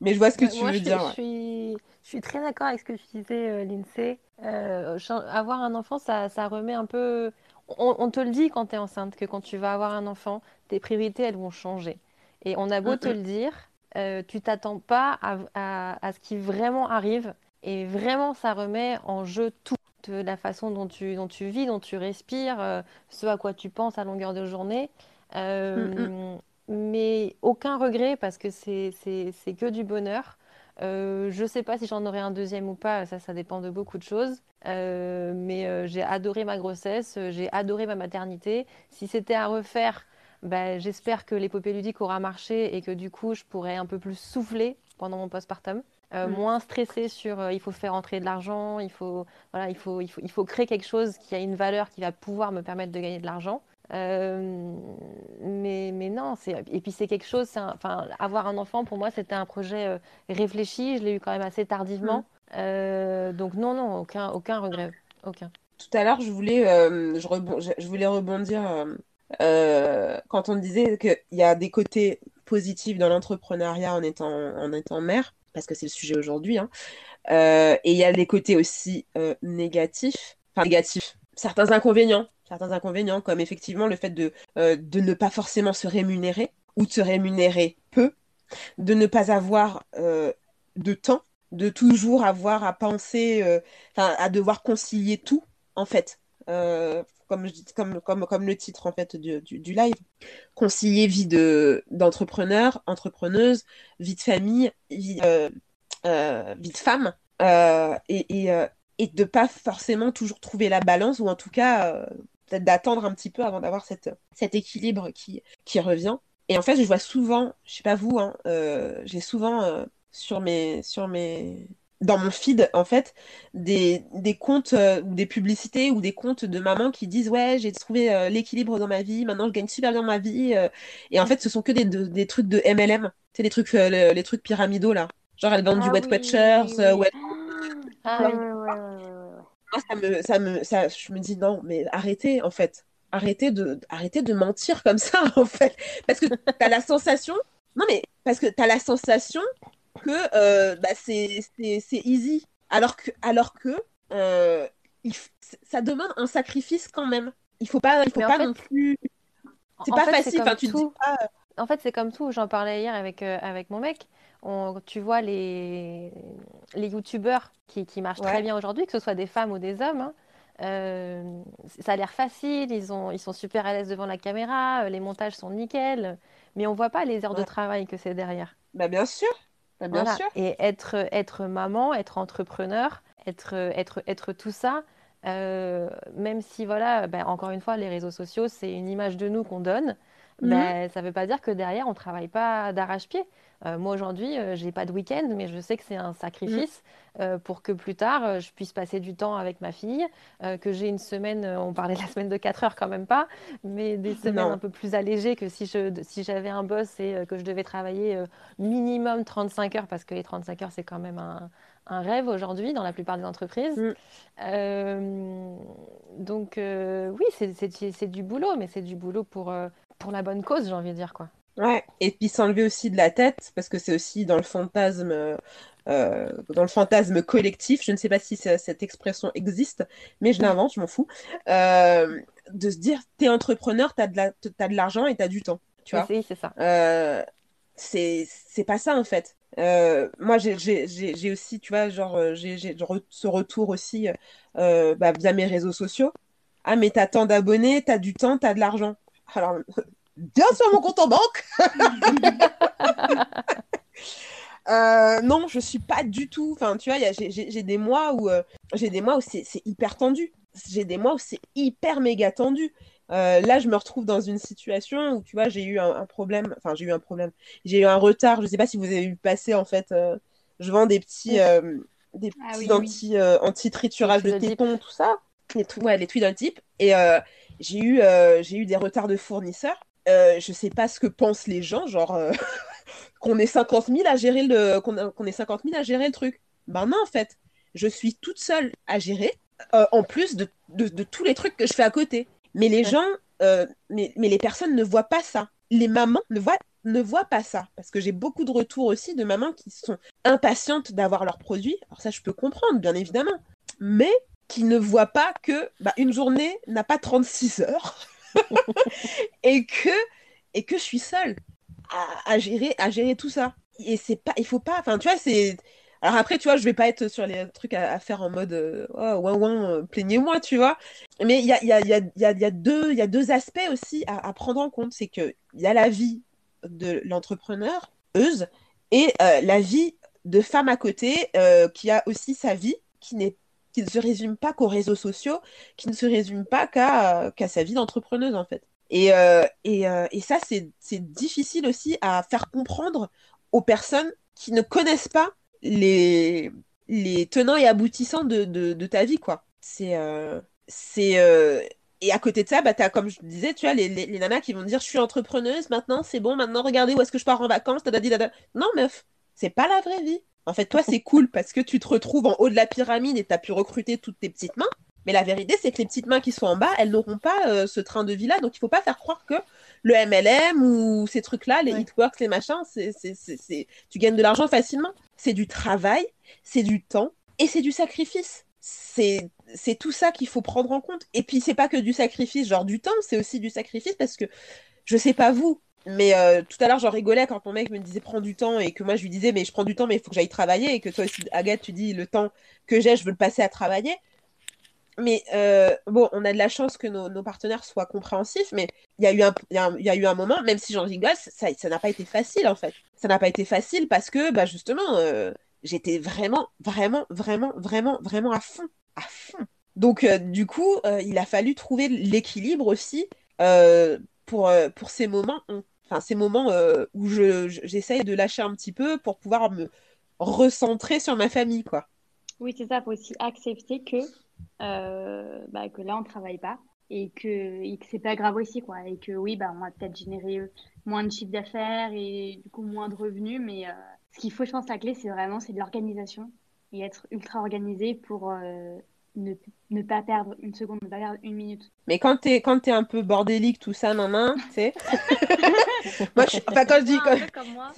Mais je vois ce que tu veux dire. Je, suis, je suis très d'accord avec ce que tu disais, euh, Lindsay. Euh, avoir un enfant, ça, ça remet un peu. On, te le dit quand tu es enceinte, que quand tu vas avoir un enfant, tes priorités, elles vont changer. Et on a beau te le dire, euh, tu t'attends pas à, à, à, ce qui vraiment arrive. Et vraiment, ça remet en jeu tout. De la façon dont tu, dont tu vis, dont tu respires, euh, ce à quoi tu penses à longueur de journée. Euh, mais aucun regret parce que c'est que du bonheur. Euh, je ne sais pas si j'en aurai un deuxième ou pas, ça, ça dépend de beaucoup de choses. Mais j'ai adoré ma grossesse, j'ai adoré ma maternité. Si c'était à refaire, bah, j'espère que l'épopée ludique aura marché et que du coup, je pourrai un peu plus souffler pendant mon postpartum. Mm. moins stressé sur il faut faire entrer de l'argent, il faut, voilà, il, faut, il, faut, il faut créer quelque chose qui a une valeur qui va pouvoir me permettre de gagner de l'argent. Euh, mais, mais non, et puis c'est quelque chose, enfin, avoir un enfant pour moi c'était un projet euh, réfléchi, je l'ai eu quand même assez tardivement. Mm. Euh, donc non, non, aucun, aucun regret, aucun. Tout à l'heure, je voulais, je, je, voulais rebondir quand on disait qu'il y a des côtés positifs dans l'entrepreneuriat en étant, en étant mère, parce que c'est le sujet aujourd'hui, hein. et il y a des côtés aussi négatifs, enfin négatifs, certains inconvénients certains inconvénients, comme effectivement le fait de, euh, de ne pas forcément se rémunérer ou de se rémunérer peu, de ne pas avoir euh, de temps, de toujours avoir à penser, euh, à devoir concilier tout, en fait. Comme, je dis, comme, comme, comme le titre en fait du, du, live, concilier vie de d'entrepreneur, entrepreneuse, vie de famille, vie, vie de femme, et, et, et de pas forcément toujours trouver la balance ou en tout cas peut-être d'attendre un petit peu avant d'avoir cet équilibre qui, qui revient. Et en fait, je vois souvent, je sais pas vous, hein, euh, j'ai souvent euh, sur mes, sur mes, dans mon feed, en fait, des, des comptes, euh, des publicités ou des comptes de mamans qui disent Ouais, j'ai trouvé l'équilibre dans ma vie, maintenant je gagne super bien ma vie. et en fait, ce sont que des, des trucs de MLM, c'est les trucs, les trucs pyramidaux là. Genre, elles vendent du ah Wet Watchers, ouais. Ah, ouais, ouais, ouais ça me, ça me, ça, je me dis non, mais arrêtez en fait. Arrêtez de, arrêtez de mentir comme ça en fait. Parce que tu as la sensation, non mais parce que tu as la sensation que euh, bah, c'est easy. Alors que, alors que euh, ça demande un sacrifice quand même. Il faut pas, il faut pas non plus. C'est pas facile. Enfin, tu dis pas, euh, En fait, c'est comme tout. J'en parlais hier avec, avec mon mec tu vois les, les youtubeurs qui, qui marchent très bien aujourd'hui, que ce soit des femmes ou des hommes. Hein, euh, ça a l'air facile, ils, ont, ils sont super à l'aise devant la caméra, euh, les montages sont nickel, mais on voit pas les heures de travail que c'est derrière. Bah bien sûr, bah, bien sûr. Et être, être maman, être entrepreneur, être, être, être tout ça, euh, même si voilà, bah, encore une fois, les réseaux sociaux, c'est une image de nous qu'on donne, mmh. bah, ça ne veut pas dire que derrière, on ne travaille pas d'arrache-pied. Euh, moi aujourd'hui, euh, j'ai pas de week-end, mais je sais que c'est un sacrifice mm. euh, pour que plus tard, je puisse passer du temps avec ma fille, que j'ai une semaine, on parlait de la semaine de 4 heures quand même pas, mais des semaines un peu plus allégées que si je si j'avais un boss et que je devais travailler minimum 35 heures, parce que les 35 heures, c'est quand même un, un rêve aujourd'hui dans la plupart des entreprises. Mm. donc oui, c'est du boulot, mais c'est du boulot pour, pour la bonne cause, j'ai envie de dire quoi. Ouais, et puis s'enlever aussi de la tête, parce que c'est aussi dans le fantasme, euh, dans le fantasme collectif, je ne sais pas si cette expression existe, mais je l'invente, je m'en fous, euh, de se dire, t'es entrepreneur, t'as de l'argent et t'as du temps, tu vois. Oui, c'est ça. Euh, c'est pas ça, en fait. moi, j'ai aussi, tu vois, genre, j'ai ce retour aussi bah, via mes réseaux sociaux. Ah, mais t'as tant d'abonnés, t'as du temps, t'as de l'argent. Alors, bien sur mon compte en banque. Euh, non, je suis pas du tout. Enfin, tu vois, j'ai des mois où euh, j'ai des mois où c'est hyper tendu. J'ai des mois où c'est hyper méga tendu. Euh, là, je me retrouve dans une situation où, tu vois, j'ai eu un, problème. Enfin, j'ai eu un problème. J'ai eu un retard. Je sais pas si vous avez vu passer, en fait. je vends des petits, des ah petits anti, triturage de tétons, tout ça. Les, ouais, les tweets d'un type. Et j'ai eu, j'ai eu des retards de fournisseurs. Je sais pas ce que pensent les gens, genre qu'on ait 50 000 à gérer le, qu'on ait 50 000 à gérer le truc. Ben non, en fait, je suis toute seule à gérer, euh, en plus de, de, tous les trucs que je fais à côté. Mais les gens, euh, mais, mais, les personnes ne voient pas ça. Les mamans ne voient, ne voient pas ça. Parce que j'ai beaucoup de retours aussi de mamans qui sont impatientes d'avoir leurs produits. Alors ça, je peux comprendre, bien évidemment. Mais qui ne voient pas que bah, une journée n'a pas 36 heures et que et que je suis seule à, gérer, à gérer tout ça. Et c'est pas, il faut pas, enfin, tu vois, c'est. Alors après, tu vois, je vais pas être sur les trucs à, faire en mode euh, oh, ouin ouin, euh, plaignez-moi, tu vois. Mais il y a, y, y, a, y, a, deux, y a deux aspects aussi à, prendre en compte. C'est qu'il y a la vie de l'entrepreneur, Euse, et euh, la vie de femme à côté qui a aussi sa vie, qui n'est qui ne se résume pas qu'aux réseaux sociaux, qui ne se résume pas qu'à qu'à sa vie d'entrepreneuse en fait. Et, euh, et, euh, et, ça, c'est difficile aussi à faire comprendre aux personnes qui ne connaissent pas les, les tenants et aboutissants de, de, ta vie, quoi. C'est. Euh, et à côté de ça, bah, as, comme je disais, tu as les, les, nanas qui vont dire Je suis entrepreneuse, maintenant c'est bon, maintenant regardez où est-ce que je pars en vacances. Non, meuf, c'est pas la vraie vie. En fait, toi, c'est cool parce que tu te retrouves en haut de la pyramide et tu as pu recruter toutes tes petites mains. Mais la vérité, c'est que les petites mains qui sont en bas, elles n'auront pas euh, ce train de vie-là. Donc, il ne faut pas faire croire que le MLM ou ces trucs-là, les hitworks, les machins, c'est, tu gagnes de l'argent facilement. C'est du travail, c'est du temps et c'est du sacrifice. C'est, tout ça qu'il faut prendre en compte. Et puis, c'est pas que du sacrifice, genre du temps, c'est aussi du sacrifice parce que je sais pas vous, mais euh, tout à l'heure, j'en rigolais quand mon mec me disait prends du temps et que moi je lui disais mais je prends du temps mais il faut que j'aille travailler et que toi aussi Agathe tu dis le temps que j'ai je veux le passer à travailler mais euh, bon, on a de la chance que nos, partenaires soient compréhensifs, mais il y, a eu un, y, a, eu un moment, même si j'en rigole, ça n'a pas été facile en fait. Ça n'a pas été facile parce que bah, justement, euh, j'étais vraiment, vraiment, vraiment, vraiment, vraiment à fond. À fond. Donc, du coup, il a fallu trouver l'équilibre aussi pour, pour ces moments, enfin, ces moments où j'essaye de lâcher un petit peu pour pouvoir me recentrer sur ma famille, quoi. Oui, c'est ça, il faut aussi accepter que euh, bah, que là, on travaille pas et que, et que c'est pas grave aussi, quoi. Et que oui, bah, on va peut-être générer moins de chiffre d'affaires et du coup moins de revenus, mais euh, ce qu'il faut, je pense, la clé, c'est vraiment c'est de l'organisation et être ultra organisé pour euh, ne, ne, pas perdre une seconde, ne pas perdre une minute. Mais quand t'es quand es un peu bordélique, tout ça, maman, tu sais. moi, je, enfin, quand je dis. Comme moi.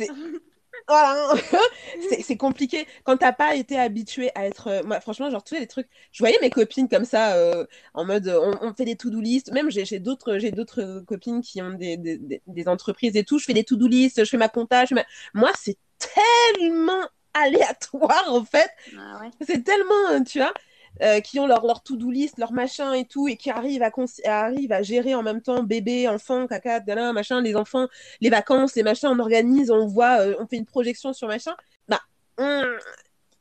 voilà, c'est compliqué. Quand t'as pas été habitué à être. Euh, moi, franchement, genre, tous les trucs. Je voyais mes copines comme ça, euh, en mode, on, fait des to-do list. Même, j'ai d'autres d'autres copines qui ont des, des, des, entreprises et tout. Je fais des to-do list, je fais ma comptage. Moi, c'est tellement aléatoire, en fait. Ah c'est tellement, euh, tu vois. Euh, qui ont leur, leur to-do list, leur machin et tout, et qui arrivent à, arrivent à gérer en même temps bébé, enfant, caca, machin, les enfants, les vacances, les machins, on organise, on voit, euh, on fait une projection sur machin, bah,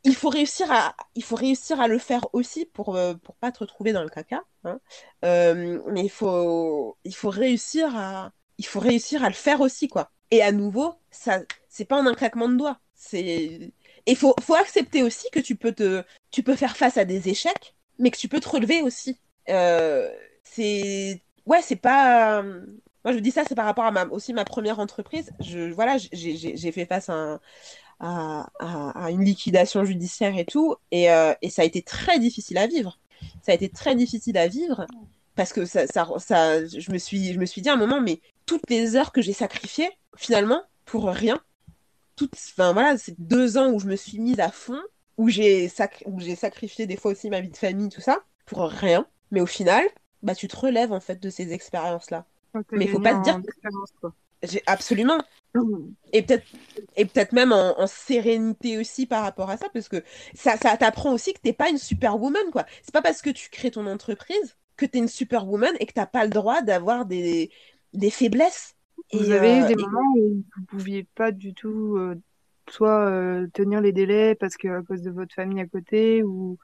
il faut réussir à, il faut réussir à le faire aussi pour, euh, pour pas te retrouver dans le caca. Hein. mais il faut, il faut réussir à, il faut réussir à le faire aussi, quoi. Et à nouveau, ça, c'est pas en un claquement de doigts. C'est, il faut, faut accepter aussi que tu peux, te, tu peux faire face à des échecs, mais que tu peux te relever aussi. Euh, c'est. Ouais, c'est pas. Moi, je dis ça, c'est par rapport à ma, aussi ma première entreprise. Je, voilà, j'ai fait face à, à, à, une liquidation judiciaire et tout, et, euh, et, ça a été très difficile à vivre. Ça a été très difficile à vivre parce que ça, ça, ça, je, me suis, je me suis dit à un moment, mais toutes les heures que j'ai sacrifiées, finalement, pour rien, toutes, enfin voilà, c'est deux ans où je me suis mise à fond, où j'ai sacrifié des fois aussi ma vie de famille, tout ça, pour rien. Mais au final, bah tu te relèves en fait de ces expériences-là. Mais il faut pas te dire. J'ai absolument. Et peut-être et peut-être même en, sérénité aussi par rapport à ça, parce que ça, ça t'apprend aussi que t'es pas une superwoman, quoi. C'est pas parce que tu crées ton entreprise que tu es une superwoman et que t'as pas le droit d'avoir des, des faiblesses. Vous avez eu euh, des moments où vous pouviez pas du tout euh, soit euh, tenir les délais parce que à cause de votre famille à côté ou,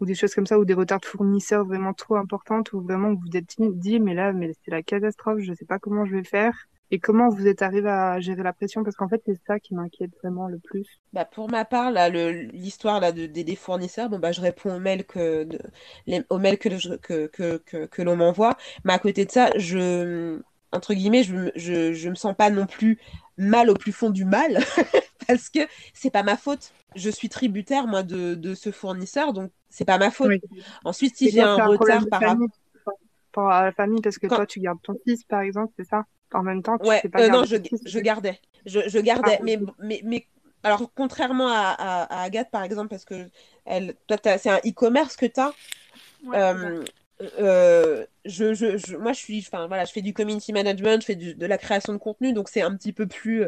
ou des choses comme ça ou des retards de fournisseurs vraiment trop importantes ou vraiment vous vous êtes dit mais là mais c'est la catastrophe je sais pas comment je vais faire et comment vous êtes arrivé à gérer la pression? Parce qu'en fait, c'est ça qui m'inquiète vraiment le plus. Bah pour ma part, là, l'histoire là de, des fournisseurs, bon bah je réponds aux mails que de, les, aux mails que, que, que, que, l'on m'envoie. Mais à côté de ça, je entre guillemets, je, je, je me sens pas non plus mal au plus fond du mal parce que c'est pas ma faute. Je suis tributaire moi de, de ce fournisseur, donc c'est pas ma faute. Ensuite, si j'ai un, retard par rapport à la famille, parce que toi tu gardes ton fils par exemple, c'est ça? En même temps, tu ouais, pas euh, non, je, je, gardais. Je, je gardais. Ah, mais, mais, mais, alors, contrairement à, à, Agathe, par exemple, parce que elle, toi, c'est un e-commerce que tu as. Euh, euh, je, je, moi, je suis, enfin voilà, je fais du community management, je fais de la création de contenu, donc c'est un petit peu plus,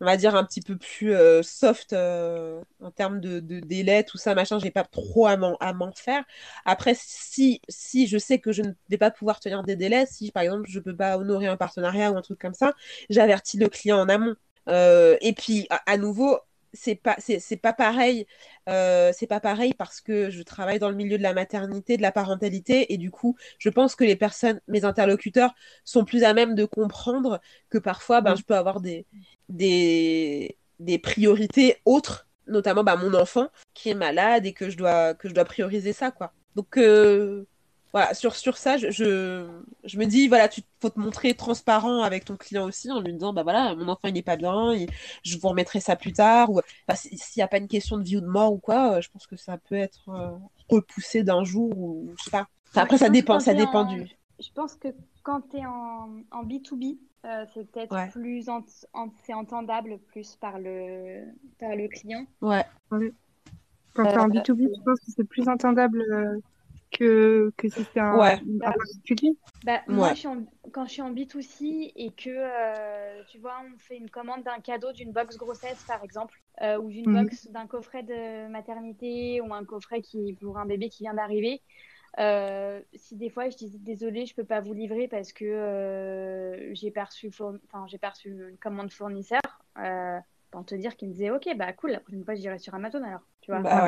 on va dire un petit peu plus euh, soft euh, en termes de, délai, tout ça, machin, j'ai pas trop à m'en faire. Après, si, si je sais que je ne vais pas pouvoir tenir des délais, si par exemple je peux pas honorer un partenariat ou un truc comme ça, j'avertis le client en amont. Et puis, à, nouveau, c'est pas c'est pas pareil c'est pas pareil parce que je travaille dans le milieu de la maternité de la parentalité et du coup je pense que les personnes mes interlocuteurs sont plus à même de comprendre que parfois ben, mmh. je peux avoir des, des, des priorités autres, notamment bah, mon enfant qui est malade et que je dois, que je dois prioriser ça. quoi. Donc euh, voilà, sur, sur ça, je, je, me dis, voilà, tu faut te montrer transparent avec ton client aussi en lui disant, bah voilà, mon enfant il n'est pas bien, je vous remettrai ça plus tard, ou s'il n'y a pas une question de vie ou de mort ou quoi, euh, je pense que ça peut être euh, repoussé d'un jour ou je sais pas. après, ça dépend, ça dépend du. Je pense que quand tu es en, en B2B, euh, c'est peut-être plus c'est entendable plus par le par le client. Ouais. Quand tu es en B2B, je pense que c'est plus entendable euh, que, que si c'est un, ouais. bah, bah, moi, je quand je suis en B2C et que euh, tu vois, on fait une commande d'un cadeau d'une box grossesse par exemple, ou d'une mhm. box d'un coffret de maternité ou un coffret qui pour un bébé qui vient d'arriver. Euh, si des fois je disais désolé, je peux pas vous livrer parce que euh, j'ai perçu, enfin j'ai perçu une commande fournisseur, euh, pour te dire qu'il me disait ok bah cool, la prochaine fois j'irai sur Amazon alors, tu vois. Bah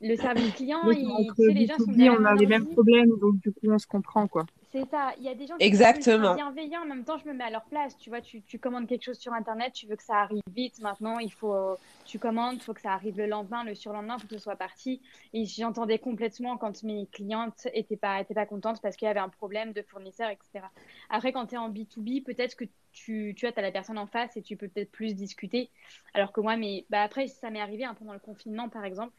le service client, il, les gens sont on a les mêmes problèmes donc du coup on se comprend quoi. C'est ça. Il y a des gens qui Exactement. sont bienveillants. En même temps, je me mets à leur place. Tu vois, tu, tu, commandes quelque chose sur Internet, tu veux que ça arrive vite. Maintenant, il faut, tu commandes, il faut que ça arrive le lendemain, le surlendemain, pour que ce soit parti. Et j'entendais complètement quand mes clientes étaient pas, étaient pas contentes parce qu'il y avait un problème de fournisseur, etc. Après, quand tu es en B2B, peut-être que tu, tu as, as la personne en face et tu peux peut-être plus discuter. Alors que moi, mais bah après, ça m'est arrivé un peu dans le confinement, par exemple.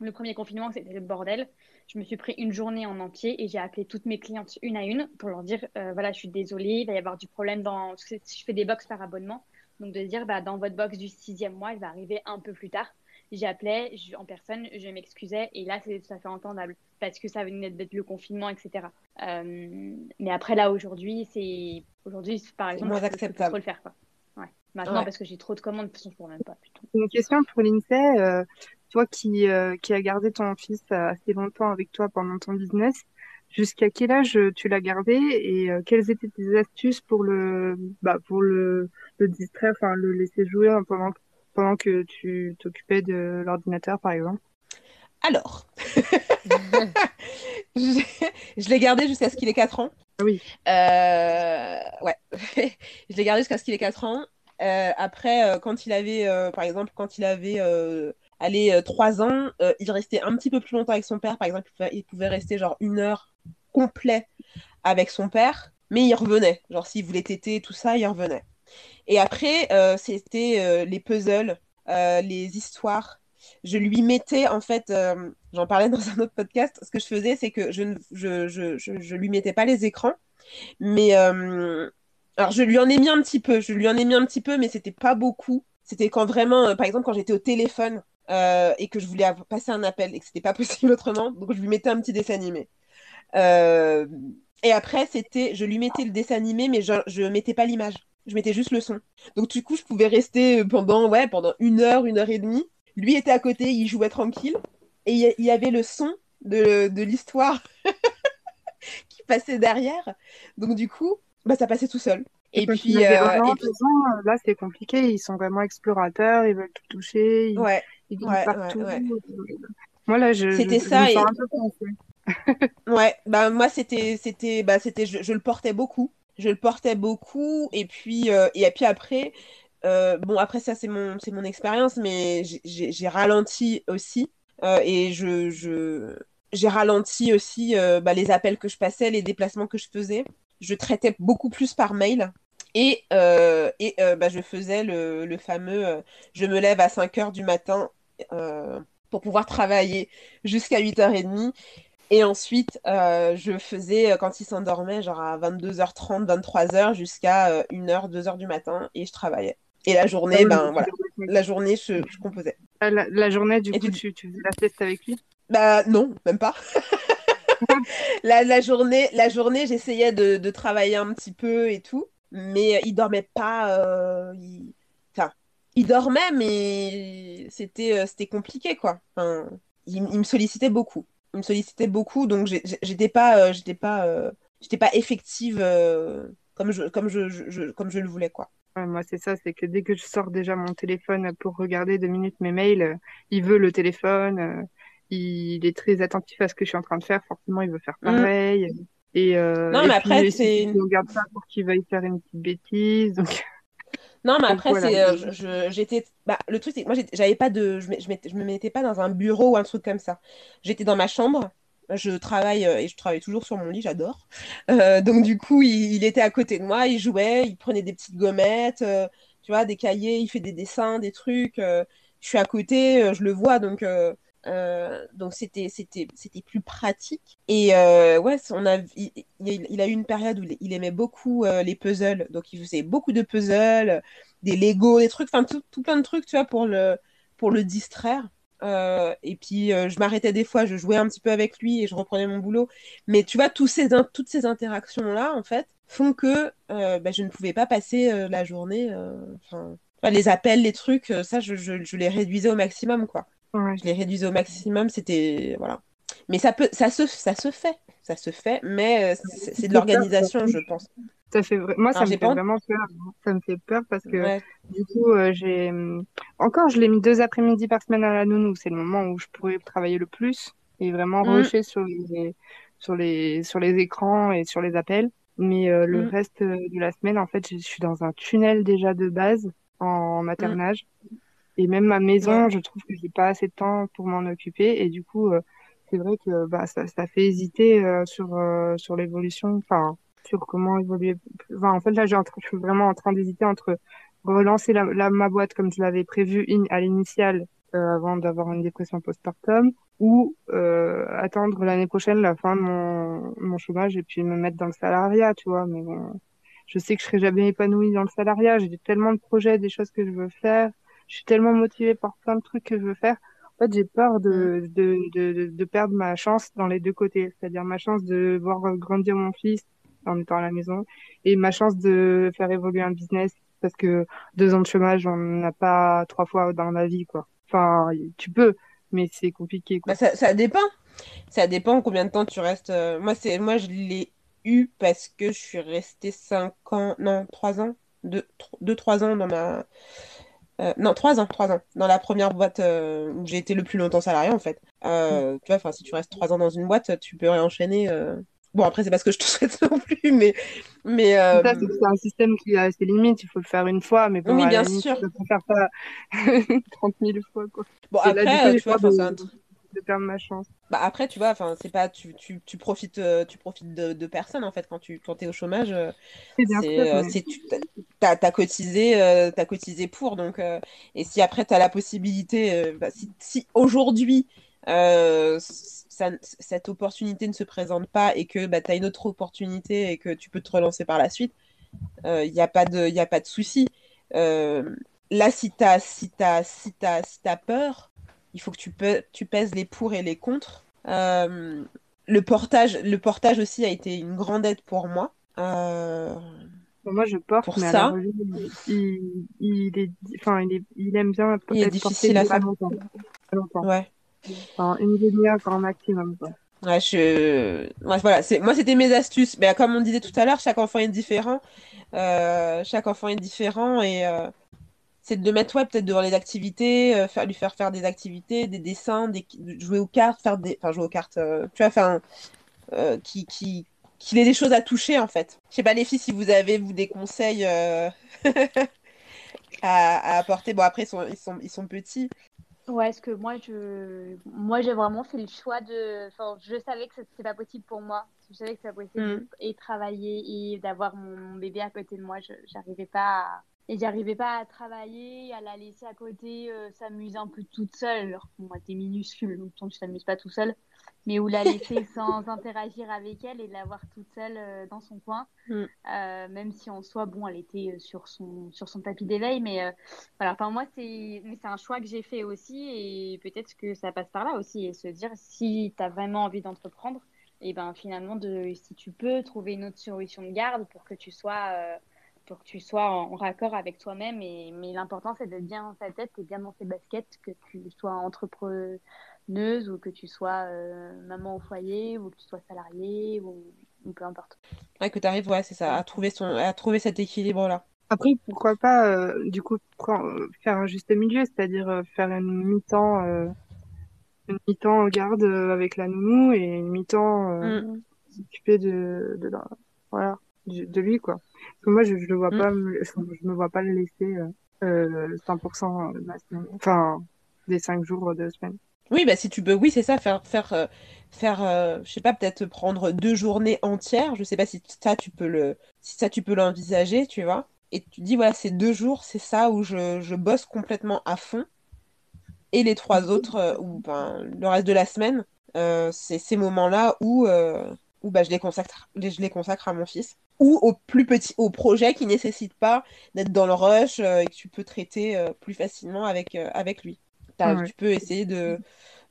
Le premier confinement, c'était le bordel. Je me suis pris une journée en entier et j'ai appelé toutes mes clientes une à une pour leur dire euh, voilà, je suis désolée, il va y avoir du problème dans. Je fais des box par abonnement. Donc de dire bah, dans votre box du sixième mois, elle va arriver un peu plus tard. J'appelais en personne, je m'excusais et là, c'est tout à fait entendable parce que ça venait d'être le confinement, etc. Euh, mais après, là, aujourd'hui, c'est. Aujourd'hui, par exemple, moins acceptable. Trop le faire. Quoi. Ouais. Maintenant, parce que j'ai trop de commandes, de toute façon, je pourrais même pas. Une question pour l'INSEE. Euh, toi qui, euh, qui as gardé ton fils assez longtemps avec toi pendant ton business, jusqu'à quel âge tu l'as gardé et euh, quelles étaient tes astuces pour le, bah, pour le, le distraire, enfin le laisser jouer pendant, pendant que tu t'occupais de l'ordinateur, par exemple? Alors, je, l'ai gardé jusqu'à ce qu'il ait 4 ans. Oui. Euh, ouais, je l'ai gardé jusqu'à ce qu'il ait 4 ans. après, quand il avait, par exemple, quand il avait allez, euh, trois ans, euh, il restait un petit peu plus longtemps avec son père. Par exemple, il pouvait rester genre une heure complet avec son père, mais il revenait. Genre, s'il voulait téter, tout ça, il revenait. Et après, euh, c'était les puzzles, les histoires. Je lui mettais, en fait, j'en parlais dans un autre podcast, ce que je faisais, c'est que je ne je, je, je, je, lui mettais pas les écrans, mais Alors, je lui en ai mis un petit peu, je lui en ai mis un petit peu, mais c'était pas beaucoup. C'était quand vraiment, par exemple, quand j'étais au téléphone et que je voulais passer un appel et que c'était pas possible autrement, donc je lui mettais un petit dessin animé. et après, c'était, je lui mettais le dessin animé, mais je, je mettais pas l'image je mettais juste le son. Donc du coup, je pouvais rester pendant, ouais, pendant une heure, une heure et demie. Lui était à côté, il jouait tranquille. Et il y avait le son de, de l'histoire qui passait derrière. Donc du coup, bah, ça passait tout seul. Et, puis, euh, là, c'est compliqué. Ils sont vraiment explorateurs, ils veulent tout toucher. Ils, ouais. ils ouais, partout. Moi, là, je. C'était ça. et... un peu ouais, bah, moi, c'était, c'était, bah, c'était, je, le portais beaucoup je le portais beaucoup et puis euh, et puis après euh, bon après ça c'est mon c'est mon expérience mais j'ai ralenti aussi euh, et je, je j'ai ralenti aussi bah, les appels que je passais les déplacements que je faisais je traitais beaucoup plus par mail et, et bah, je faisais le, le fameux je me lève à 5 heures du matin pour pouvoir travailler jusqu'à 8h30 et ensuite, euh, je faisais, euh, quand il s'endormait, genre à 22h30, 23h, jusqu'à 1h, euh, 2h du matin, et je travaillais. Et la journée, ah ben voilà, la journée, je, composais. Ah, la, journée, du coup, tu... Tu, faisais la sieste avec lui? Bah non, même pas. la, journée, la journée j'essayais de, travailler un petit peu et tout, mais il dormait pas. il... Enfin, il dormait, mais c'était c'était compliqué, quoi. Il me sollicitait beaucoup me sollicitait beaucoup, donc j'étais pas, euh, pas, euh, pas effective euh, comme je, comme je, comme je le voulais, quoi. moi, c'est ça, c'est que dès que je sors déjà mon téléphone pour regarder deux minutes mes mails, il veut le téléphone, il est très attentif à ce que je suis en train de faire, forcément, il veut faire mmh. pareil. Et, non, mais après, c'est. Il regarde ça pour qu'il veuille faire une petite bêtise. Donc... Non, mais après, c'est, j'étais, bah, le truc, c'est que moi, j'avais pas de, je, je, me mettais pas dans un bureau ou un truc comme ça. J'étais dans ma chambre. Je travaille et je travaille toujours sur mon lit, j'adore. donc du coup, il, était à côté de moi, il jouait, il prenait des petites gommettes, tu vois, des cahiers, il fait des dessins, des trucs. je suis à côté, je le vois, donc euh, donc c'était c'était c'était plus pratique. Et euh, ouais on a il, il, a eu une période où il aimait beaucoup euh, les puzzles. Donc il faisait beaucoup de puzzles des Lego des trucs enfin tout, plein de trucs tu vois pour le pour le distraire. Et puis je m'arrêtais des fois je jouais un petit peu avec lui et je reprenais mon boulot. Mais tu vois tous ces toutes ces interactions là en fait font que bah, je ne pouvais pas passer la journée enfin les appels les trucs ça je, je, je les réduisais au maximum quoi je les réduisais au maximum, c'était voilà. Mais ça peut, ça se, ça se fait, ça se fait, mais euh, c'est de l'organisation, je pense. Ça fait moi, ça me fait vraiment peur. Ça me fait peur parce que du coup, euh, j'ai encore, je l'ai mis deux après-midi par semaine à la nounou. C'est le moment où je pourrais travailler le plus et vraiment mmh. sur les, sur les, sur les écrans et sur les appels. Mais euh, le mmh. reste de la semaine, en fait, je suis dans un tunnel déjà de base en mmh. Et même ma maison, je trouve que j'ai pas assez de temps pour m'en occuper. Et du coup, euh, c'est vrai que bah, ça, ça fait hésiter euh, sur, euh, sur l'évolution, enfin, sur comment évoluer. Enfin, en fait, là, je suis vraiment en train d'hésiter entre relancer la, la, ma boîte comme je l'avais prévu à l'initiale avant d'avoir une dépression postpartum ou attendre l'année prochaine la fin de mon, mon chômage et puis me mettre dans le salariat, tu vois. Mais bon, je sais que je serai jamais épanouie dans le salariat. J'ai tellement de projets, des choses que je veux faire je suis tellement motivée par plein de trucs que je veux faire. En fait, j'ai peur de, mm. de, de, de, perdre ma chance dans les deux côtés. C'est-à-dire ma chance de voir grandir mon fils en étant à la maison et ma chance de faire évoluer un business parce que deux ans de chômage, on n'a pas trois fois dans la vie, quoi. Enfin, tu peux, mais c'est compliqué, quoi. Bah, ça, ça dépend. Ça dépend combien de temps tu restes. Euh, moi, c'est, moi, je l'ai eu parce que je suis restée cinq ans, non, trois ans, deux, deux, trois ans dans ma, euh, non, trois ans, trois ans. Dans la première boîte euh, où j'ai été le plus longtemps salarié, en fait. Euh, mm. Tu vois, si tu restes trois ans dans une boîte, tu peux réenchaîner. Bon, après, c'est parce que je te souhaite non plus, mais. mais c'est un système qui a ses limites. Il faut le faire une fois, mais bon, oui, bien sûr. Tu peux faire ça 30 000 fois, quoi. Bon, après, tu vois, c'est un truc de perdre ma chance. Bah après, tu vois, enfin, c'est pas, tu, tu, tu profites, euh, tu profites de, de personne en fait quand tu quand es au chômage. Euh, c'est, euh, t'as, as cotisé, euh, t'as cotisé pour donc et si après tu as la possibilité, bah, si, si aujourd'hui ça, cette opportunité ne se présente pas et que bah, tu as une autre opportunité et que tu peux te relancer par la suite, Il n'y a pas de, y a pas de souci. là, si tu as, si as, si as, si as peur, il faut que tu, peux, tu pèses les pour et les contre. le, portage, le portage aussi a été une grande aide pour moi. Moi, je porte, pour mais ça, il, il, est, enfin, il, est, il aime bien il est difficile à faire. longtemps. Longtemps. Ouais. Enfin, une demi-heure grand maximum. Quoi. Ouais, je... ouais, voilà, moi c'était mes astuces. Mais comme on disait tout à l'heure, chaque enfant est différent. Euh, chaque enfant est différent et euh, c'est de mettre ouais, peut-être devant les activités, euh, faire, lui faire faire des activités, des dessins, des... jouer aux cartes, faire des... enfin jouer aux cartes, euh, tu vois, enfin, euh, qui, qui, qu'il ait des choses à toucher en fait. Je sais pas les filles si vous avez vous des conseils euh, à, à apporter. Bon après ils sont, ils sont, ils sont petits. Ouais, est-ce que moi, je, moi, j'ai vraiment fait le choix de, enfin, je savais que c'était pas possible pour moi. Je savais que c'était pas possible et travailler et d'avoir mon, mon bébé à côté de moi. Je, j'arrivais pas à, et j'arrivais pas à travailler, à la laisser à côté, euh, s'amuser un peu toute seule. Alors que moi, t'es minuscule, donc tu t'amuses pas tout seul. Mais ou la laisser sans interagir avec elle et l'avoir toute seule euh, dans son coin. Mm. Euh, même si en soi, bon, elle était sur son, sur son tapis d'éveil, mais voilà, enfin moi c'est un choix que j'ai fait aussi et peut-être que ça passe par là aussi et se dire si tu as vraiment envie d'entreprendre et ben finalement de si tu peux trouver une autre solution de garde pour que tu sois pour que tu sois en raccord avec toi-même et mais l'important c'est d'être bien dans sa tête et bien dans ses baskets que tu sois entrepreneuse ou que tu sois euh, maman au foyer ou que tu sois salariée ou, ou peu importe. Ouais, que tu arrives, ouais, c'est ça, à trouver, son, à trouver cet équilibre-là. Après, pourquoi pas, euh, du coup, euh, faire un juste milieu, c'est-à-dire euh, faire une mi-temps, euh, une mi-temps en garde euh, avec la nounou et une mi-temps euh, Mm. s'occuper de, de la, voilà, de, de lui, quoi. Parce que moi, je, je le vois Mm. pas, je, je me vois pas le laisser euh, euh, 100% de la semaine, enfin, des cinq jours de semaine. Oui, bah si tu peux, oui, c'est ça, faire, faire, euh, faire, euh, je sais pas, peut-être prendre deux journées entières. Je sais pas si ça tu peux le, si ça tu peux l'envisager, tu vois. Et tu dis voilà, ces deux jours, c'est ça où je, je bosse complètement à fond. Et les trois autres, euh, ou ben le reste de la semaine, euh, c'est ces moments-là où, euh, où bah, je les consacre, je les consacre à mon fils. Ou aux plus petits, aux projets qui nécessitent pas d'être dans le rush euh, et que tu peux traiter euh, plus facilement avec, euh, avec lui. Ouais. Tu peux essayer de,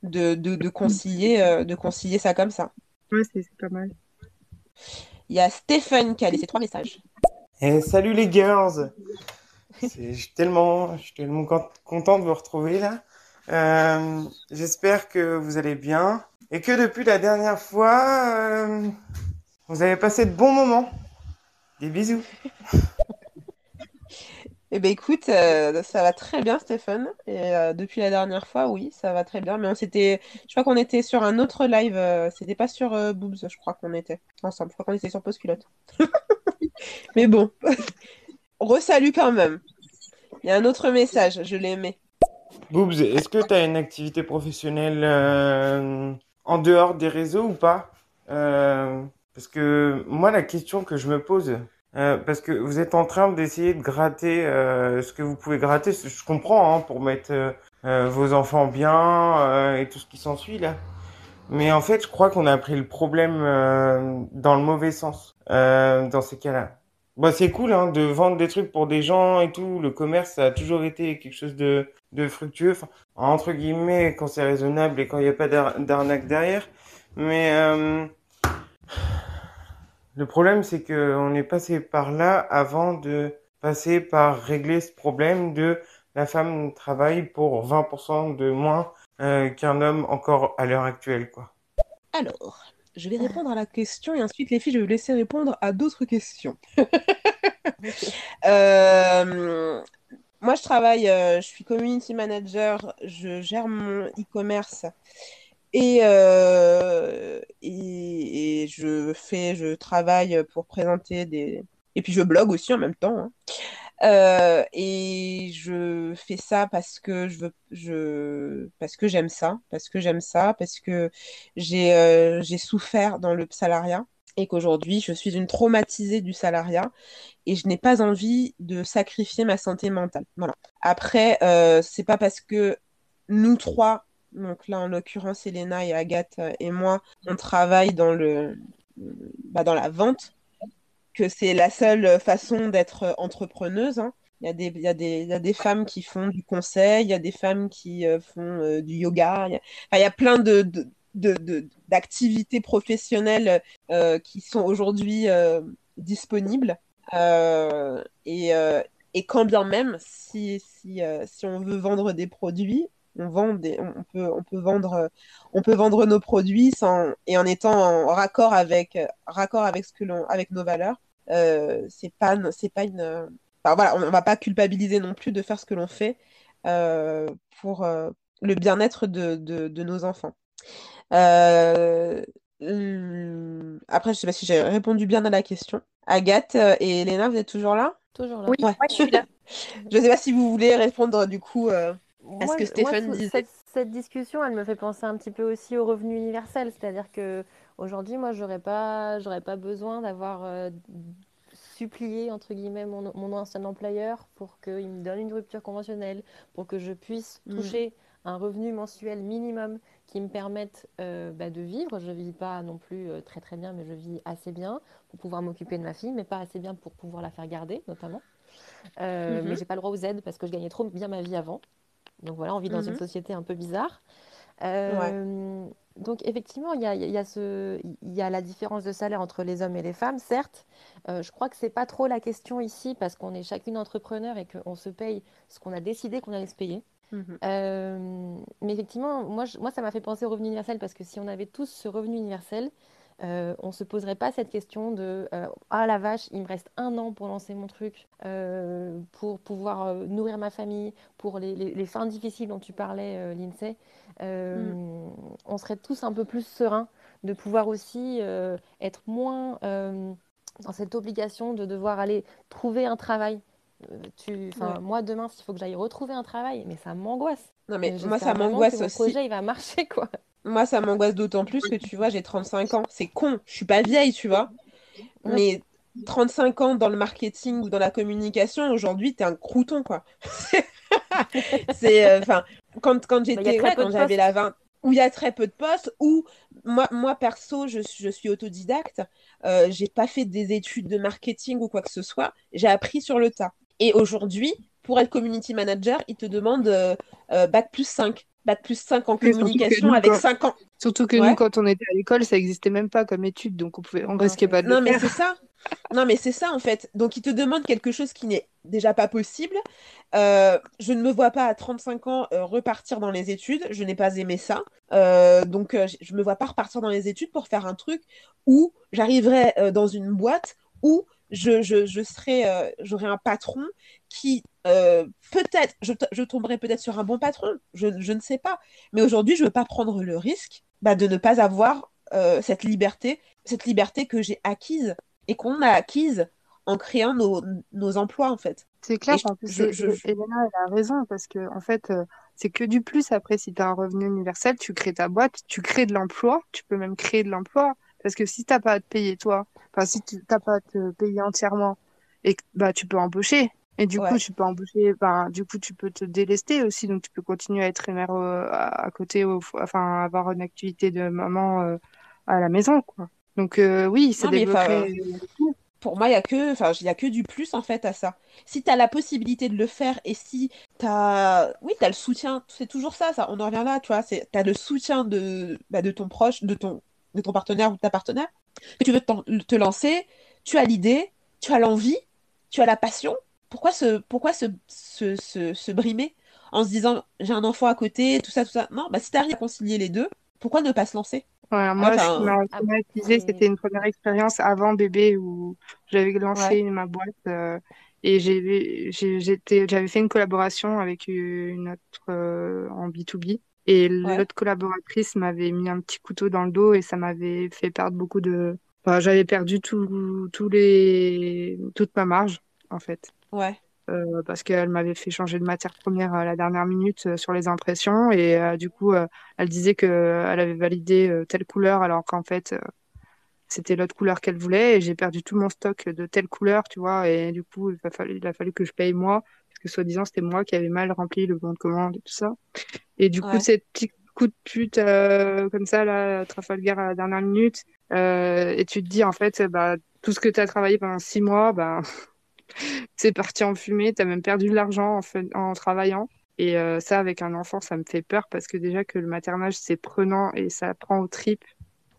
de, de, de concilier, euh, de concilier ça comme ça. Ouais, c'est pas mal. Il y a Stéphane qui a laissé trois messages. Et salut les girls! C'est- Je suis tellement, je suis tellement con- content de vous retrouver là. Euh, j'espère que vous allez bien et que depuis la dernière fois, euh, vous avez passé de bons moments. Des bisous. Eh ben écoute, euh, ça va très bien Stéphane. Et euh, depuis la dernière fois, oui, ça va très bien. Mais on s'était, je crois qu'on était sur un autre live. euh, c'était pas sur euh, Boobs, je crois qu'on était ensemble. Je crois qu'on était sur Pause Culotte. Mais bon, on resalue quand même. Il y a un autre message, je l'ai aimé. Boobs, est-ce que tu as une activité professionnelle euh, en dehors des réseaux ou pas? Euh, parce que moi, la question que je me pose, euh, parce que vous êtes en train d'essayer de gratter euh, ce que vous pouvez gratter, je comprends, hein, pour mettre euh, euh, vos enfants bien euh, et tout ce qui s'ensuit là. Mais en fait, je crois qu'on a pris le problème dans le mauvais sens dans ces cas-là. Bon, c'est cool hein, de vendre des trucs pour des gens et tout. Le commerce, ça a toujours été quelque chose de, de fructueux, enfin, entre guillemets, quand c'est raisonnable et quand il n'y a pas d'ar- d'arnaque derrière. Mais euh, le problème, c'est qu'on est passé par là avant de passer par régler ce problème de la femme travaille pour 20% de moins euh, qu'un homme encore à l'heure actuelle, quoi. Alors, je vais répondre à la question et ensuite les filles, je vais vous laisser répondre à d'autres questions. Euh, moi, je travaille, euh, je suis community manager, je gère mon e-commerce et, euh, et, et je fais, je travaille pour présenter des... Et puis je blogue aussi en même temps. hein. Euh, et je fais ça parce que je veux, je, parce que j'aime ça, parce que j'aime ça, parce que j'ai euh, j'ai souffert dans le salariat et qu'aujourd'hui je suis une traumatisée du salariat et je n'ai pas envie de sacrifier ma santé mentale. Voilà. Après, euh, c'est pas parce que nous trois, donc là en l'occurrence Elena et Agathe et moi, on travaille dans le, bah, dans la vente que c'est la seule façon d'être entrepreneuse. Hein. Il y, a des, il, y a des, il y a des femmes qui font du conseil, il y a des femmes qui font du yoga. Il y a, il y plein de, d'activités professionnelles qui sont aujourd'hui disponibles. et, et quand bien même, si, si, si on veut vendre des produits, on vend des, on peut, on peut vendre, on peut vendre nos produits sans, et en étant en raccord avec, raccord avec ce que avec nos valeurs. Euh, c'est pas, c'est pas une, enfin, voilà, on, va pas culpabiliser non plus de faire ce que l'on fait euh, pour euh, le bien-être de, de, de, nos enfants. Euh, après, je sais pas si j'ai répondu bien à la question. Agathe et Elena, vous êtes toujours là? Toujours là. Oui, ouais. je suis là. je sais pas si vous voulez répondre du coup. Euh ce que Stéphane Cette, cette, discussion, elle me fait penser un petit peu aussi au revenu universel. C'est-à-dire que aujourd'hui, moi, j'aurais pas, j'aurais pas besoin d'avoir euh, supplié entre guillemets mon, mon, ancien employeur pour qu'il me donne une rupture conventionnelle, pour que je puisse mmh. toucher un revenu mensuel minimum qui me permette euh, bah, de vivre. Je ne vis pas non plus euh, très très bien, mais je vis assez bien pour pouvoir m'occuper de ma fille, mais pas assez bien pour pouvoir la faire garder, notamment. Euh, mmh. Mais j'ai pas le droit aux aides parce que je gagnais trop bien ma vie avant. Donc voilà, on vit dans mmh. une société un peu bizarre. Donc effectivement, il y a, y, a ce, y a, la différence de salaire entre les hommes et les femmes, certes. Euh, je crois que c'est pas trop la question ici parce qu'on est chacune entrepreneur et qu'on se paye ce qu'on a décidé qu'on allait se payer. Mmh euh, mais effectivement, moi, je, moi ça m'a fait penser au revenu universel parce que si on avait tous ce revenu universel, euh, on ne se poserait pas cette question de euh, ah la vache, il me reste un an pour lancer mon truc, euh, pour pouvoir nourrir ma famille, pour les, les, fins difficiles dont tu parlais, Lindsay. Mm. On serait tous un peu plus sereins de pouvoir aussi être moins dans cette obligation de devoir aller trouver un travail. Tu, Moi, demain, s'il faut que j'aille retrouver un travail, mais ça m'angoisse. Non, mais moi, ça m'angoisse aussi. Le projet, il va marcher, quoi. Moi, ça m'angoisse d'autant plus que tu vois, j'ai 35 ans. C'est con, je suis pas vieille, tu vois. Mais 35 ans dans le marketing ou dans la communication, aujourd'hui, tu es un crouton, quoi. c'est, euh, enfin, quand, quand bah, j'étais, quand j'avais la 20, où il y a très peu de postes, où moi, moi perso, je, je suis autodidacte, euh, j'ai pas fait des études de marketing ou quoi que ce soit, j'ai appris sur le tas. Et aujourd'hui, pour être community manager, ils te demandent euh, euh bac plus 5 bac plus 5 en communication avec 5 ans. Surtout que nous, quand on était à l'école, ça n'existait même pas comme étude, donc on pouvait, on risquait pas de non, le mais c'est ça. Non, mais c'est ça en fait. Donc, ils te demandent quelque chose qui n'est déjà pas possible. Euh, je ne me vois pas à 35 ans euh, repartir dans les études. Je n'ai pas aimé ça. Euh, donc, je ne me vois pas repartir dans les études pour faire un truc où j'arriverai dans une boîte où je, je, je serai, j'aurai un patron qui euh, peut-être, je, je, tomberai peut-être sur un bon patron, je, je ne sais pas. Mais aujourd'hui, je ne veux pas prendre le risque bah, de ne pas avoir euh, cette liberté, cette liberté que j'ai acquise et qu'on a acquise en créant nos, nos emplois en fait. C'est clair, en plus, Elena elle a raison parce que en fait, c'est que du plus après si tu as un revenu universel, tu crées ta boîte, tu crées de l'emploi, tu peux même créer de l'emploi parce que si t'as pas à te payer toi, enfin si tu t'as pas à te payer entièrement, et bah tu peux embaucher. Et du coup, tu peux embaucher, bah, du coup, tu peux te délester aussi, donc tu peux continuer à être mère euh, à, côté, enfin, avoir une activité de maman euh, à la maison, quoi. Donc, euh, oui, c'est développer. Pour moi, il y a que, y a que du plus en fait à ça. Si tu as la possibilité de le faire et si tu as, oui, tu as le soutien, c'est toujours ça, ça. On en revient là, tu vois, c'est, as le soutien de, bah, de ton proche, de ton, de ton partenaire ou de ta partenaire, que tu veux te lancer, tu as l'idée, tu as l'envie, tu as la passion. Pourquoi se, pourquoi se, se, se, brimer en se disant j'ai un enfant à côté, tout ça, tout ça Non, bah si tu arrives à concilier les deux, pourquoi ne pas se lancer? Ouais, Moi, je c'était une première expérience avant bébé où j'avais lancé ma boîte euh, et j'avais fait une collaboration avec une autre euh, en B2B et l'autre collaboratrice m'avait mis un petit couteau dans le dos et ça m'avait fait perdre beaucoup de. Enfin, j'avais perdu tout, tous les... toute ma marge, en fait. Ouais. Euh, parce qu'elle m'avait fait changer de matière première à la dernière minute euh, sur les impressions. Et euh, du coup elle disait que elle avait validé telle couleur alors qu'en fait c'était l'autre couleur qu'elle voulait. Et j'ai perdu tout mon stock de telle couleur tu vois. Et du coup il a fallu, il a fallu que je paye moi parce que soi-disant c'était moi qui avais mal rempli le bon de commande et tout ça. Et du coup, cette petite coup de pute euh, comme ça, là, Trafalgar à la dernière minute, euh, et tu te dis, en fait, bah, tout ce que tu as travaillé pendant six mois, ben, c'est parti en fumée. Tu as même perdu de l'argent en, en travaillant. Et euh, ça, avec un enfant, ça me fait peur parce que déjà que le maternage, c'est prenant et ça prend aux tripes.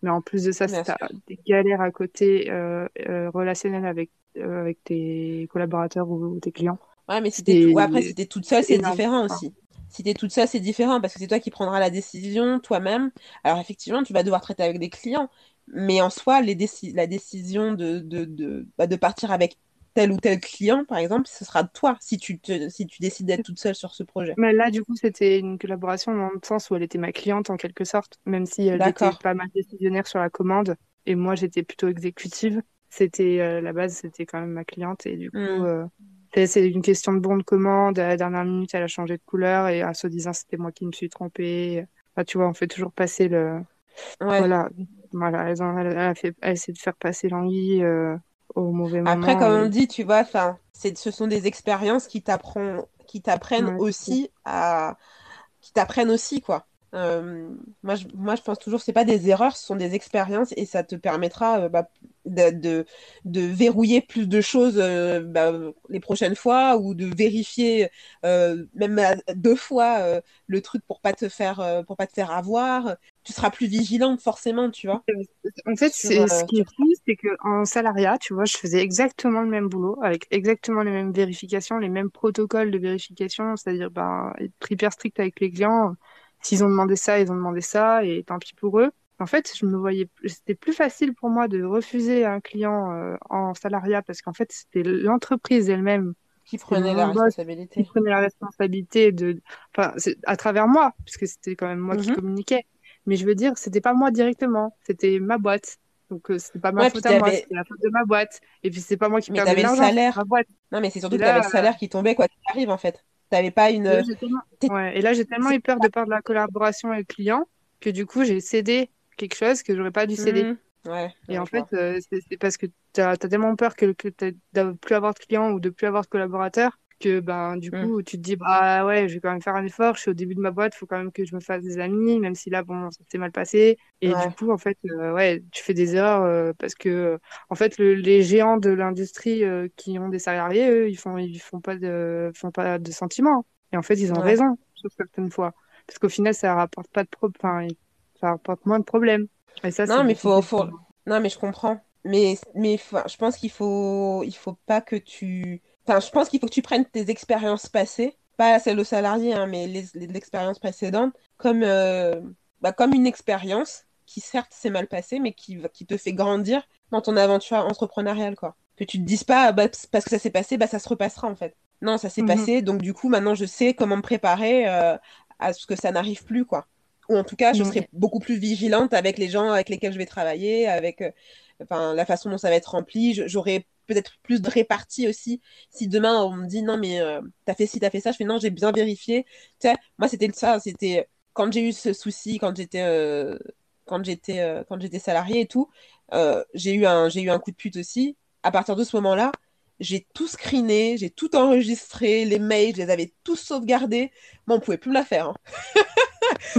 Mais en plus de ça, c'est des galères à côté euh, euh, relationnelles avec, euh, avec tes collaborateurs ou, tes clients. Ouais, mais si t'es après, si t'es toute seule, c'est différent aussi. Si t'es toute seule, c'est différent parce que c'est toi qui prendras la décision toi-même. Alors effectivement, tu vas devoir traiter avec des clients, mais en soi, les la décision de, de, de, bah, de partir avec tel ou tel client, par exemple, ce sera toi si tu, te, si tu décides d'être toute seule sur ce projet. Mais là, du coup, c'était une collaboration dans le sens où elle était ma cliente en quelque sorte, même si elle était pas mal décisionnaire sur la commande et moi j'étais plutôt exécutive. C'était euh, la base, c'était quand même ma cliente et du coup, hmm. euh, c'est une question de bon de commande. À la dernière minute, elle a changé de couleur et en se disant c'était moi qui me suis trompée. Enfin, tu vois, on fait toujours passer le. Voilà, voilà, elle, a fait, elle essaie de faire passer l'envie. Euh, mauvais Après, comme on dit, tu vois, ce sont des expériences qui t'apprennent, qui t'apprennent aussi à, qui t'apprennent aussi quoi. Euh, moi, je, moi, je pense toujours, c'est pas des erreurs, ce sont des expériences et ça te permettra euh, bah, de, de, verrouiller plus de choses euh, bah, les prochaines fois ou de vérifier même deux fois le truc pour pas te faire pour pas te faire avoir. Tu seras plus vigilante forcément, tu vois. En fait, ce qui est fou, c'est que en salariat, tu vois, je faisais exactement le même boulot avec exactement les mêmes vérifications, les mêmes protocoles de vérification, c'est-à-dire bah, être hyper strict avec les clients S'ils ont demandé ça, ils ont demandé ça, et tant pis pour eux. En fait, je me voyais, c'était plus facile pour moi de refuser un client euh, en salariat parce qu'en fait, c'était l'entreprise elle-même qui prenait la responsabilité. Qui prenait la responsabilité de, enfin, à travers moi, puisque c'était quand même moi qui mhm. communiquais. Mais je veux dire, c'était pas moi directement, c'était ma boîte. Donc euh, c'était pas ma faute à moi, c'était la faute de ma boîte. Et puis c'est pas moi qui perdais l'argent, le salaire. Ma boîte. Non, mais c'est surtout que tu avais le salaire qui tombait quoi qu'il arrive en fait. T'avais pas une. Et là, j'ai tellement eu peur de perdre la collaboration avec le client que du coup, j'ai cédé quelque chose que j'aurais pas dû céder. Mmh. Ouais, et en fait, euh, c'est parce que tu as, tellement peur que, que de plus avoir de clients ou de plus avoir de collaborateurs que ben du mmh. coup tu te dis bah ouais je vais quand même faire un effort je suis au début de ma boîte il faut quand même que je me fasse des amis même si là bon ça s'est mal passé et du coup en fait euh, ouais tu fais des erreurs euh, parce que en fait les géants de l'industrie qui ont des salariés eux ils font ils font pas de font pas de sentiments et en fait ils ont raison sur certaines fois parce qu'au final ça rapporte pas de pro enfin ça rapporte moins de problèmes et ça non mais faut, faut... non mais je comprends mais mais je pense qu'il faut il faut pas que tu Enfin, je pense qu'il faut que tu prennes tes expériences passées, pas celles de salarié, hein, mais les, expériences précédentes, comme, euh, bah, comme une expérience qui certes s'est mal passée, mais qui, qui te fait grandir dans ton aventure entrepreneuriale, quoi. Que tu te dises pas, bah, parce que ça s'est passé, bah, ça se repassera, en fait. Non, ça s'est mhm. passé, donc du coup, maintenant, je sais comment me préparer euh, à ce que ça n'arrive plus, quoi. Ou en tout cas, je serai beaucoup plus vigilante avec les gens avec lesquels je vais travailler, avec euh, enfin, la façon dont ça va être rempli. J'aurai peut-être plus de répartie aussi. Si demain on me dit non mais euh, t'as fait ci, t'as fait ça, je fais non, j'ai bien vérifié. Tu sais, moi c'était ça, c'était quand j'ai eu ce souci, quand j'étais euh, quand j'étais euh, quand j'étais salarié et tout, j'ai eu un j'ai eu un coup de pute aussi. À partir de ce moment-là, j'ai tout screené, j'ai tout enregistré, les mails, je les avais tous sauvegardés. Moi, on pouvait plus me la faire. Hein.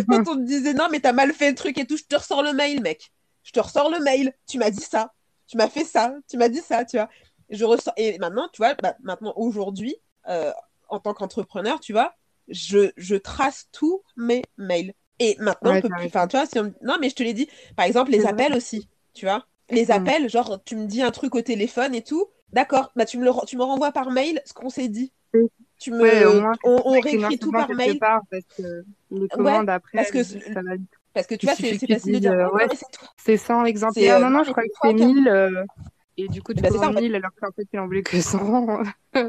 quand on me disait non mais t'as mal fait le truc et tout, je te ressors le mail, mec. Je te ressors le mail. Tu m'as dit ça tu m'as fait ça, tu m'as dit ça, tu vois. Je ressens... Et maintenant, tu vois, bah, maintenant, aujourd'hui, euh, en tant qu'entrepreneur, tu vois, je, je trace tous mes mails. Et maintenant, enfin, tu vois, si non, mais je te l'ai dit, par exemple, les appels aussi, tu vois. Les mm. appels, genre, tu me dis un truc au téléphone et tout, d'accord, bah, tu me, le, tu me renvoies par mail ce qu'on s'est dit. Tu me, on, réécrit tout par mail. parce que les commandes après, parce que ça va parce que tu vois, c'est facile de dire. Euh, ouais, c'est 100 exemplaires. non, non, je crois que c'est 1000. Euh, et du coup, tu bah, commandes 1000 alors qu'en fait, il en voulait que 100. c'est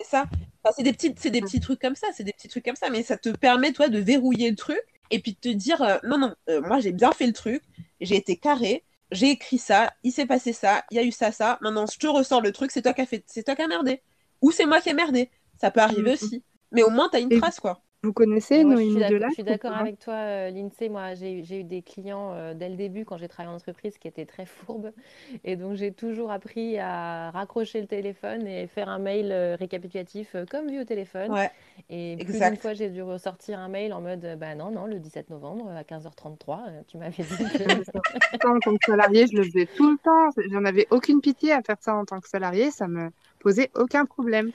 ça. Enfin, c'est des, petits, des petits trucs comme ça. C'est des petits trucs comme ça. Mais ça te permet, toi, de verrouiller le truc et puis de te dire euh, non, non, moi, j'ai bien fait le truc. J'ai été carré. J'ai écrit ça. Il s'est passé ça. Il y a eu ça, ça. Maintenant, je te ressors le truc. C'est toi qui as fait. C'est toi qui as merdé. Ou c'est moi qui ai merdé. Ça peut arriver mm, aussi. Mais au moins, tu as une trace, quoi. Vous connaissez Moi, je Noémie suis d'accord, Delac je suis d'accord avec toi, euh, Lindsay. Moi, j'ai, eu des clients euh, dès le début quand j'ai travaillé en entreprise qui étaient très fourbes. Et donc, j'ai toujours appris à raccrocher le téléphone et faire un mail euh, récapitulatif euh, comme vu au téléphone. Ouais, Et plus d'une fois, j'ai dû ressortir un mail en mode bah non, non, le 17 novembre à 15h33, euh, tu m'avais dit que. Ça, en tant que salarié, je le faisais tout le temps. J'en avais aucune pitié à faire ça en tant que salarié. Ça me posait aucun problème.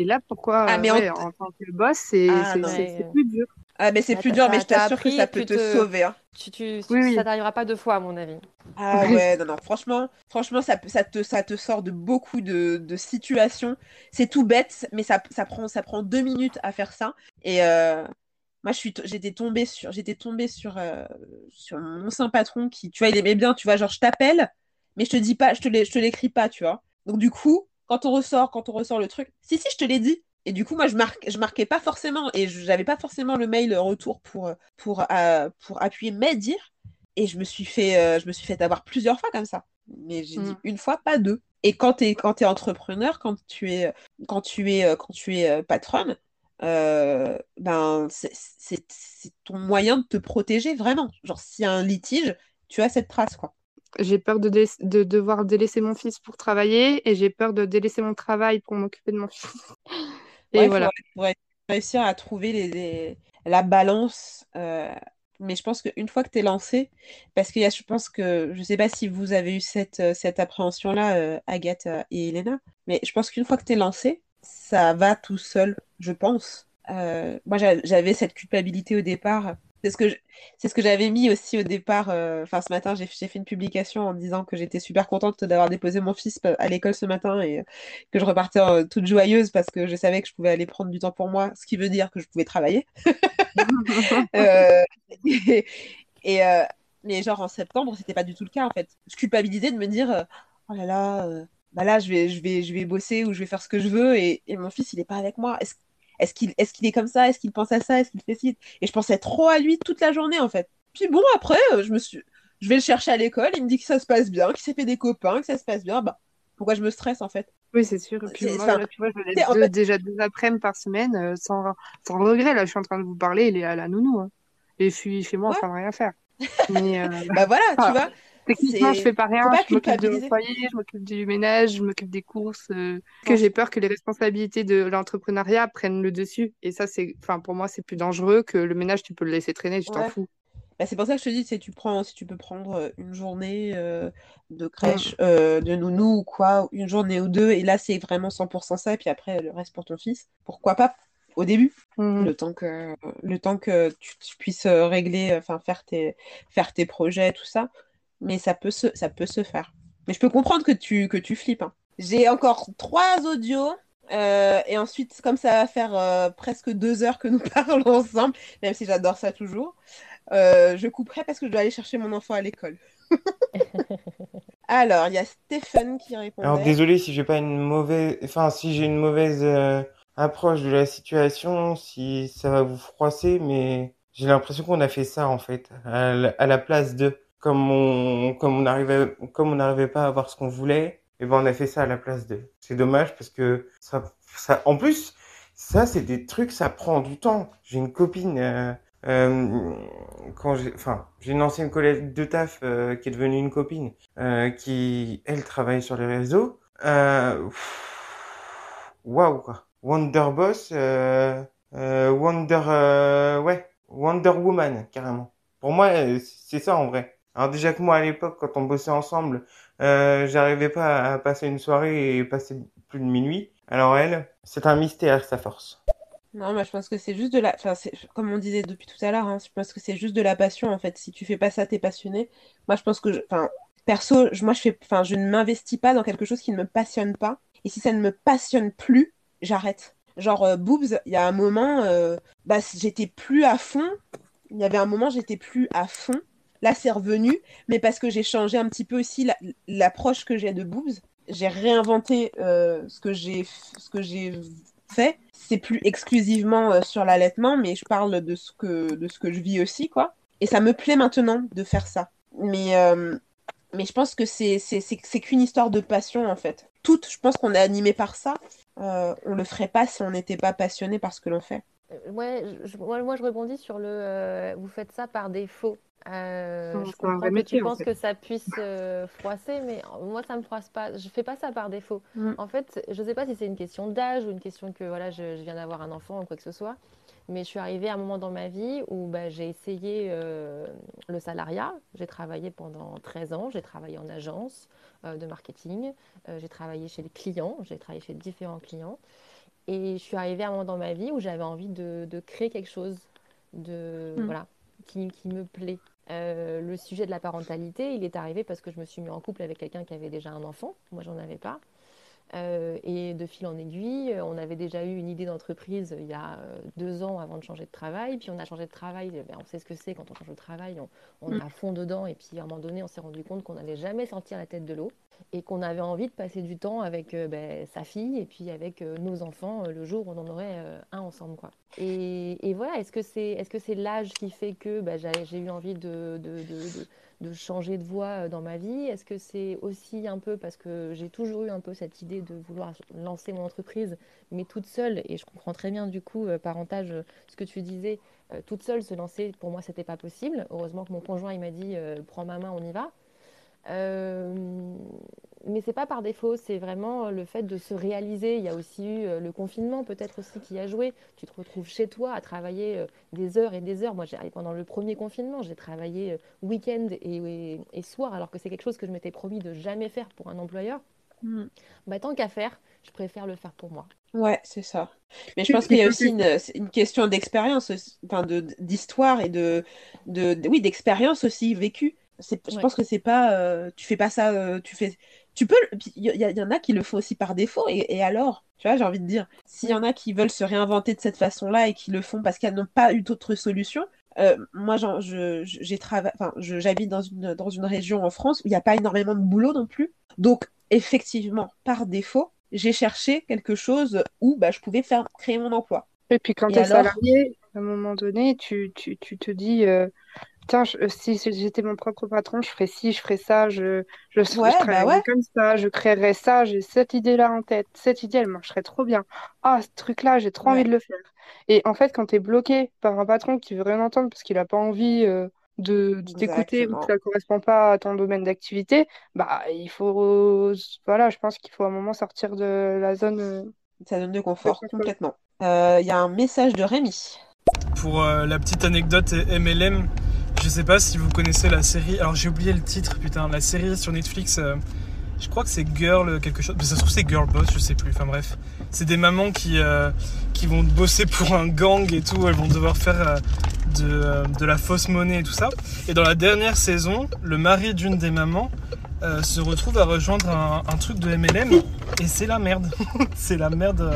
Et là, pourquoi, Ah, mais en- ouais, en tant que boss, c'est Ah, c'est- plus dur. Ah, mais c'est Bah, plus dur, mais je t'as t'assure que ça peut te te- sauver. hein. Tu, tu, Oui, oui. Ça t'arrivera pas deux fois, à mon avis. Ah ouais, non, non, franchement, franchement, ça, ça te, ça te sort de beaucoup de, de situations. C'est tout bête, mais ça, ça prend, ça prend deux minutes à faire ça. Et euh, moi, je suis, t- j'étais tombée sur, j'étais tombée sur, euh, sur mon ancien patron qui, tu vois, il aimait bien, tu vois, genre, je t'appelle, mais je te dis pas, je te l'ai- je te l'écris pas, tu vois. Donc, du coup, quand on ressort, quand on ressort le truc, si, si, je te l'ai dit. Et du coup, moi, je marque, je marquais pas forcément, et j'avais pas forcément le mail retour pour, pour, euh, pour appuyer mais dire. Et je me suis fait, euh, je me suis fait avoir plusieurs fois comme ça. Mais j'ai dit Mm. une fois, pas deux. Et quand tu es, quand t'es entrepreneur, quand tu es, quand tu es, euh, quand tu es patronne, euh, ben, c'est ton moyen de te protéger vraiment. Genre, s'il y a un litige, tu as cette trace, quoi. J'ai peur de, dé- de devoir délaisser mon fils pour travailler et j'ai peur de délaisser mon travail pour m'occuper de mon fils. Et Ouais, il voilà. faudrait, faudrait réussir à trouver les, les- la balance. euh, mais je pense qu'une fois que tu es lancé, parce que je pense que, je sais pas si vous avez eu cette, euh, cette appréhension-là, euh, Agathe et Elena, mais je pense qu'une fois que tu es lancé, ça va tout seul, je pense. Euh, moi, j'a- j'avais cette culpabilité au départ. C'est ce que c'est ce que j'avais mis aussi au départ. euh, Enfin, ce matin, j'ai fait une publication en disant que j'étais super contente d'avoir déposé mon fils à l'école ce matin et que je repartais euh, toute joyeuse parce que je savais que je pouvais aller prendre du temps pour moi, ce qui veut dire que je pouvais travailler. Euh, et, et, euh, mais genre en septembre, c'était pas du tout le cas en fait. Je culpabilisais de me dire euh, oh là là, euh, bah là je vais, je vais, je vais bosser ou je vais faire ce que je veux et, et mon fils il est pas avec moi. Est-ce est-ce qu'il est, qu'il est comme ça? Est-ce qu'il pense à ça? Est-ce qu'il fait ci? Et je pensais trop à lui toute la journée en fait. Puis bon, après, euh, je me suis, je vais le chercher à l'école, il me dit que ça se passe bien, qu'il s'est fait des copains, que ça se passe bien. Bah, pourquoi je me stresse en fait? Oui, c'est sûr. Et puis moi, enfin, là, tu vois, je en deux- fait- déjà deux après-midi par semaine euh, sans, sans regret. Là, je suis en train de vous parler, il est à la nounou. hein. Et je suis chez moi en Ouais. train de rien faire. Mais euh, Bah voilà, tu vois. Techniquement, je fais pas rien. pas Je m'occupe de mon foyer, je m'occupe du ménage, je m'occupe des courses. euh, que j'ai peur que les responsabilités de l'entrepreneuriat prennent le dessus. Et ça, c'est, enfin, pour moi, c'est plus dangereux que le ménage, tu peux le laisser traîner, tu t'en fous. Bah, c'est pour ça que je te dis, c'est tu prends, si tu peux prendre euh, une journée euh, de crèche, euh, de nounou ou quoi, une journée ou deux, et là c'est vraiment 100% ça, et puis après le reste pour ton fils. Pourquoi pas au début, Mhm. le temps que, le temps que tu, tu puisses régler, enfin faire tes, faire tes projets, tout ça. Mais ça peut se, ça peut se faire. Mais je peux comprendre que tu, que tu flippes. hein. J'ai encore trois audios. euh, et ensuite, comme ça va faire euh, presque deux heures que nous parlons ensemble, même si j'adore ça toujours, euh, je couperai parce que je dois aller chercher mon enfant à l'école. Alors, il y a Stéphane qui répondait. Alors désolé si j'ai pas une mauvaise, enfin si j'ai une mauvaise euh, approche de la situation, si ça va vous froisser, mais j'ai l'impression qu'on a fait ça en fait à la, à la place de, comme on, comme on arrivait, comme on n'arrivait pas à avoir ce qu'on voulait, et ben on a fait ça à la place de. C'est dommage parce que ça, ça, en plus, ça c'est des trucs, ça prend du temps. J'ai une copine. euh, euh, quand j'ai, enfin, j'ai une ancienne collègue de taf euh, qui est devenue une copine, euh, qui elle travaille sur les réseaux. Euh, Waouh quoi. Wonder Boss, euh, euh, Wonder, euh, ouais, Wonder Woman carrément. Pour moi, c'est ça en vrai. Alors déjà que moi à l'époque, quand on bossait ensemble, euh, j'arrivais pas à passer une soirée et passer plus de minuit. Alors elle, c'est un mystère sa force. Non, mais je pense que c'est juste de la. Enfin, comme on disait depuis tout à l'heure, hein, je pense que c'est juste de la passion en fait. Si tu fais pas ça, t'es passionné. Moi, je pense que. je- Enfin, perso, je- moi, je fais. Enfin, je ne m'investis pas dans quelque chose qui ne me passionne pas. Et si ça ne me passionne plus, j'arrête. Genre, euh, Boobs, il y a un moment, euh, bah, j'étais plus à fond. Il y avait un moment, j'étais plus à fond. Là, c'est revenu, mais parce que j'ai changé un petit peu aussi la- l'approche que j'ai de Boobs. J'ai réinventé euh, ce que j'ai fait. C'est plus exclusivement euh, sur l'allaitement, mais je parle de ce que de ce que je vis aussi, quoi. Et ça me plaît maintenant de faire ça. Mais euh, mais je pense que c'est qu'une histoire de passion en fait. Toutes, je pense qu'on est animé par ça. On le ferait pas si on n'était pas passionné par ce que l'on fait. Ouais, moi, je rebondis sur le vous faites ça par défaut. je comprends que tu penses que ça puisse froisser, mais moi ça me froisse pas. Je fais pas ça par défaut. Mm. En fait, je sais pas si c'est une question d'âge ou une question que voilà, je, je viens d'avoir un enfant ou quoi que ce soit. Mais je suis arrivée à un moment dans ma vie où bah, j'ai essayé euh, le salariat. J'ai travaillé pendant 13 ans. J'ai travaillé en agence euh, de marketing. Euh, j'ai travaillé chez les clients. J'ai travaillé chez différents clients. Et je suis arrivée à un moment dans ma vie où j'avais envie de, créer quelque chose de, mm. voilà, qui, qui, me plaît. le sujet de la parentalité, il est arrivé parce que je me suis mis en couple avec quelqu'un qui avait déjà un enfant. Moi, j'en avais pas. Euh, et de fil en aiguille, on avait déjà eu une idée d'entreprise il y a euh, deux ans avant de changer de travail. Puis on a changé de travail, ben, on sait ce que c'est quand on change de travail, on, est mm. à fond dedans. Et puis à un moment donné, on s'est rendu compte qu'on n'allait jamais sortir la tête de l'eau et qu'on avait envie de passer du temps avec euh, ben, sa fille et puis avec nos enfants le jour où on en aurait un ensemble. Quoi. Et, voilà, est-ce que c'est est -ce c'est l'âge qui fait que ben, j'ai eu envie de, de, de de changer de voie euh, dans ma vie Est-ce que c'est aussi un peu parce que j'ai toujours eu un peu cette idée de vouloir lancer mon entreprise, mais toute seule, et je comprends très bien du coup, euh, parentage, ce que tu disais, euh, toute seule se lancer, pour moi, c'était pas possible. Heureusement que mon conjoint, il m'a dit, prends ma main, on y va. Euh, mais c'est pas par défaut, c'est vraiment le fait de se réaliser. Il y a aussi eu euh, le confinement, peut-être aussi, qui a joué. Tu te retrouves chez toi à travailler euh, des heures et des heures. Moi, pendant le premier confinement, j'ai travaillé week-end et, et, soir, alors que c'est quelque chose que je m'étais promis de jamais faire pour un employeur. Mm. Bah, tant qu'à faire, je préfère le faire pour moi. Ouais, c'est ça. Mais je pense qu'il y a aussi une, une question d'expérience, enfin d'histoire et de, de, de oui, d'expérience aussi vécue. Je pense que c'est pas, euh, tu fais pas ça, euh, tu fais, tu peux, il y, en a qui le font aussi par défaut, et, alors, tu vois, j'ai envie de dire, s'il y en a qui veulent se réinventer de cette façon-là et qui le font parce qu'elles n'ont pas eu d'autres solutions, euh, moi, j'ai enfin, j'habite dans une, dans une région en France où il n'y a pas énormément de boulot non plus, donc effectivement, par défaut, j'ai cherché quelque chose où bah, je pouvais faire créer mon emploi. Et puis quand tu es salarié, à un moment donné, tu, tu, tu te dis, euh, si j'étais mon propre patron, je ferais ci, je ferais ça, je, je, bah comme ça, je créerais ça, j'ai cette idée-là en tête. Cette idée, elle marcherait trop bien. Ah, ce truc-là, j'ai trop envie de le faire. Et en fait, quand tu es bloqué par un patron qui veut rien entendre parce qu'il n'a pas envie euh, de, t'écouter ou que ça ne correspond pas à ton domaine d'activité, bah, il faut. Voilà, je pense qu'il faut à un moment sortir de la zone. Euh, sa zone de confort, complètement. Il y a un message de Rémi. Pour la petite anecdote MLM, je sais pas si vous connaissez la série. Alors j'ai oublié le titre, putain. La série sur Netflix. Euh, je crois que c'est Girl quelque chose. Mais ça se trouve c'est Girl Boss, je sais plus. Enfin bref, c'est des mamans qui euh, qui vont bosser pour un gang et tout. Elles vont devoir faire euh, de, de, la fausse monnaie et tout ça. Et dans la dernière saison, le mari d'une des mamans se retrouve à rejoindre un, un truc de MLM et c'est la merde. c'est la merde.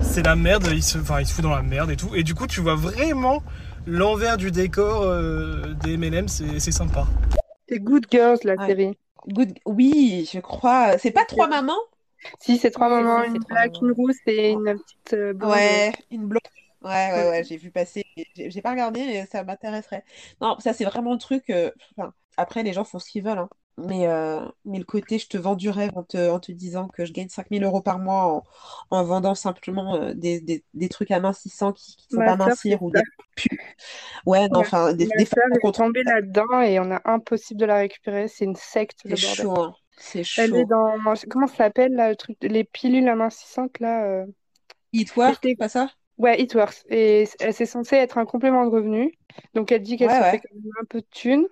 c'est la merde. Il se, enfin, il se fout dans la merde et tout. Et du coup, tu vois vraiment l'envers du décor euh, des MLM, c'est sympa. C'est Good Girls, la série. Good... Oui, je crois. C'est pas trois mamans? Si, c'est trois mamans. Une black, une rousse et une petite euh, blonde. Ouais, une blonde. Ouais, ouais, ouais, j'ai vu passer. J'ai pas regardé, mais ça m'intéresserait. Non, ça, c'est vraiment le truc. Euh, après, les gens font ce qu'ils veulent. Hein. Mais, euh, mais le côté, je te vends du rêve en te, en te disant que je gagne 5000 euros par mois en, en vendant simplement euh, des, des, des, trucs amincissants qui ne sont pas mincir ou des Ouais, non, enfin, des, des femmes est tombée là-dedans et on a impossible de la récupérer. C'est une secte. C'est chaud. Hein. C'est chaud. Elle est dans. Comment ça s'appelle, le truc... les pilules amincissantes, là euh... It Works, pas ça? Ouais, It Works. Et c'est censé être un complément de revenu. Donc elle dit qu'elle se fait quand même un peu de thunes.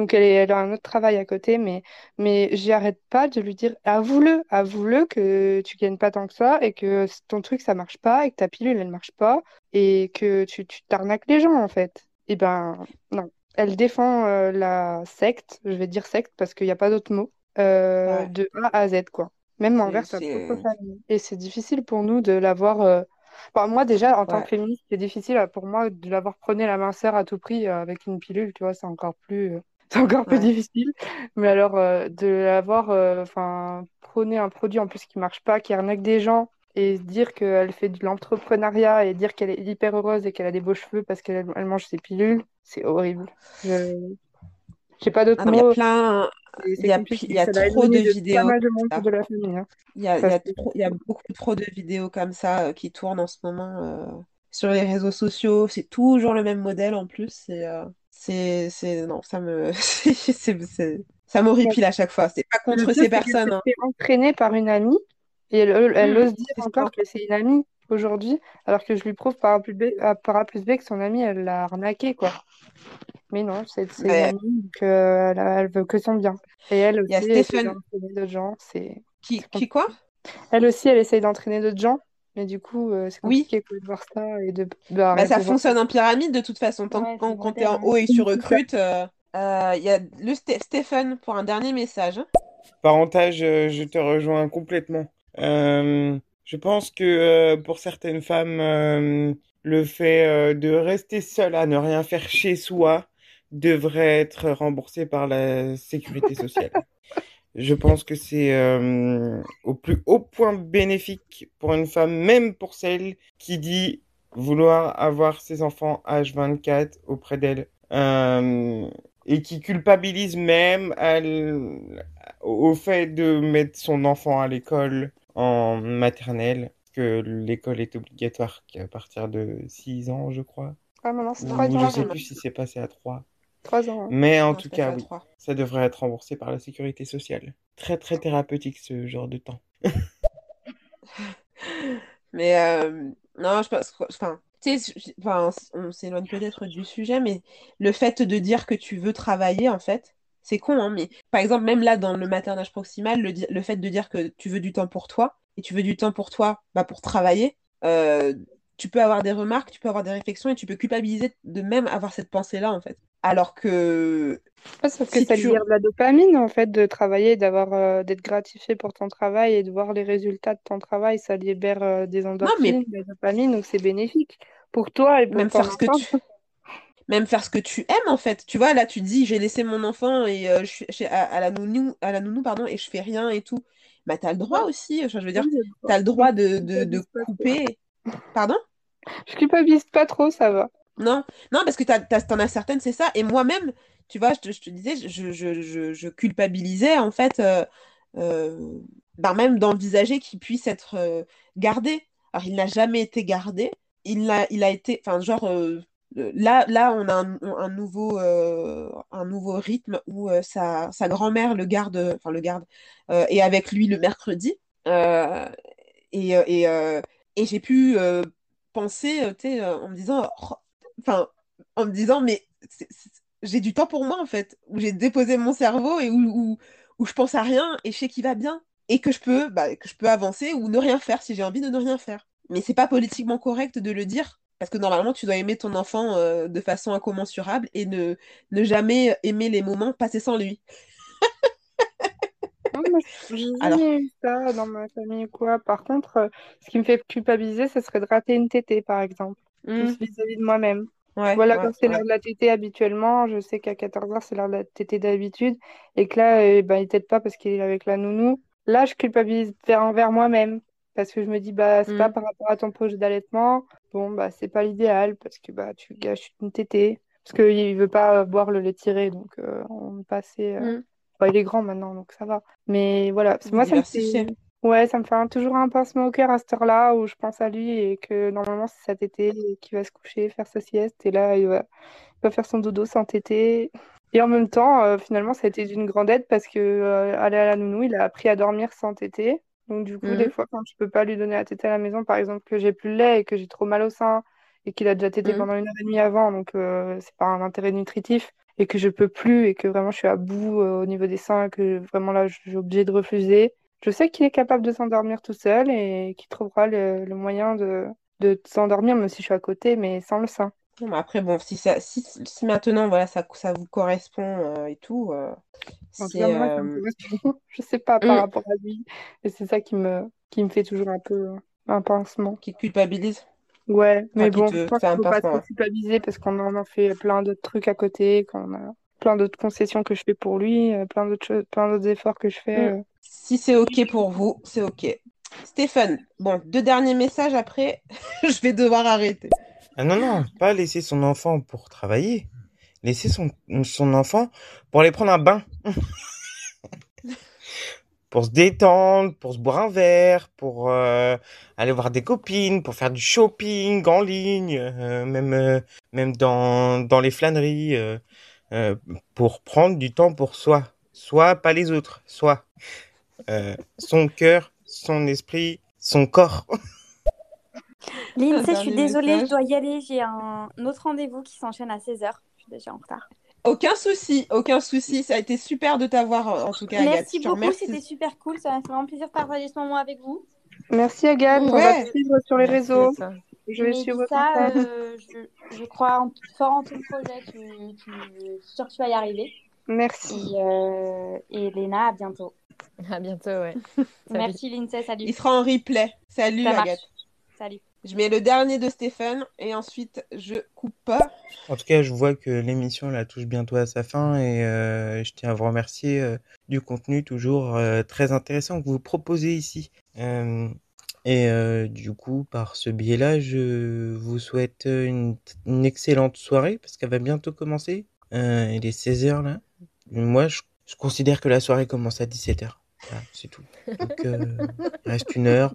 Donc elle, elle, a un autre travail à côté, mais, mais j'arrête pas de lui dire avoue-le, avoue-le que tu gagnes pas tant que ça et que ton truc ça marche pas et que ta pilule elle marche pas et que tu, tu t'arnaques les gens en fait. Et eh ben non. Elle défend euh, la secte, je vais dire secte parce qu'il n'y a pas d'autre mot, euh, de A à Z quoi. Même envers sa propre famille. Et c'est difficile pour nous de l'avoir. Euh, moi, déjà, en tant que féministe, c'est difficile pour moi de l'avoir prôné la minceur à tout prix avec une pilule, tu vois, c'est encore plus c'est encore plus difficile. Mais alors, euh, de l'avoir, euh, enfin, prôné un produit en plus qui marche pas, qui arnaque des gens, et dire qu'elle fait de l'entrepreneuriat et dire qu'elle est hyper heureuse et qu'elle a des beaux cheveux parce qu'elle elle mange ses pilules, c'est horrible. Je n'ai pas d'autres mots. Il y a plein, il y a, il y a trop de vidéos. Il, y a, beaucoup trop de vidéos comme ça euh, qui tournent en ce moment. sur les réseaux sociaux. C'est toujours le même modèle en plus. C'est, euh, c'est, c'est, non, ça me, c'est, c'est- ça m'horripile à chaque fois. C'est pas contre ces personnes. hein. fait entraîner par une amie et elle, elle Mm, ose dire encore que c'est une amie aujourd'hui, alors que je lui prouve par A plus B, par A plus B que son amie, elle l'a arnaqué, quoi. Mais non, c'est c'est une amie, donc euh, elle, veut que son bien. Et elle il y a aussi, elle essaie Stéphane d'entraîner d'autres gens. C'est qui, qui quoi? Elle aussi, elle essaye d'entraîner d'autres gens, mais du coup, euh, c'est Oui. compliqué quoi, de voir ça et de bah, Bah, ça fonctionne en pyramide de toute façon. Tant Ouais, que- quand, tu es en haut et que tu Oui, recrutes, euh, euh, il y a le Sté- Stéphane pour un dernier message. Parentage, je te rejoins complètement. Euh, je pense que euh, pour certaines femmes, euh, le fait euh, de rester seule à ne rien faire chez soi devrait être remboursé par la sécurité sociale. Je pense que c'est euh, au plus haut point bénéfique pour une femme, même pour celle qui dit vouloir avoir ses enfants H24 auprès d'elle. Euh, et qui culpabilise même à au fait de mettre son enfant à l'école en maternelle, que l'école est obligatoire qu'à partir de 6 ans, je crois. Ah, maintenant, c'est Ou trois je ans. sais plus si c'est passé à 3. Trois ans. hein. Mais en Non, tout cas, oui, 3. ça devrait être remboursé par la sécurité sociale. Très très thérapeutique ce genre de temps. Mais euh, non, je pense enfin, tu sais, on s'éloigne peut-être du sujet, mais le fait de dire que tu veux travailler, en fait, c'est con, hein, mais par exemple, même là, dans le maternage proximal, le, di- le fait de dire que tu veux du temps pour toi, et tu veux du temps pour toi, bah, pour travailler, euh, tu peux avoir des remarques, tu peux avoir des réflexions, et tu peux culpabiliser de même avoir cette pensée-là, en fait. Alors que Ouais, sauf que ça tu... libère de la dopamine, en fait, de travailler, d'avoir, euh, d'être gratifié pour ton travail et de voir les résultats de ton travail. Ça libère euh, des Non, mais endorphines, de la dopamine, donc c'est bénéfique pour toi et pour même ton faire ce que tu... même faire ce que tu aimes en fait. Tu vois, là tu te dis j'ai laissé mon enfant et euh, je suis à, à la nounou, à la nounou pardon, et je fais rien et tout. Bah t'as le droit aussi, je veux dire, t'as le droit de, de, de couper. Pardon? Je culpabilise pas trop, ça va. Non, non, parce que t'as- t'en as certaines, c'est ça. Et moi-même, tu vois, je te, disais, je, culpabilisais en fait, euh, euh, ben, même d'envisager qu'il puisse être euh, gardé. Alors il n'a jamais été gardé. Il a, il a été, enfin genre, là, là on a un, nouveau, un nouveau rythme où sa, sa grand-mère le garde, enfin le garde, est avec lui le mercredi. Et, et, et j'ai pu penser, tu sais, en me disant, oh, enfin, en me disant, mais j'ai du temps pour moi, en fait, où j'ai déposé mon cerveau et où, où, où je pense à rien et je sais qu'il va bien. Et que je peux, bah, que je peux avancer ou ne rien faire si j'ai envie de ne rien faire. Mais c'est pas politiquement correct de le dire, parce que normalement, tu dois aimer ton enfant euh, de façon incommensurable et ne, ne jamais aimer les moments passés sans lui. Non, moi, j'ai Alors, jamais eu ça dans ma famille ou quoi. Par contre, euh, ce qui me fait culpabiliser, ce serait de rater une tétée, par exemple. Vis-à-vis de moi-même. ouais, Voilà, ouais, quand c'est ouais. l'heure de la tétée habituellement, je sais qu'à 14h, c'est l'heure de la tétée d'habitude, et que là, eh ben, il tète pas parce qu'il est avec la nounou. Là, je culpabilise vers, envers moi-même, parce que je me dis, bah, c'est pas Hmm, par rapport à ton projet d'allaitement, bon, bah, c'est pas l'idéal, parce que bah, tu gâches une tétée, parce qu'il veut pas boire le lait tiré, donc euh, on passait. euh, hmm. Bon, il est grand maintenant, donc ça va. Mais voilà, Vous moi, ça me fait... Ouais, ça me fait un- toujours un pincement au cœur à cette heure-là où je pense à lui et que normalement c'est sa tétée et qu'il va se coucher, faire sa sieste et là il va, il va faire son dodo sans tétée. Et en même temps, euh, finalement, ça a été d'une grande aide parce que euh, aller à la nounou, il a appris à dormir sans tétée. Donc du coup, des Hmm, fois, quand je peux pas lui donner la tétée à la maison, par exemple, que j'ai plus le lait et que j'ai trop mal au sein et qu'il a déjà tété hmm. pendant une heure et demie avant, donc euh, c'est pas un intérêt nutritif et que je peux plus et que vraiment je suis à bout euh, au niveau des seins et que vraiment là, je suis obligée de refuser. Je sais qu'il est capable de s'endormir tout seul et qu'il trouvera le, le moyen de, de s'endormir, même si je suis à côté, mais sans le sein. Bon, après, bon, si, ça, si, si maintenant voilà, ça, ça vous correspond euh, et tout, euh, c'est. euh. Je sais pas par hmm, rapport à lui. Et c'est ça qui me, qui me fait toujours un peu euh, un pincement. qui te culpabilise? Ouais, mais Enfin, bon, je pense qu'il faut pas trop culpabiliser parce qu'on en a fait plein d'autres trucs à côté, qu'on a plein d'autres concessions que je fais pour lui, euh, plein d'autres choses, plein d'autres efforts que je fais. Hmm. euh. Si c'est OK pour vous, c'est OK. Stéphane, bon, deux derniers messages après, je vais devoir arrêter. Ah non, non, pas laisser son enfant pour travailler. Laisser son, son enfant pour aller prendre un bain. pour se détendre, pour se boire un verre, pour euh, aller voir des copines, pour faire du shopping en ligne, euh, même euh, même dans dans les flâneries, pour prendre du temps pour soi, soit pas les autres, soit son cœur, son esprit, son corps. Lindsay, je suis désolée, je dois y aller. J'ai un autre rendez-vous qui s'enchaîne à 16h. Je suis déjà en retard. Aucun souci, aucun souci. Ça a été super de t'avoir en tout cas. Merci beaucoup, c'était super cool. Ça m'a fait vraiment plaisir de partager ce moment avec vous. Merci Agathe, on va te suivre sur les réseaux. Je vais suivre ça. Euh, je, je, crois en, fort en ton projet. Tu, tu, que tu vas y arriver. Merci. Et, euh, et Léna, à bientôt. À bientôt, ouais. Merci Lindsay, salut. Il sera en replay. Salut Agathe. Salut. Je mets le dernier de Stéphane et ensuite je coupe. En tout cas, je vois que l'émission la touche bientôt à sa fin et euh, je tiens à vous remercier euh, du contenu toujours euh, très intéressant que vous proposez ici. Et du coup, par ce biais-là, je vous souhaite une, excellente soirée parce qu'elle va bientôt commencer. il est 16h là. Moi, je, considère que la soirée commence à 17h. c'est tout. Donc, reste une heure.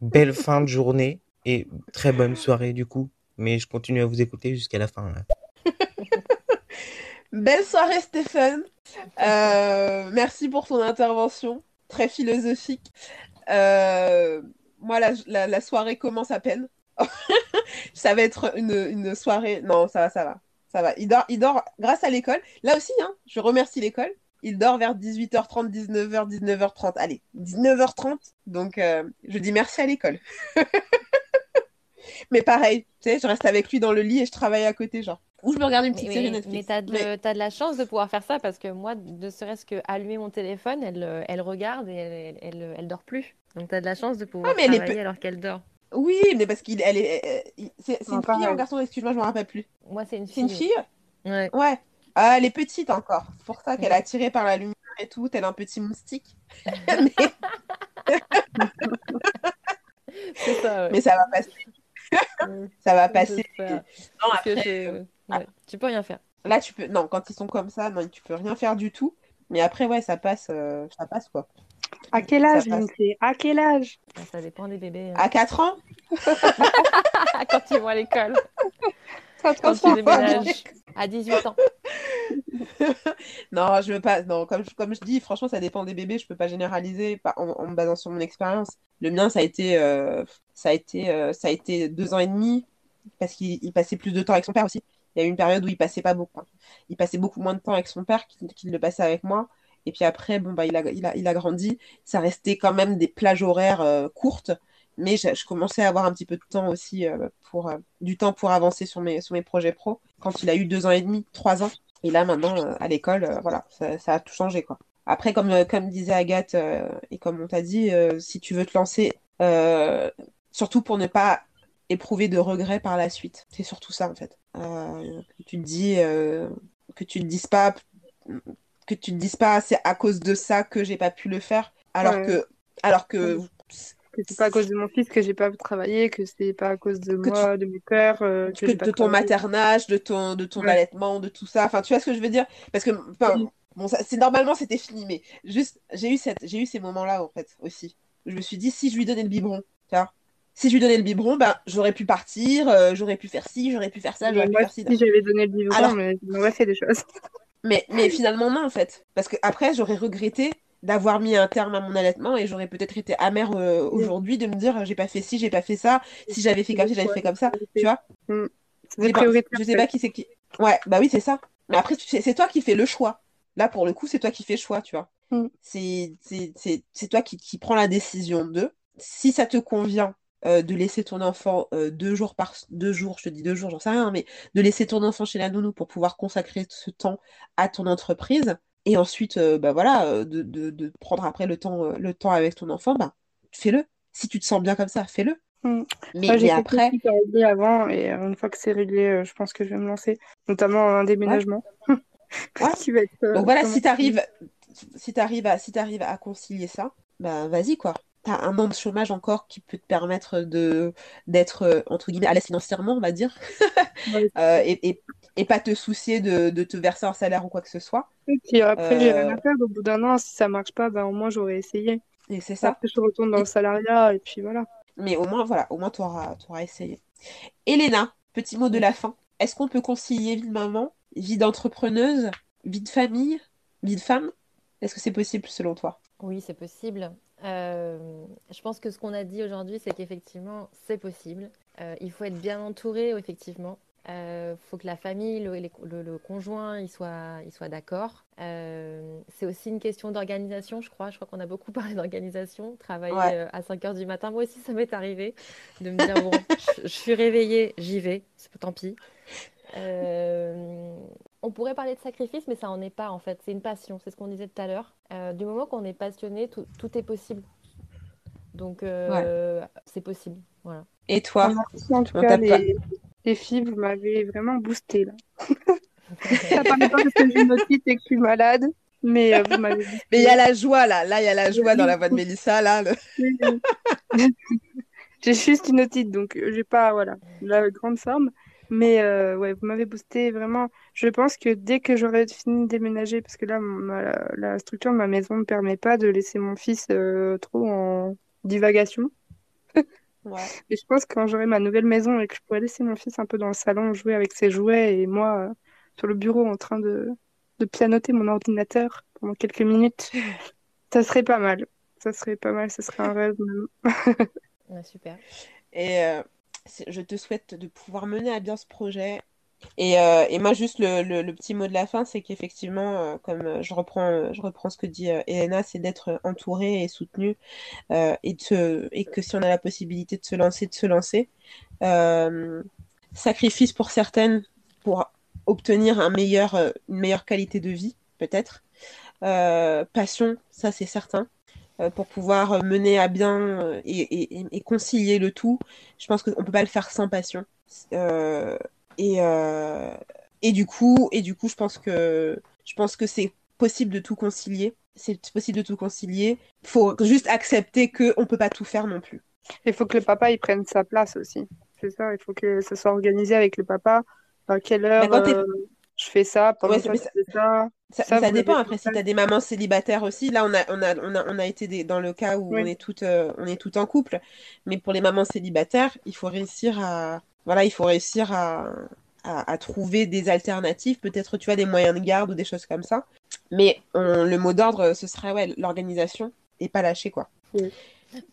Belle fin de journée. Et très bonne soirée du coup. Mais je continue à vous écouter jusqu'à la fin. Belle soirée Stéphane. Euh, merci pour ton intervention. Très philosophique. Euh, moi, la, soirée commence à peine. ça va être une, une, soirée. Non, ça va, ça va. Ça va. Il dort, il dort grâce à l'école. Là aussi, hein, je remercie l'école. Il dort vers 18h30, 19h, 19h30. Allez, 19h30. Donc, euh, je dis merci à l'école. Mais pareil, tu sais, je reste avec lui dans le lit et je travaille à côté, genre. Ou je me regarde une petite série Netflix. Mais t'as de, as de la chance de pouvoir faire ça parce que moi, ne serait-ce que allumer mon téléphone, elle, euh, elle regarde et elle, elle, elle, dort plus. Donc t'as de la chance de pouvoir ah, travailler alors qu'elle dort. Oui, mais parce qu'il elle est, c'est une fille ou un garçon Excuse-moi, je me rappelle plus. Moi, c'est une fille. C'est une fille. Ouais. Ouais. Ah, elle est petite encore. C'est pour ça qu'elle est attirée par la lumière et tout, tel un petit moustique. c'est ça. Mais ça va passer. ça va passer. Non, après, ah. tu peux rien faire. Là, tu peux. Non, quand ils sont comme ça, non, tu peux rien faire du tout. Mais après, ouais, ça passe, euh, ça passe quoi. À quel âge, À quel âge? Ah, Ça dépend des bébés. Hein. À 4 ans? Quand ils vont à l'école. Quand ils déménagent. À 18 ans. non, je veux pas. Non, comme, comme je dis, franchement, ça dépend des bébés. Je peux pas généraliser en, me basant sur mon expérience. Le mien, ça a été, euh, ça a été, euh, ça a été deux ans et demi parce qu'il passait plus de temps avec son père aussi. Il y a eu une période où il passait pas beaucoup. Il passait beaucoup moins de temps avec son père qu'il le passait avec moi. Et puis après, bon bah, il a, grandi. Ça restait quand même des plages horaires euh, courtes mais je, commençais à avoir un petit peu de temps aussi euh, pour euh, du temps pour avancer sur mes projets pro quand il a eu deux ans et demi trois ans et là maintenant à l'école voilà ça, a tout changé quoi après comme comme disait Agathe et comme on t'a dit si tu veux te lancer surtout pour ne pas éprouver de regrets par la suite. C'est surtout ça en fait. Que tu te dis que tu te dises pas que tu te dises pas c'est à cause de ça que j'ai pas pu le faire. Alors que alors que que c'est pas à cause de mon fils que j'ai pas travaillé, que c'est pas à cause de moi, de mes peurs, euh, que, de ton maternage, de ton, de ton allaitement, de tout ça. Enfin, tu vois ce que je veux dire? Parce que, bon, c'est normalement c'était fini, mais juste, j'ai eu cette, j'ai eu ces moments-là en fait aussi. Je me suis dit, si je lui donnais le biberon, tu vois, si je lui donnais le biberon, ben, j'aurais pu partir, euh, j'aurais pu faire ci, j'aurais pu faire ça, j'aurais pu faire ci. Si j'avais donné le biberon, Alors... mais j'aurais fait des choses. Mais, mais finalement, non, en fait. Parce que après, j'aurais regretté d'avoir mis un terme à mon allaitement et j'aurais peut-être été amère euh, aujourd'hui de me dire j'ai pas fait ci, j'ai pas fait ça, si j'avais fait comme ça, j'avais fait comme ça, tu vois. Mm. je sais pas qui c'est qui. Ouais, bah oui, c'est ça. Mais après, c'est toi qui fais le choix. Là, pour le coup, c'est toi qui fais le choix, tu vois. Mm. C'est toi qui, qui prends la décision de si ça te convient euh, de laisser ton enfant euh, deux jours par deux jours, je te dis deux jours, j'en sais rien, mais de laisser ton enfant chez la nounou pour pouvoir consacrer ce temps à ton entreprise, et ensuite, euh, bah voilà, de, de, prendre après le temps, le temps avec ton enfant, bah, fais-le. Si tu te sens bien comme ça, fais-le. Mm. Mais, j'ai après. avant, et une fois que c'est réglé, je pense que je vais me lancer, notamment un déménagement. Donc voilà, si tu arrives, si arrives à, si arrives à concilier ça, bah vas-y quoi. Tu as un an de chômage encore qui peut te permettre de d'être entre guillemets à l'aise financièrement, on va dire. et, et, et pas te soucier de, de, te verser un salaire ou quoi que ce soit. Et puis après, j'ai rien à faire. Au bout d'un an, si ça marche pas, ben, au moins j'aurais essayé. Et c'est ça. Après, je retourne dans le salariat et puis voilà. Mais au moins, voilà, au moins tu auras, auras essayé. Elena, petit mot de la fin. Est-ce qu'on peut concilier vie de maman, vie d'entrepreneuse, vie de famille, vie de femme? Est-ce que c'est possible selon toi? Oui, c'est possible. Euh, je pense que ce qu'on a dit aujourd'hui, c'est qu'effectivement, c'est possible. Euh, il faut être bien entouré, effectivement. Il euh, faut que la famille, le, conjoint, il soit, il soit d'accord. c'est aussi une question d'organisation, je crois. Je crois qu'on a beaucoup parlé d'organisation. Travailler à 5 heures du matin, moi aussi, ça m'est arrivé de me dire bon, je, je suis réveillée, j'y vais, c'est tant pis. On pourrait parler de sacrifice, mais ça n'en est pas en fait. C'est une passion, c'est ce qu'on disait tout à l'heure. du moment qu'on est passionné, tout, tout, est possible. Donc, c'est possible. Voilà. Et toi En tout cas, les, filles, vous m'avez vraiment boosté là. ça pas parce que j'ai une otite et que je suis malade, mais euh, vous m'avez Mais il y a la joie là, là il y a la joie dans la voix de Mélissa là. j'ai juste une otite, donc euh, j'ai pas voilà la grande forme. Mais euh, ouais, vous m'avez boosté vraiment. Je pense que dès que j'aurai fini de déménager, parce que là, la structure de ma maison ne me permet pas de laisser mon fils trop en divagation. Et je pense que quand j'aurai ma nouvelle maison et que je pourrai laisser mon fils un peu dans le salon jouer avec ses jouets et moi euh, sur le bureau en train de, de pianoter mon ordinateur pendant quelques minutes, ça serait pas mal. Ça serait pas mal, ça serait un rêve super. Et euh, je te souhaite de pouvoir mener à bien ce projet et, euh, et, moi, juste le, le, petit mot de la fin, c'est qu'effectivement, euh, comme euh, je reprends, je reprends ce que dit Elena, c'est d'être entouré et soutenu et, de, et que si on a la possibilité de se lancer, de se lancer. sacrifice pour certaines pour obtenir un une meilleure qualité de vie, peut-être. passion, ça c'est certain pour pouvoir mener à bien et, et, et, concilier le tout. Je pense qu'on ne peut pas le faire sans passion. Euh, et, euh, et du coup, et du coup, je pense que je pense que c'est possible de tout concilier. C'est possible de tout concilier. Il faut juste accepter qu'on ne peut pas tout faire non plus. Il faut que le papa il prenne sa place aussi. C'est ça, il faut que ça soit organisé avec le papa. À quelle heure euh, je fais ça, pendant ça, ça. Ça, ça, dépend. Après, si tu as des mamans célibataires aussi, là, on a, on a, on a, on a été dans le cas où on, est toutes, euh, on est toutes en couple. Mais pour les mamans célibataires, il faut réussir à, voilà, il faut réussir à, à, trouver des alternatives, peut-être tu as des moyens de garde ou des choses comme ça. Mais le mot d'ordre, ce serait ouais, l'organisation et pas lâcher quoi.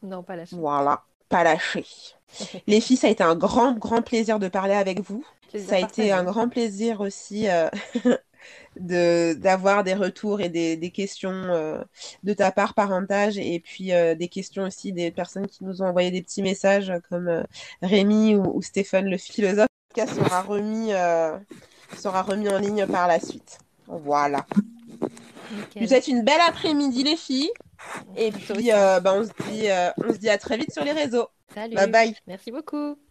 Non, pas lâcher. Voilà, pas lâcher. Les filles, ça a été un grand, grand plaisir de parler avec vous. Ça a été un grand plaisir aussi euh, de d'avoir des retours et des, des questions euh, de ta part parentage et puis euh, des questions aussi des personnes qui nous ont envoyé des petits messages comme euh, Rémi ou, Stéphane le philosophe qui sera remis sera remis en ligne par la suite. Voilà. Vous êtes une belle après-midi les filles et puis bah, on se dit on se dit à très vite sur les réseaux. Salut. Bye bye. Merci beaucoup.